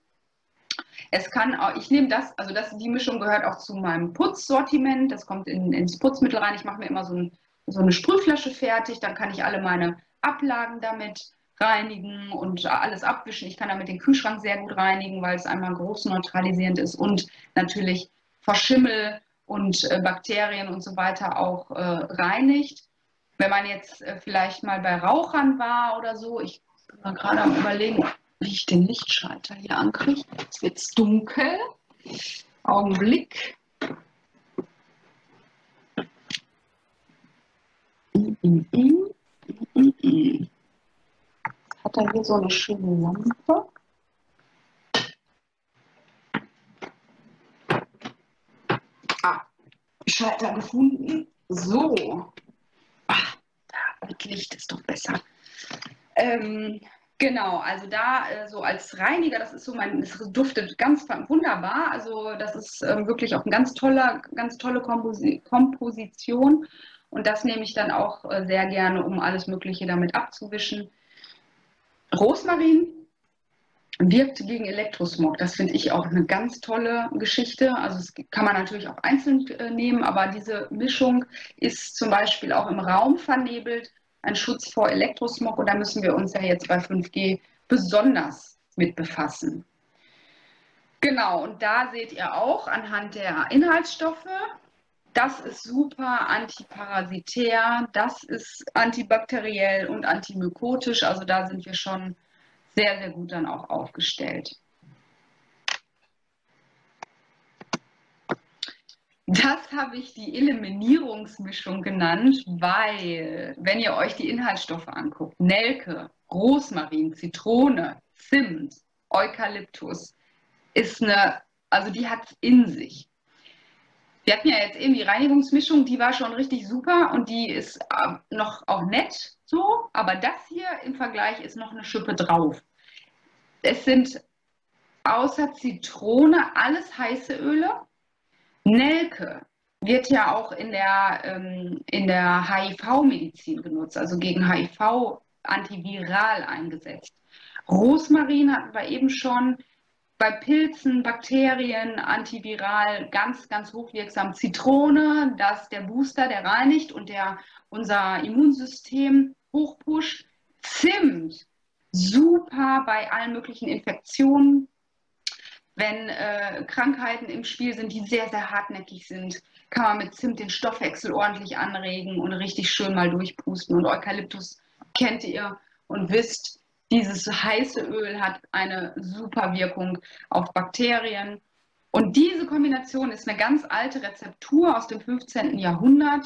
Es kann auch, ich nehme das, also das, die Mischung gehört auch zu meinem Putzsortiment. Das kommt in, ins Putzmittel rein. Ich mache mir immer so, ein, so eine Sprühflasche fertig. Dann kann ich alle meine Ablagen damit reinigen und alles abwischen. Ich kann damit den Kühlschrank sehr gut reinigen, weil es einmal groß neutralisierend ist und natürlich vor Schimmel und äh, Bakterien und so weiter auch äh, reinigt. Wenn man jetzt äh, vielleicht mal bei Rauchern war oder so, ich bin gerade am überlegen, wie ich den Lichtschalter hier ankriege. Es wird dunkel. Augenblick. Hat er hier so eine schöne Lampe? Ah, Schalter gefunden. So. Ach, da mit Licht ist doch besser. Ähm, Genau, also da äh, so als Reiniger, das ist so mein, es duftet ganz wunderbar. Also das ist ähm, wirklich auch eine ganz tolle, ganz tolle Komposi Komposition. Und das nehme ich dann auch äh, sehr gerne, um alles Mögliche damit abzuwischen. Rosmarin wirkt gegen Elektrosmog. Das finde ich auch eine ganz tolle Geschichte. Also es kann man natürlich auch einzeln äh, nehmen, aber diese Mischung ist zum Beispiel auch im Raum vernebelt, ein Schutz vor Elektrosmog und da müssen wir uns ja jetzt bei 5G besonders mit befassen. Genau, und da seht ihr auch anhand der Inhaltsstoffe, das ist super antiparasitär, das ist antibakteriell und antimykotisch. Also da sind wir schon sehr, sehr gut dann auch aufgestellt. Das habe ich die Eliminierungsmischung genannt, weil, wenn ihr euch die Inhaltsstoffe anguckt, Nelke, Rosmarin, Zitrone, Zimt, Eukalyptus, ist eine, also die hat es in sich. Wir hatten ja jetzt eben die Reinigungsmischung, die war schon richtig super und die ist ähm, noch auch nett so, aber das hier im Vergleich ist noch eine Schippe drauf. Es sind außer Zitrone alles heiße Öle. Nelke wird ja auch in der, ähm, der HIV-Medizin genutzt, also gegen HIV antiviral eingesetzt. Rosmarin hatten wir eben schon bei Pilzen, Bakterien, antiviral ganz, ganz hochwirksam. Zitrone, das ist der Booster, der reinigt und der unser Immunsystem hochpusht. Zimt, super bei allen möglichen Infektionen. Wenn äh, Krankheiten im Spiel sind, die sehr, sehr hartnäckig sind, kann man mit Zimt den Stoffwechsel ordentlich anregen und richtig schön mal durchpusten. Und Eukalyptus kennt ihr und wisst, dieses heiße Öl hat eine super Wirkung auf Bakterien. Und diese Kombination ist eine ganz alte Rezeptur aus dem 15. Jahrhundert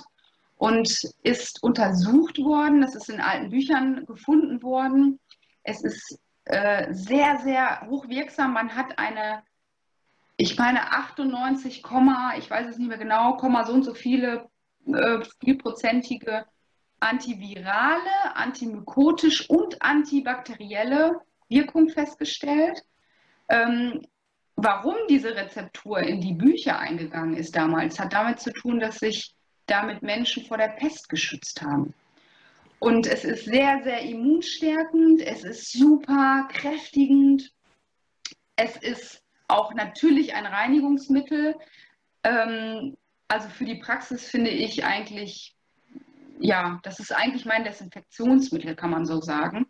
und ist untersucht worden. Das ist in alten Büchern gefunden worden. Es ist äh, sehr, sehr hochwirksam. Man hat eine, ich meine, 98, ich weiß es nicht mehr genau, so und so viele äh, vielprozentige antivirale, antimykotisch und antibakterielle Wirkung festgestellt. Ähm, warum diese Rezeptur in die Bücher eingegangen ist damals, hat damit zu tun, dass sich damit Menschen vor der Pest geschützt haben. Und es ist sehr, sehr immunstärkend, es ist super kräftigend, es ist auch natürlich ein Reinigungsmittel. Ähm, also für die Praxis finde ich eigentlich ja, das ist eigentlich mein Desinfektionsmittel, kann man so sagen.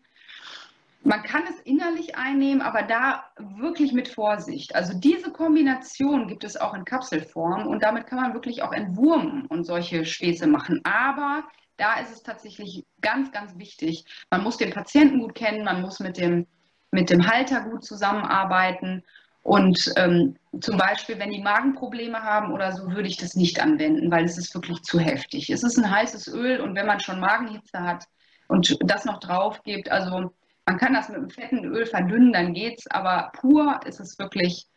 Man kann es innerlich einnehmen, aber da wirklich mit Vorsicht. Also diese Kombination gibt es auch in Kapselform und damit kann man wirklich auch entwurmen und solche Späße machen. Aber da ist es tatsächlich ganz, ganz wichtig. Man muss den Patienten gut kennen, man muss mit dem, mit dem Halter gut zusammenarbeiten und ähm, zum Beispiel, wenn die Magenprobleme haben oder so, würde ich das nicht anwenden, weil es ist wirklich zu heftig. Es ist ein heißes Öl und wenn man schon Magenhitze hat und das noch drauf gibt, also man kann das mit einem fetten Öl verdünnen, dann geht's, aber pur ist es wirklich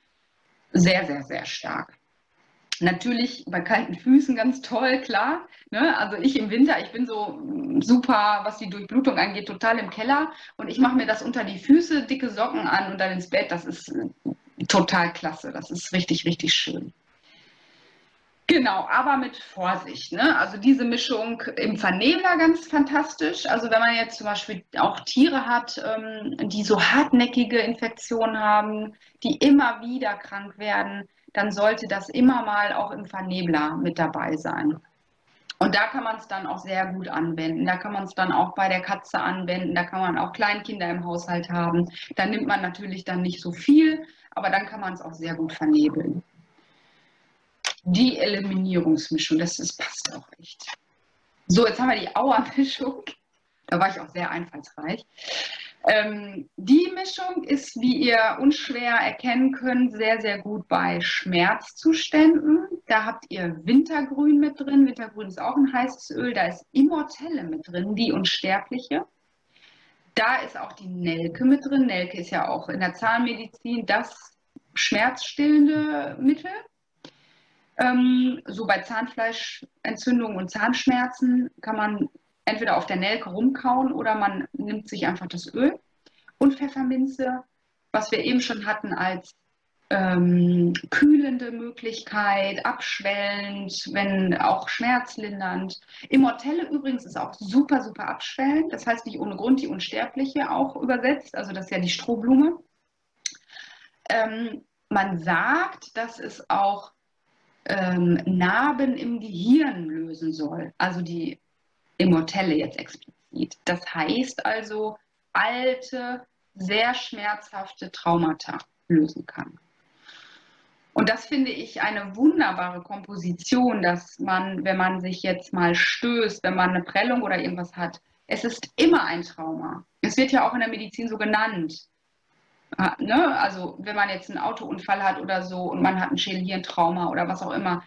sehr, sehr, sehr stark. Natürlich bei kalten Füßen ganz toll, klar. Ne? Also ich im Winter, ich bin so super, was die Durchblutung angeht, total im Keller und ich mache mir das unter die Füße, dicke Socken an und dann ins Bett. Das ist total klasse. Das ist richtig, richtig schön. Genau, aber mit Vorsicht. Ne? Also diese Mischung im Vernebler ganz fantastisch. Also wenn man jetzt zum Beispiel auch Tiere hat, ähm, die so hartnäckige Infektionen haben, die immer wieder krank werden, dann sollte das immer mal auch im Vernebler mit dabei sein. Und da kann man es dann auch sehr gut anwenden. Da kann man es dann auch bei der Katze anwenden. Da kann man auch Kleinkinder im Haushalt haben. Da nimmt man natürlich dann nicht so viel, aber dann kann man es auch sehr gut vernebeln. Die Eliminierungsmischung, das, das passt auch echt. So, jetzt haben wir die Auermischung. Da war ich auch sehr einfallsreich. Ähm, die Mischung ist, wie ihr unschwer erkennen könnt, sehr, sehr gut bei Schmerzzuständen. Da habt ihr Wintergrün mit drin. Wintergrün ist auch ein heißes Öl. Da ist Immortelle mit drin, die Unsterbliche. Da ist auch die Nelke mit drin. Nelke ist ja auch in der Zahnmedizin das schmerzstillende Mittel. Ähm, so bei Zahnfleischentzündungen und Zahnschmerzen kann man entweder auf der Nelke rumkauen oder man nimmt sich einfach das Öl. Und Pfefferminze, was wir eben schon hatten als ähm, kühlende Möglichkeit, abschwellend, wenn auch schmerzlindernd. Immortelle übrigens ist auch super, super abschwellend. Das heißt nicht ohne Grund die Unsterbliche auch übersetzt. Also das ist ja die Strohblume. ähm, man sagt, dass es auch ähm, Narben im Gehirn lösen soll, also die Immortelle jetzt explizit. Das heißt also, alte, sehr schmerzhafte Traumata lösen kann. Und das finde ich eine wunderbare Komposition, dass man, wenn man sich jetzt mal stößt, wenn man eine Prellung oder irgendwas hat, es ist immer ein Trauma. Es wird ja auch in der Medizin so genannt. Ne? Also wenn man jetzt einen Autounfall hat oder so und man hat ein Schädelhirntrauma oder was auch immer.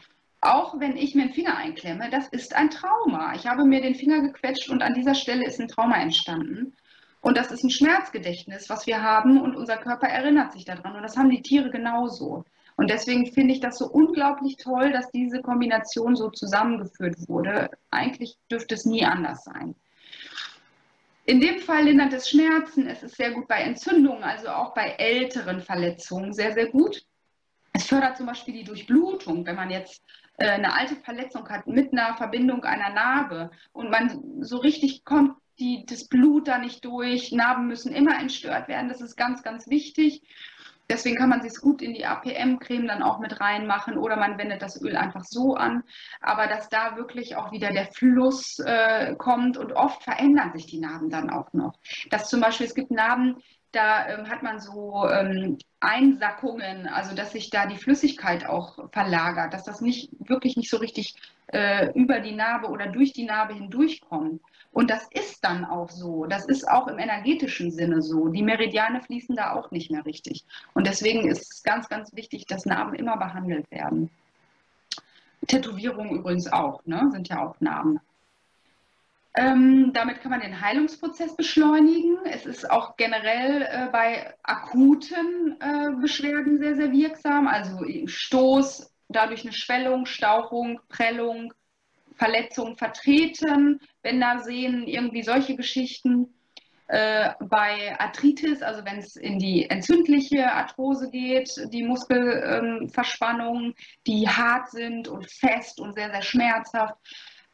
Auch wenn ich mir einen Finger einklemme, das ist ein Trauma. Ich habe mir den Finger gequetscht und an dieser Stelle ist ein Trauma entstanden. Und das ist ein Schmerzgedächtnis, was wir haben und unser Körper erinnert sich daran. Und das haben die Tiere genauso. Und deswegen finde ich das so unglaublich toll, dass diese Kombination so zusammengeführt wurde. Eigentlich dürfte es nie anders sein. In dem Fall lindert es Schmerzen. Es ist sehr gut bei Entzündungen, also auch bei älteren Verletzungen sehr, sehr gut. Es fördert zum Beispiel die Durchblutung, wenn man jetzt äh, eine alte Verletzung hat mit einer Verbindung einer Narbe und man so richtig kommt die, das Blut da nicht durch. Narben müssen immer entstört werden. Das ist ganz, ganz wichtig. Deswegen kann man sich gut in die APM-Creme dann auch mit reinmachen oder man wendet das Öl einfach so an. Aber dass da wirklich auch wieder der Fluss äh, kommt und oft verändern sich die Narben dann auch noch. Dass zum Beispiel, es gibt Narben, da ähm, hat man so ähm, Einsackungen, also dass sich da die Flüssigkeit auch verlagert, dass das nicht wirklich nicht so richtig äh, über die Narbe oder durch die Narbe hindurchkommt. Und das ist dann auch so. Das ist auch im energetischen Sinne so. Die Meridiane fließen da auch nicht mehr richtig. Und deswegen ist es ganz, ganz wichtig, dass Narben immer behandelt werden. Tätowierungen übrigens auch, ne? sind ja auch Narben. Ähm, damit kann man den Heilungsprozess beschleunigen. Es ist auch generell äh, bei akuten äh, Beschwerden sehr, sehr wirksam. Also Stoß, dadurch eine Schwellung, Stauchung, Prellung, Verletzungen vertreten, Bändersehnen, irgendwie solche Geschichten. Äh, bei Arthritis, also wenn es in die entzündliche Arthrose geht, die Muskelverspannungen, die hart sind und fest und sehr, sehr schmerzhaft.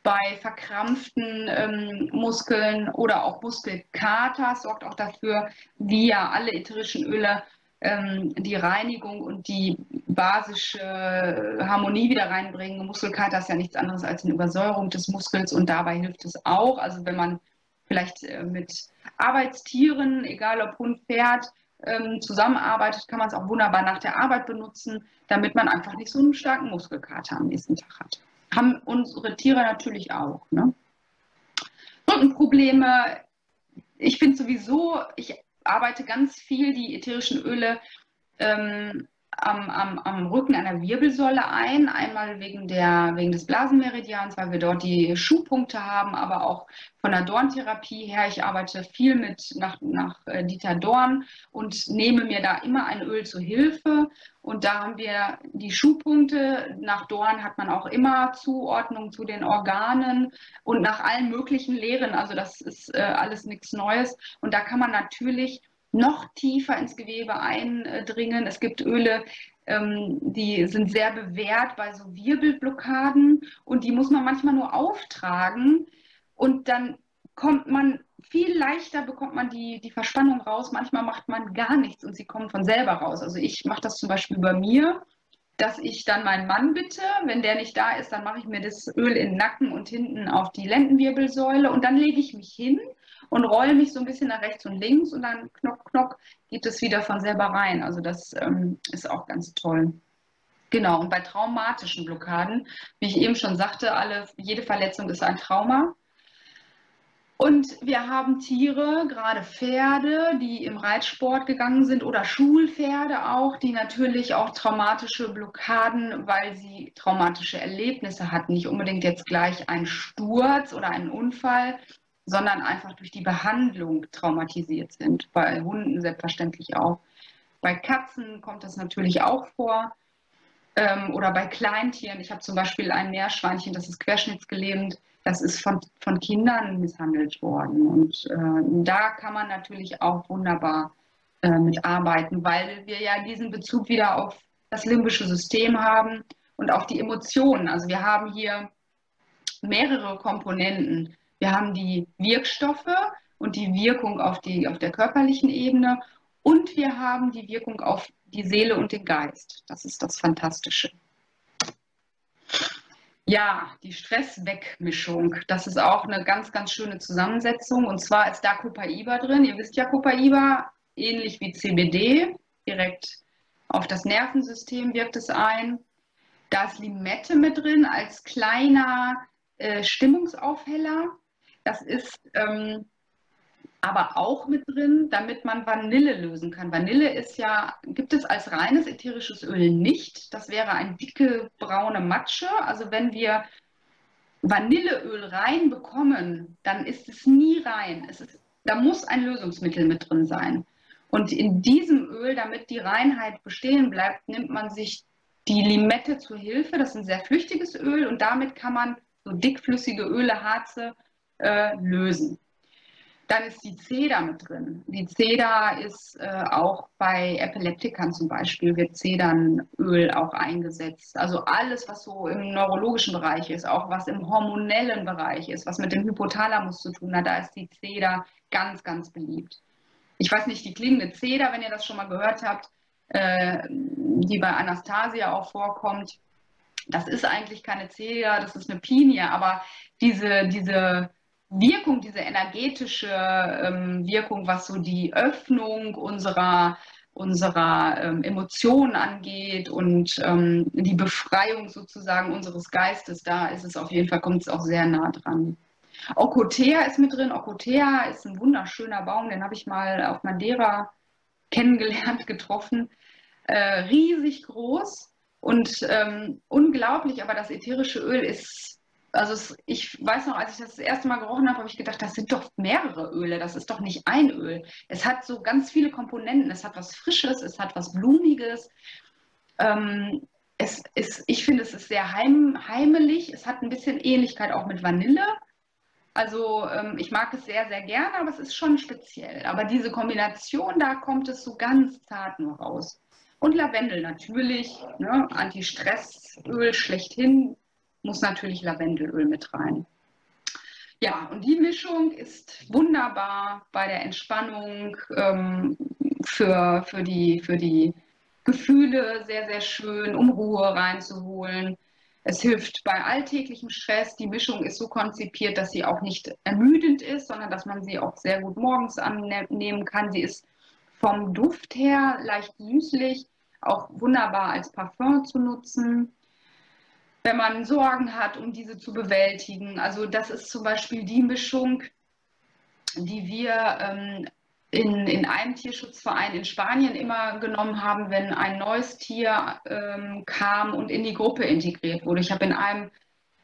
Bei verkrampften ähm, Muskeln oder auch Muskelkater sorgt auch dafür, wie ja alle ätherischen Öle ähm, die Reinigung und die basische Harmonie wieder reinbringen. Muskelkater ist ja nichts anderes als eine Übersäuerung des Muskels und dabei hilft es auch. Also wenn man vielleicht äh, mit Arbeitstieren, egal ob Hund, Pferd, ähm, zusammenarbeitet, kann man es auch wunderbar nach der Arbeit benutzen, damit man einfach nicht so einen starken Muskelkater am nächsten Tag hat. Haben unsere Tiere natürlich auch. Ne? Rückenprobleme. Ich finde sowieso, ich arbeite ganz viel die ätherischen Öle ähm, am, am, am Rücken einer Wirbelsäule ein. Einmal wegen, der, wegen des Blasenmeridians, weil wir dort die Schuhpunkte haben, aber auch von der Dorntherapie her. Ich arbeite viel mit nach, nach äh, Dieter Dorn und nehme mir da immer ein Öl zur Hilfe. Und da haben wir die Schuhpunkte. Nach Dorn hat man auch immer Zuordnung zu den Organen und nach allen möglichen Lehren. Also das ist äh, alles nichts Neues. Und da kann man natürlich noch tiefer ins Gewebe eindringen. Es gibt Öle, ähm, die sind sehr bewährt bei so Wirbelblockaden und die muss man manchmal nur auftragen und dann kommt man viel leichter bekommt man die, die Verspannung raus. Manchmal macht man gar nichts und sie kommen von selber raus. Also ich mache das zum Beispiel bei mir, dass ich dann meinen Mann bitte, wenn der nicht da ist, dann mache ich mir das Öl in den Nacken und hinten auf die Lendenwirbelsäule und dann lege ich mich hin und rolle mich so ein bisschen nach rechts und links und dann knock, knock geht es wieder von selber rein. Also das ähm, ist auch ganz toll. Genau, und bei traumatischen Blockaden, wie ich eben schon sagte, alle, jede Verletzung ist ein Trauma. Und wir haben Tiere, gerade Pferde, die im Reitsport gegangen sind oder Schulpferde auch, die natürlich auch traumatische Blockaden, weil sie traumatische Erlebnisse hatten, nicht unbedingt jetzt gleich ein Sturz oder einen Unfall, sondern einfach durch die Behandlung traumatisiert sind. Bei Hunden selbstverständlich auch. Bei Katzen kommt das natürlich auch vor. Ähm, oder bei Kleintieren. Ich habe zum Beispiel ein Meerschweinchen, das ist querschnittsgelähmt. Das ist von, von Kindern misshandelt worden. Und äh, da kann man natürlich auch wunderbar äh, mitarbeiten, weil wir ja diesen Bezug wieder auf das limbische System haben und auf die Emotionen. Also wir haben hier mehrere Komponenten. Wir haben die Wirkstoffe und die Wirkung auf, die, auf der körperlichen Ebene Und wir haben die Wirkung auf die Seele und den Geist. Das ist das Fantastische. Ja, die Stresswegmischung, das ist auch eine ganz, ganz schöne Zusammensetzung. Und zwar ist da Copaiba drin. Ihr wisst ja, Copaiba, ähnlich wie CBD, direkt auf das Nervensystem wirkt es ein. Da ist Limette mit drin als kleiner äh, Stimmungsaufheller. Das ist ähm, aber auch mit drin, damit man Vanille lösen kann. Vanille ist ja, gibt es als reines ätherisches Öl nicht. Das wäre eine dicke braune Matsche. Also wenn wir Vanilleöl reinbekommen, dann ist es nie rein. Es ist, da muss ein Lösungsmittel mit drin sein. Und in diesem Öl, damit die Reinheit bestehen bleibt, nimmt man sich die Limette zur Hilfe. Das ist ein sehr flüchtiges Öl und damit kann man so dickflüssige Öle, Harze äh, lösen. Dann ist die Zeder mit drin. Die Zeder ist äh, auch bei Epileptikern zum Beispiel, wird Zedernöl auch eingesetzt. Also alles, was so im neurologischen Bereich ist, auch was im hormonellen Bereich ist, was mit dem Hypothalamus zu tun hat, da ist die Zeder ganz, ganz beliebt. Ich weiß nicht, die klingende Zeder, wenn ihr das schon mal gehört habt, äh, die bei Anastasia auch vorkommt, das ist eigentlich keine Zeder, das ist eine Pinie, aber diese, diese Wirkung, diese energetische ähm, Wirkung, was so die Öffnung unserer, unserer ähm, Emotionen angeht und ähm, die Befreiung sozusagen unseres Geistes, da ist es auf jeden Fall, kommt es auch sehr nah dran. Okotea ist mit drin. Okotea ist ein wunderschöner Baum, den habe ich mal auf Madeira kennengelernt, getroffen. Äh, riesig groß und ähm, unglaublich, aber das ätherische Öl ist also es, ich weiß noch, als ich das, das erste Mal gerochen habe, habe ich gedacht, das sind doch mehrere Öle, das ist doch nicht ein Öl. Es hat so ganz viele Komponenten, es hat was Frisches, es hat was Blumiges. Ähm, es ist, ich finde, es ist sehr heim, heimelig, es hat ein bisschen Ähnlichkeit auch mit Vanille. Also ähm, ich mag es sehr, sehr gerne, aber es ist schon speziell. Aber diese Kombination, da kommt es so ganz zart nur raus. Und Lavendel natürlich, ne? Anti-Stressöl schlechthin, muss natürlich Lavendelöl mit rein. Ja, und die Mischung ist wunderbar bei der Entspannung ähm, für, für, die, für die Gefühle sehr, sehr schön, um Ruhe reinzuholen. Es hilft bei alltäglichem Stress. Die Mischung ist so konzipiert, dass sie auch nicht ermüdend ist, sondern dass man sie auch sehr gut morgens annehmen kann. Sie ist vom Duft her leicht süßlich, auch wunderbar als Parfum zu nutzen wenn man Sorgen hat, um diese zu bewältigen. Also das ist zum Beispiel die Mischung, die wir ähm, in, in einem Tierschutzverein in Spanien immer genommen haben, wenn ein neues Tier ähm, kam und in die Gruppe integriert wurde. Ich habe in einem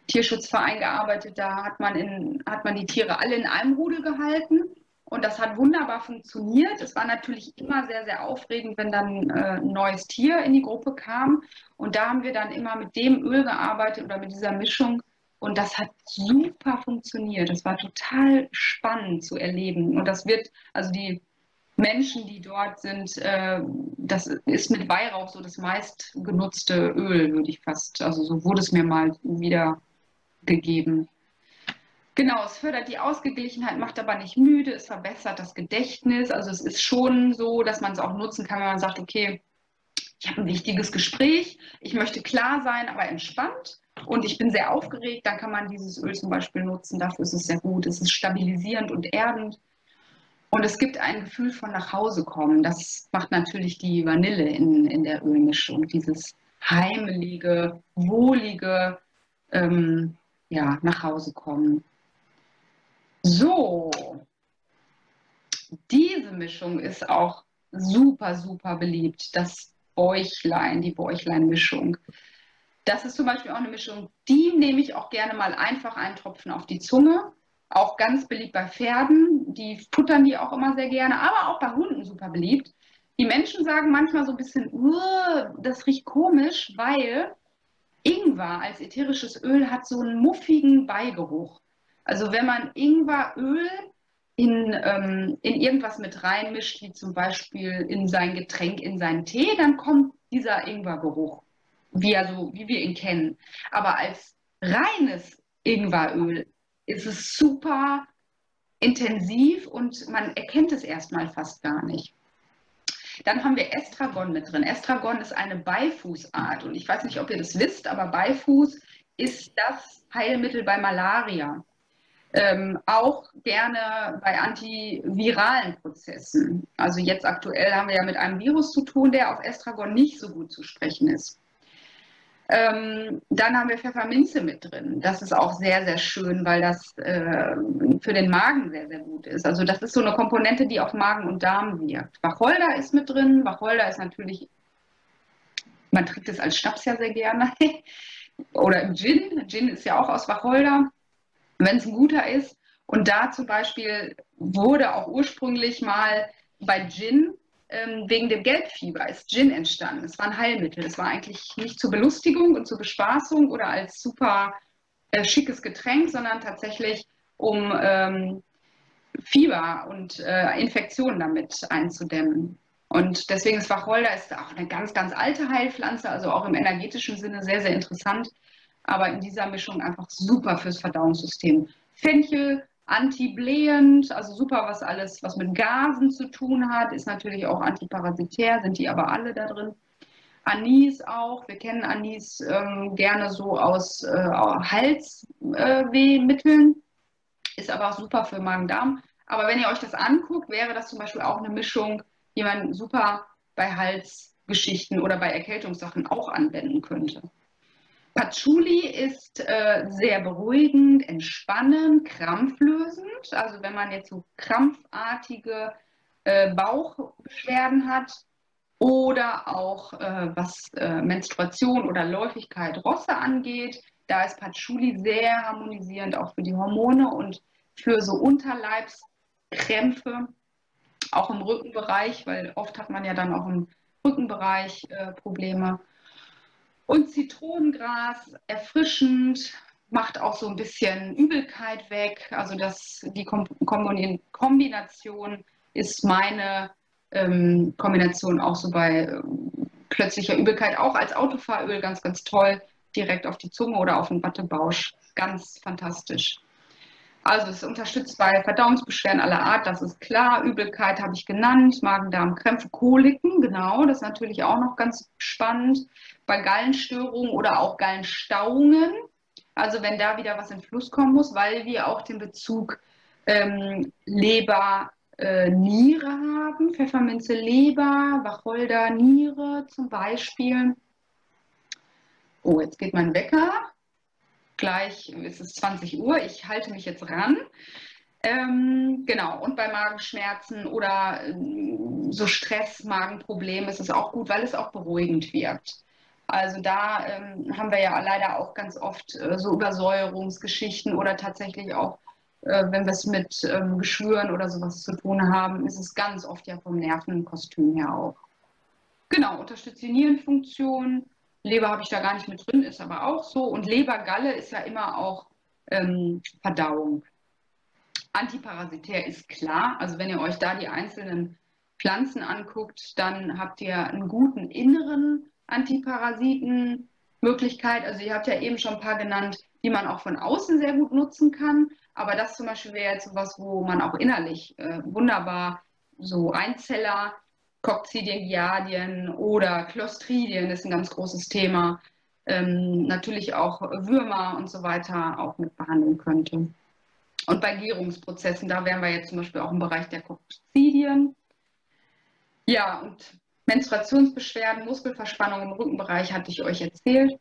Tierschutzverein gearbeitet, da hat man, in, hat man die Tiere alle in einem Rudel gehalten und das hat wunderbar funktioniert. Es war natürlich immer sehr, sehr aufregend, wenn dann äh, ein neues Tier in die Gruppe kam. Und da haben wir dann immer mit dem Öl gearbeitet oder mit dieser Mischung. Und das hat super funktioniert. Das war total spannend zu erleben. Und das wird, also die Menschen, die dort sind, äh, das ist mit Weihrauch so das meistgenutzte Öl, würde ich fast. Also so wurde es mir mal wieder gegeben. Genau, es fördert die Ausgeglichenheit, macht aber nicht müde, es verbessert das Gedächtnis. Also es ist schon so, dass man es auch nutzen kann, wenn man sagt, okay, ich habe ein wichtiges Gespräch, ich möchte klar sein, aber entspannt und ich bin sehr aufgeregt, dann kann man dieses Öl zum Beispiel nutzen. Dafür ist es sehr gut. Es ist stabilisierend und erdend. Und es gibt ein Gefühl von nach Hause kommen. Das macht natürlich die Vanille in, in der Ölmischung. Dieses heimelige, wohlige ähm, ja, nach Hause kommen. So, diese Mischung ist auch super, super beliebt. Das Bäuchlein, die Bäuchlein-Mischung. Das ist zum Beispiel auch eine Mischung, die nehme ich auch gerne mal einfach einen Tropfen auf die Zunge. Auch ganz beliebt bei Pferden, die futtern die auch immer sehr gerne, aber auch bei Hunden super beliebt. Die Menschen sagen manchmal so ein bisschen, das riecht komisch, weil Ingwer als ätherisches Öl hat so einen muffigen Beigeruch. Also wenn man Ingweröl in, ähm, in irgendwas mit reinmischt, wie zum Beispiel in sein Getränk, in seinen Tee, dann kommt dieser Ingwergeruch, wie, also, wie wir ihn kennen. Aber als reines Ingweröl ist es super intensiv und man erkennt es erstmal fast gar nicht. Dann haben wir Estragon mit drin. Estragon ist eine Beifußart und ich weiß nicht, ob ihr das wisst, aber Beifuß ist das Heilmittel bei Malaria. Ähm, auch gerne bei antiviralen Prozessen. Also jetzt aktuell haben wir ja mit einem Virus zu tun, der auf Estragon nicht so gut zu sprechen ist. Ähm, dann haben wir Pfefferminze mit drin. Das ist auch sehr, sehr schön, weil das äh, für den Magen sehr, sehr gut ist. Also das ist so eine Komponente, die auf Magen und Darm wirkt. Wacholder ist mit drin. Wacholder ist natürlich, man trinkt es als Schnaps ja sehr gerne. Oder im Gin. Gin ist ja auch aus Wacholder, wenn es ein guter ist. Und da zum Beispiel wurde auch ursprünglich mal bei Gin ähm, wegen dem Gelbfieber ist Gin entstanden. Es war ein Heilmittel. Es war eigentlich nicht zur Belustigung und zur Bespaßung oder als super äh, schickes Getränk, sondern tatsächlich um ähm, Fieber und äh, Infektionen damit einzudämmen. Und deswegen ist Wacholder ist auch eine ganz, ganz alte Heilpflanze, also auch im energetischen Sinne sehr, sehr interessant, aber in dieser Mischung einfach super fürs Verdauungssystem. Fenchel antiblähend, also super, was alles, was mit Gasen zu tun hat, ist natürlich auch antiparasitär, sind die aber alle da drin. Anis auch, wir kennen Anis ähm, gerne so aus äh, Halswehmitteln, äh, ist aber auch super für Magen-Darm. Aber wenn ihr euch das anguckt, wäre das zum Beispiel auch eine Mischung, die man super bei Halsgeschichten oder bei Erkältungssachen auch anwenden könnte. Patchouli ist äh, sehr beruhigend, entspannend, krampflösend. Also wenn man jetzt so krampfartige äh, Bauchbeschwerden hat oder auch äh, was äh, Menstruation oder Läufigkeit Rosse angeht, da ist Patchouli sehr harmonisierend auch für die Hormone und für so Unterleibskrämpfe, auch im Rückenbereich, weil oft hat man ja dann auch im Rückenbereich äh, Probleme. Und Zitronengras, erfrischend, macht auch so ein bisschen Übelkeit weg. Also das, die Kombination ist meine ähm, Kombination auch so bei äh, plötzlicher Übelkeit, auch als Autofahröl ganz, ganz toll, direkt auf die Zunge oder auf den Wattebausch. Ganz fantastisch. Also es unterstützt bei Verdauungsbeschwerden aller Art, das ist klar. Übelkeit habe ich genannt, Magen-Darm-Krämpfe, Koliken, genau, das ist natürlich auch noch ganz spannend. Bei Gallenstörungen oder auch Gallenstauungen, also wenn da wieder was in Fluss kommen muss, weil wir auch den Bezug ähm, Leber, äh, Niere haben, Pfefferminze, Leber, Wacholder, Niere zum Beispiel. Oh, jetzt geht mein Wecker gleich ist es 20 Uhr, ich halte mich jetzt ran. Ähm, genau, und bei Magenschmerzen oder ähm, so Stress, Magenprobleme ist es auch gut, weil es auch beruhigend wirkt. Also da ähm, haben wir ja leider auch ganz oft äh, so Übersäuerungsgeschichten oder tatsächlich auch, äh, wenn wir es mit ähm, Geschwüren oder sowas zu tun haben, ist es ganz oft ja vom Nervenkostüm her auch. Genau, unterstützt die Nierenfunktion, Leber habe ich da gar nicht mit drin, ist aber auch so. Und Lebergalle ist ja immer auch ähm, Verdauung. Antiparasitär ist klar. Also wenn ihr euch da die einzelnen Pflanzen anguckt, dann habt ihr einen guten inneren Antiparasitenmöglichkeit. Also ihr habt ja eben schon ein paar genannt, die man auch von außen sehr gut nutzen kann. Aber das zum Beispiel wäre jetzt sowas, wo man auch innerlich äh, wunderbar so Einzeller Kokzidien, Giardien oder Clostridien ist ein ganz großes Thema. Ähm, natürlich auch Würmer und so weiter auch mit behandeln könnte. Und bei Gärungsprozessen, da wären wir jetzt zum Beispiel auch im Bereich der Kokzidien. Ja, und Menstruationsbeschwerden, Muskelverspannung im Rückenbereich hatte ich euch erzählt.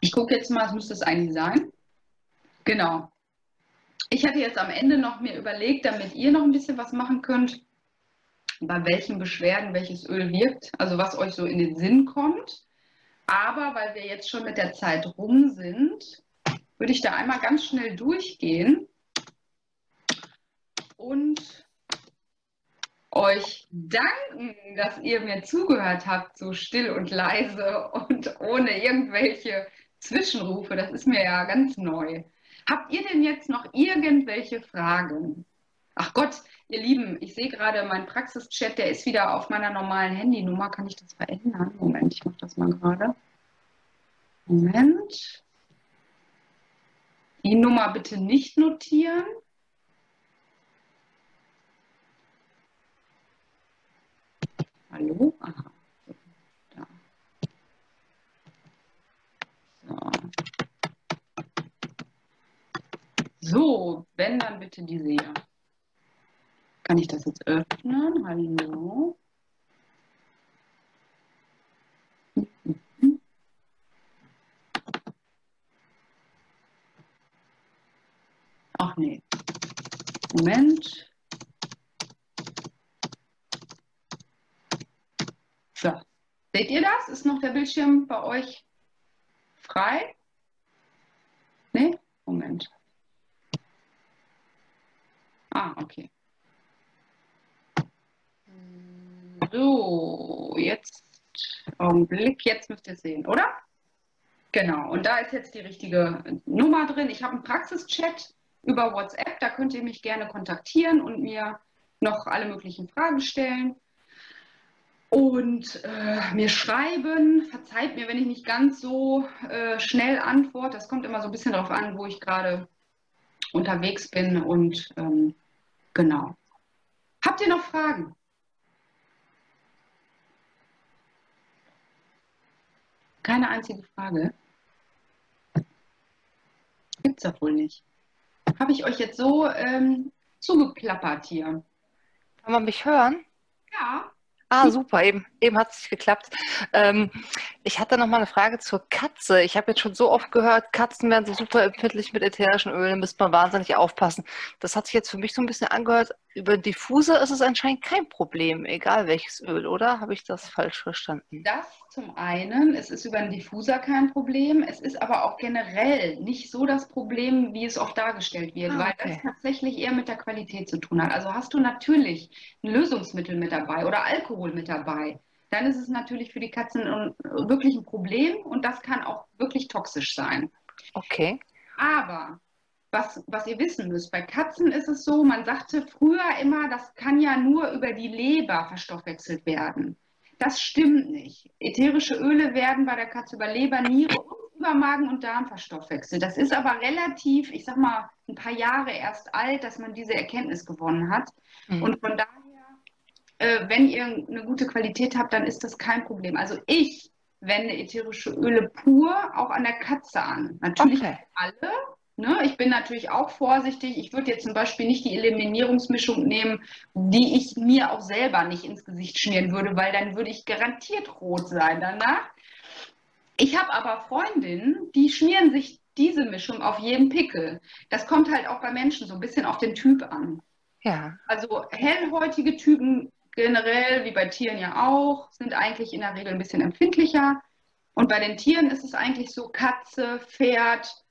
Ich gucke jetzt mal, was müsste es eigentlich sein? Genau. Ich hatte jetzt am Ende noch mir überlegt, damit ihr noch ein bisschen was machen könnt, bei welchen Beschwerden welches Öl wirkt, also was euch so in den Sinn kommt. Aber weil wir jetzt schon mit der Zeit rum sind, würde ich da einmal ganz schnell durchgehen und euch danken, dass ihr mir zugehört habt, so still und leise und ohne irgendwelche Zwischenrufe. Das ist mir ja ganz neu. Habt ihr denn jetzt noch irgendwelche Fragen? Ach Gott, ihr Lieben, ich sehe gerade meinen Praxischat, der ist wieder auf meiner normalen Handynummer. Kann ich das verändern? Moment, ich mache das mal gerade. Moment. Die Nummer bitte nicht notieren. Hallo? Aha. Da. So. So, wenn dann bitte diese hier. Kann ich das jetzt öffnen? Hallo? Ach nee. Moment. So. Seht ihr das? Ist noch der Bildschirm bei euch frei? Nee? Moment. Ah, okay. So, jetzt Augenblick, jetzt müsst ihr sehen, oder? Genau, und da ist jetzt die richtige Nummer drin. Ich habe einen Praxischat über WhatsApp, da könnt ihr mich gerne kontaktieren und mir noch alle möglichen Fragen stellen und äh, mir schreiben. Verzeiht mir, wenn ich nicht ganz so äh, schnell antworte. Das kommt immer so ein bisschen darauf an, wo ich gerade unterwegs bin und ähm, genau. Habt ihr noch Fragen? Keine einzige Frage. Gibt es ja wohl nicht. Habe ich euch jetzt so ähm, zugeplappert hier? Kann man mich hören? Ja. Ah, super, eben, eben hat es geklappt. Ähm, ich hatte noch mal eine Frage zur Katze. Ich habe jetzt schon so oft gehört, Katzen werden so super empfindlich mit ätherischen Ölen, müsste man wahnsinnig aufpassen. Das hat sich jetzt für mich so ein bisschen angehört. Über Diffuser ist es anscheinend kein Problem, egal welches Öl, oder? Habe ich das falsch verstanden? Das zum einen, es ist über einen Diffuser kein Problem. Es ist aber auch generell nicht so das Problem, wie es oft dargestellt wird, Ah, weil okay. das tatsächlich eher mit der Qualität zu tun hat. Also hast du natürlich ein Lösungsmittel mit dabei oder Alkohol mit dabei, dann ist es natürlich für die Katzen wirklich ein Problem und das kann auch wirklich toxisch sein. Okay. Aber was, was ihr wissen müsst, bei Katzen ist es so, man sagte früher immer, das kann ja nur über die Leber verstoffwechselt werden. Das stimmt nicht. Ätherische Öle werden bei der Katze über Leber, Niere und über Magen und Darm verstoffwechselt. Das ist aber relativ, ich sag mal, ein paar Jahre erst alt, dass man diese Erkenntnis gewonnen hat. Mhm. Und von daher, äh, wenn ihr eine gute Qualität habt, dann ist das kein Problem. Also ich wende ätherische Öle pur auch an der Katze an. Natürlich Okay. alle. Ne? Ich bin natürlich auch vorsichtig. Ich würde jetzt zum Beispiel nicht die Eliminierungsmischung nehmen, die ich mir auch selber nicht ins Gesicht schmieren würde, weil dann würde ich garantiert rot sein danach. Ich habe aber Freundinnen, die schmieren sich diese Mischung auf jeden Pickel. Das kommt halt auch bei Menschen so ein bisschen auf den Typ an. Ja. Also hellhäutige Typen generell, wie bei Tieren ja auch, sind eigentlich in der Regel ein bisschen empfindlicher. Und bei den Tieren ist es eigentlich so Katze, Pferd,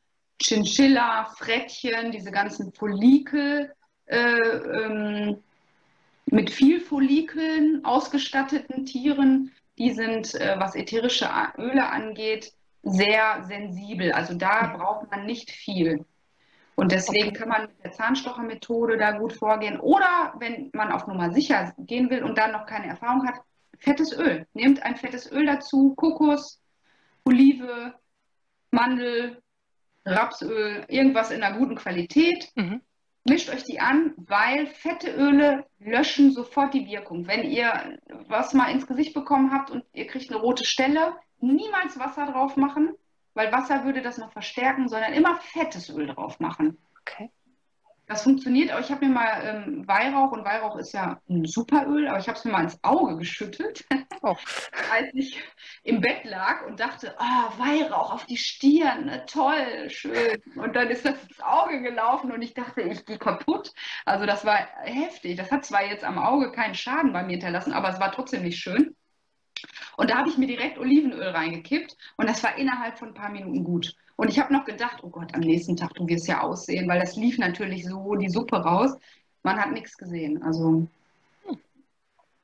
Chinchilla, Frettchen, diese ganzen Follikel, äh, ähm, mit viel Follikeln ausgestatteten Tieren, die sind, äh, was ätherische Öle angeht, sehr sensibel. Also da braucht man nicht viel. Und deswegen kann man mit der Zahnstochermethode da gut vorgehen. Oder wenn man auf Nummer sicher gehen will und dann noch keine Erfahrung hat, fettes Öl. Nehmt ein fettes Öl dazu, Kokos, Olive, Mandel, Rapsöl, irgendwas in einer guten Qualität. Mhm. Mischt euch die an, weil fette Öle löschen sofort die Wirkung. Wenn ihr was mal ins Gesicht bekommen habt und ihr kriegt eine rote Stelle, niemals Wasser drauf machen, weil Wasser würde das noch verstärken, sondern immer fettes Öl drauf machen. Okay. Das funktioniert, aber ich habe mir mal ähm, Weihrauch, und Weihrauch ist ja ein Superöl, aber ich habe es mir mal ins Auge geschüttet, Oh. als ich im Bett lag und dachte, oh, Weihrauch auf die Stirn, ne, toll, schön. Und dann ist das ins Auge gelaufen und ich dachte, ich gehe kaputt. Also das war heftig. Das hat zwar jetzt am Auge keinen Schaden bei mir hinterlassen, aber es war trotzdem nicht schön. Und da habe ich mir direkt Olivenöl reingekippt und das war innerhalb von ein paar Minuten gut. Und ich habe noch gedacht, oh Gott, am nächsten Tag, du wirst ja aussehen, weil das lief natürlich so die Suppe raus. Man hat nichts gesehen. Also,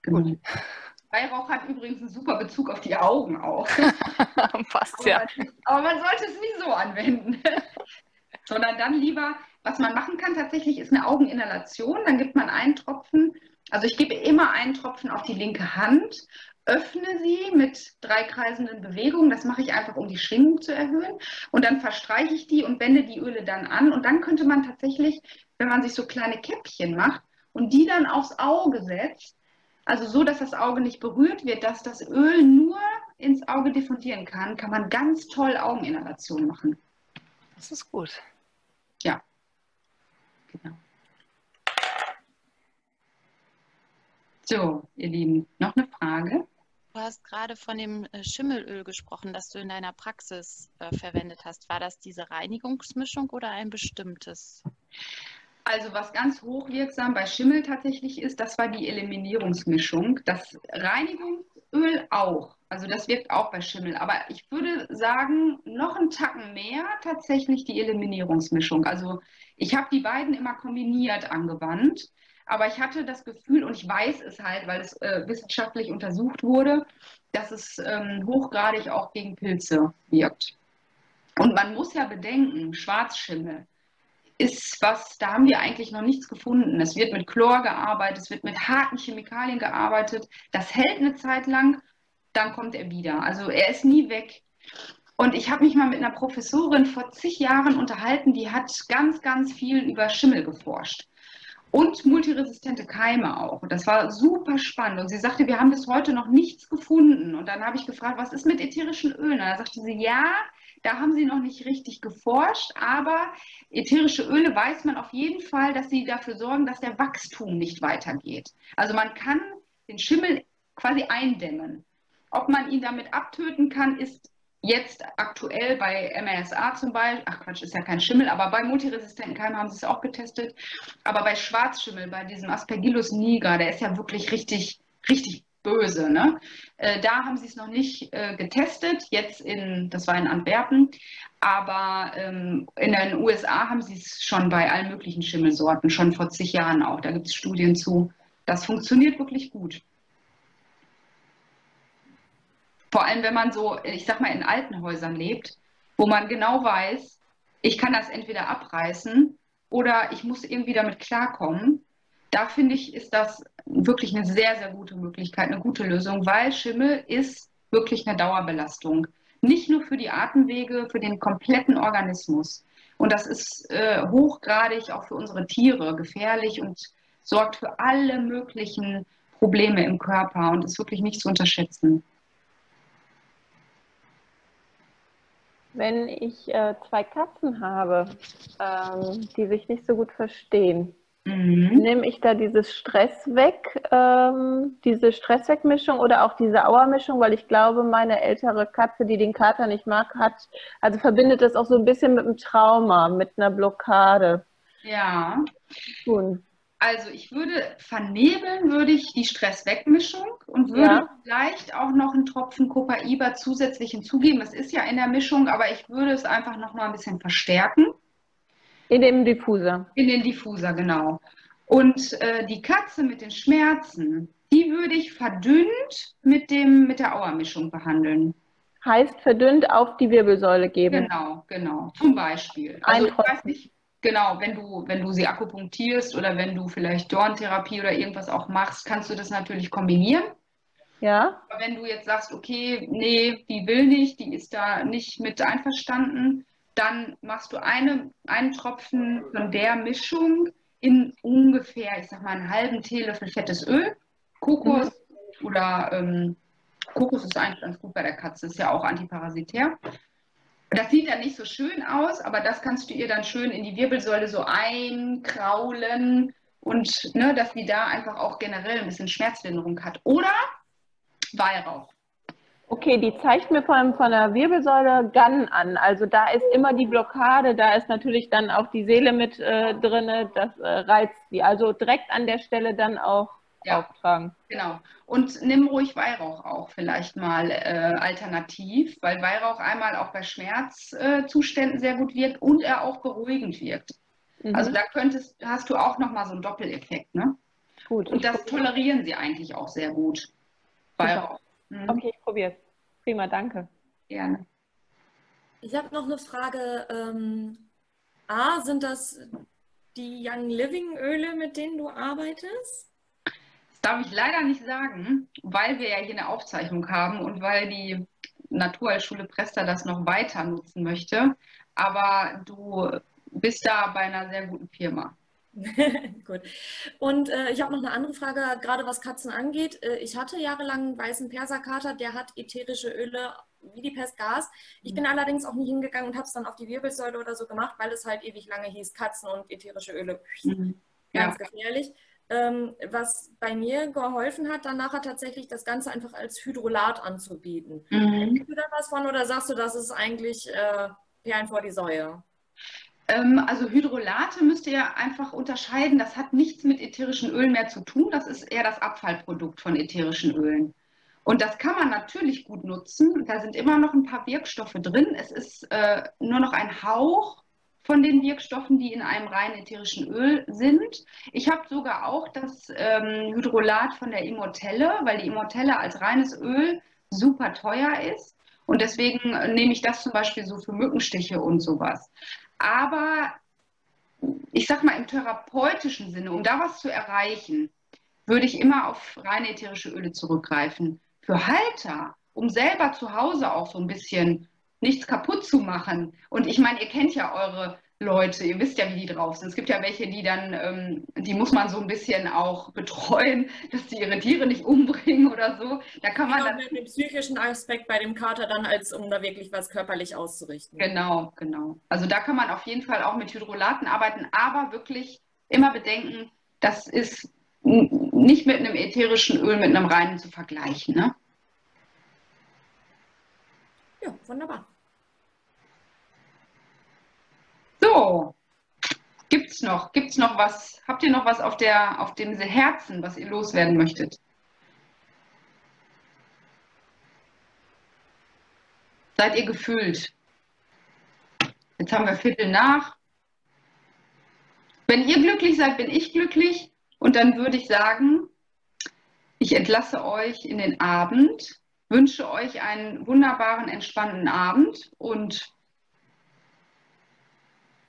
genau. Weihrauch hat übrigens einen super Bezug auf die Augen auch. Passt ja. Aber man sollte es nie so anwenden. Sondern dann lieber, was man machen kann tatsächlich, ist eine Augeninhalation. Dann gibt man einen Tropfen, also ich gebe immer einen Tropfen auf die linke Hand, öffne sie mit drei kreisenden Bewegungen. Das mache ich einfach, um die Schwingung zu erhöhen. Und dann verstreiche ich die und wende die Öle dann an. Und dann könnte man tatsächlich, wenn man sich so kleine Käppchen macht und die dann aufs Auge setzt, also so, dass das Auge nicht berührt wird, dass das Öl nur ins Auge diffundieren kann, kann man ganz toll Augeninhalation machen. Das ist gut. Ja. Genau. So, ihr Lieben, noch eine Frage? Du hast gerade von dem äh, Schimmelöl gesprochen, das du in deiner Praxis äh, verwendet hast. War das diese Reinigungsmischung oder ein bestimmtes? Also was ganz hochwirksam bei Schimmel tatsächlich ist, das war die Eliminierungsmischung. Das Reinigungsöl auch. Also das wirkt auch bei Schimmel. Aber ich würde sagen, noch einen Tacken mehr tatsächlich die Eliminierungsmischung. Also ich habe die beiden immer kombiniert angewandt. Aber ich hatte das Gefühl, und ich weiß es halt, weil es äh, wissenschaftlich untersucht wurde, dass es ähm, hochgradig auch gegen Pilze wirkt. Und man muss ja bedenken, Schwarzschimmel ist was, da haben wir eigentlich noch nichts gefunden. Es wird mit Chlor gearbeitet, es wird mit harten Chemikalien gearbeitet. Das hält eine Zeit lang, dann kommt er wieder. Also er ist nie weg. Und ich habe mich mal mit einer Professorin vor zig Jahren unterhalten, die hat ganz, ganz viel über Schimmel geforscht und multiresistente Keime auch. Das war super spannend. Und sie sagte, wir haben bis heute noch nichts gefunden. Und dann habe ich gefragt, was ist mit ätherischen Ölen? Und da sagte sie, ja, da haben sie noch nicht richtig geforscht, aber ätherische Öle weiß man auf jeden Fall, dass sie dafür sorgen, dass der Wachstum nicht weitergeht. Also man kann den Schimmel quasi eindämmen. Ob man ihn damit abtöten kann, ist jetzt aktuell bei MRSA zum Beispiel, ach Quatsch, ist ja kein Schimmel, aber bei multiresistenten Keimen haben sie es auch getestet. Aber bei Schwarzschimmel, bei diesem Aspergillus niger, der ist ja wirklich richtig, richtig böse. Ne? Äh, da haben sie es noch nicht äh, getestet, jetzt in, das war in Antwerpen, aber ähm, in den USA haben sie es schon bei allen möglichen Schimmelsorten, schon vor zig Jahren auch. Da gibt es Studien zu. Das funktioniert wirklich gut. Vor allem, wenn man so, ich sag mal, in alten Häusern lebt, wo man genau weiß, ich kann das entweder abreißen oder ich muss irgendwie damit klarkommen. Da finde ich, ist das wirklich eine sehr, sehr gute Möglichkeit, eine gute Lösung, weil Schimmel ist wirklich eine Dauerbelastung. Nicht nur für die Atemwege, für den kompletten Organismus. Und das ist äh, hochgradig auch für unsere Tiere gefährlich und sorgt für alle möglichen Probleme im Körper und ist wirklich nicht zu unterschätzen. Wenn ich äh, zwei Katzen habe, ähm, die sich nicht so gut verstehen, mhm. nehme ich da dieses Stress weg, ähm, diese Stresswegmischung oder auch diese Auermischung, weil ich glaube, meine ältere Katze, die den Kater nicht mag, hat, also verbindet das auch so ein bisschen mit einem Trauma, mit einer Blockade. Ja. Tun. Also ich würde vernebeln, würde ich die Stresswegmischung und würde ja. vielleicht auch noch einen Tropfen Copaiba zusätzlich hinzugeben. Es ist ja in der Mischung, aber ich würde es einfach noch mal ein bisschen verstärken. In dem Diffuser. In den Diffuser, genau. Und äh, die Katze mit den Schmerzen, die würde ich verdünnt mit, dem, mit der Auermischung behandeln. Heißt verdünnt auf die Wirbelsäule geben. Genau, genau. Zum Beispiel. Also ich weiß nicht, Genau, wenn du, wenn du sie akupunktierst oder wenn du vielleicht Dorntherapie oder irgendwas auch machst, kannst du das natürlich kombinieren. Ja. Aber wenn du jetzt sagst, okay, nee, die will nicht, die ist da nicht mit einverstanden, dann machst du eine, einen Tropfen von der Mischung in ungefähr, ich sag mal, einen halben Teelöffel fettes Öl, Kokos mhm. oder ähm, Kokos ist eigentlich ganz gut bei der Katze, ist ja auch antiparasitär. Das sieht dann nicht so schön aus, aber das kannst du ihr dann schön in die Wirbelsäule so einkraulen und ne, dass sie da einfach auch generell ein bisschen Schmerzlinderung hat. Oder Weihrauch. Okay, die zeigt mir von, von der Wirbelsäule Gun an. Also da ist immer die Blockade, da ist natürlich dann auch die Seele mit äh, drin, das äh, reizt sie. Also direkt an der Stelle dann auch ja, auftragen. Genau. Und nimm ruhig Weihrauch auch vielleicht mal äh, alternativ, weil Weihrauch einmal auch bei Schmerzzuständen äh, sehr gut wirkt und er auch beruhigend wirkt. Mhm. Also da könntest, hast du auch nochmal so einen Doppeleffekt. Ne? Gut. Und das tolerieren sie eigentlich auch sehr gut. Weihrauch. Mhm. Okay, ich probiere es. Prima, danke. Gerne. Ich habe noch eine Frage. Ähm, A, sind das die Young Living Öle, mit denen du arbeitest? Darf ich leider nicht sagen, weil wir ja hier eine Aufzeichnung haben und weil die Naturheilschule Presta das noch weiter nutzen möchte. Aber du bist da bei einer sehr guten Firma. Gut. Und äh, ich habe noch eine andere Frage, gerade was Katzen angeht. Äh, ich hatte jahrelang einen weißen Perserkater, der hat ätherische Öle wie die Pest Gas. Ich bin mhm. allerdings auch nie hingegangen und habe es dann auf die Wirbelsäule oder so gemacht, weil es halt ewig lange hieß, Katzen und ätherische Öle. Mhm. Ganz ja. gefährlich. Ähm, was bei mir geholfen hat, dann nachher tatsächlich das Ganze einfach als Hydrolat anzubieten. Mhm. du da was von oder sagst du, das ist eigentlich äh, Perlen vor die Säue? Ähm, also Hydrolate müsst ihr einfach unterscheiden. Das hat nichts mit ätherischen Ölen mehr zu tun. Das ist eher das Abfallprodukt von ätherischen Ölen. Und das kann man natürlich gut nutzen. Da sind immer noch ein paar Wirkstoffe drin. Es ist äh, nur noch ein Hauch von den Wirkstoffen, die in einem rein ätherischen Öl sind. Ich habe sogar auch das ähm, Hydrolat von der Immortelle, weil die Immortelle als reines Öl super teuer ist. Und deswegen nehme ich das zum Beispiel so für Mückenstiche und sowas. Aber ich sag mal im therapeutischen Sinne, um da was zu erreichen, würde ich immer auf reine ätherische Öle zurückgreifen. Für Halter, um selber zu Hause auch so ein bisschen nichts kaputt zu machen. Und ich meine, ihr kennt ja eure Leute, ihr wisst ja, wie die drauf sind. Es gibt ja welche, die dann, ähm, die muss man so ein bisschen auch betreuen, dass die ihre Tiere nicht umbringen oder so. Da kann man genau, dann den psychischen Aspekt bei dem Kater dann, als um da wirklich was körperlich auszurichten. Genau, genau. Also da kann man auf jeden Fall auch mit Hydrolaten arbeiten, aber wirklich immer bedenken, das ist nicht mit einem ätherischen Öl, mit einem reinen zu vergleichen. Ne? Ja, wunderbar. So, gibt's noch, gibt's noch was? Habt ihr noch was auf der, auf dem Herzen, was ihr loswerden möchtet? Seid ihr gefüllt? Jetzt haben wir Viertel nach. Wenn ihr glücklich seid, bin ich glücklich. Und dann würde ich sagen, ich entlasse euch in den Abend, wünsche euch einen wunderbaren, entspannten Abend und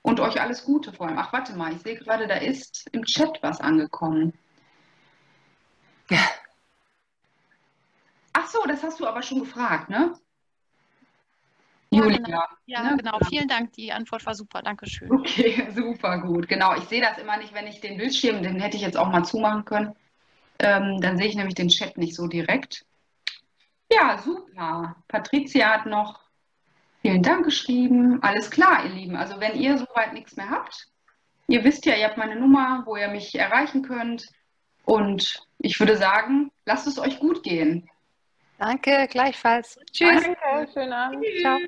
und euch alles Gute vor allem. Ach, warte mal, ich sehe gerade, da ist im Chat was angekommen. Ja. Ach so, das hast du aber schon gefragt, ne? Ja, Julia. Genau. Ja, ne? genau. Vielen Dank. Die Antwort war super. Dankeschön. Okay, super gut. Genau. Ich sehe das immer nicht, wenn ich den Bildschirm, den hätte ich jetzt auch mal zumachen können. Ähm, dann sehe ich nämlich den Chat nicht so direkt. Ja, super. Patricia hat noch Vielen Dank geschrieben. Alles klar, ihr Lieben. Also wenn ihr soweit nichts mehr habt, ihr wisst ja, ihr habt meine Nummer, wo ihr mich erreichen könnt. Und ich würde sagen, lasst es euch gut gehen. Danke, gleichfalls. Tschüss. Danke, schönen Abend. Ciao.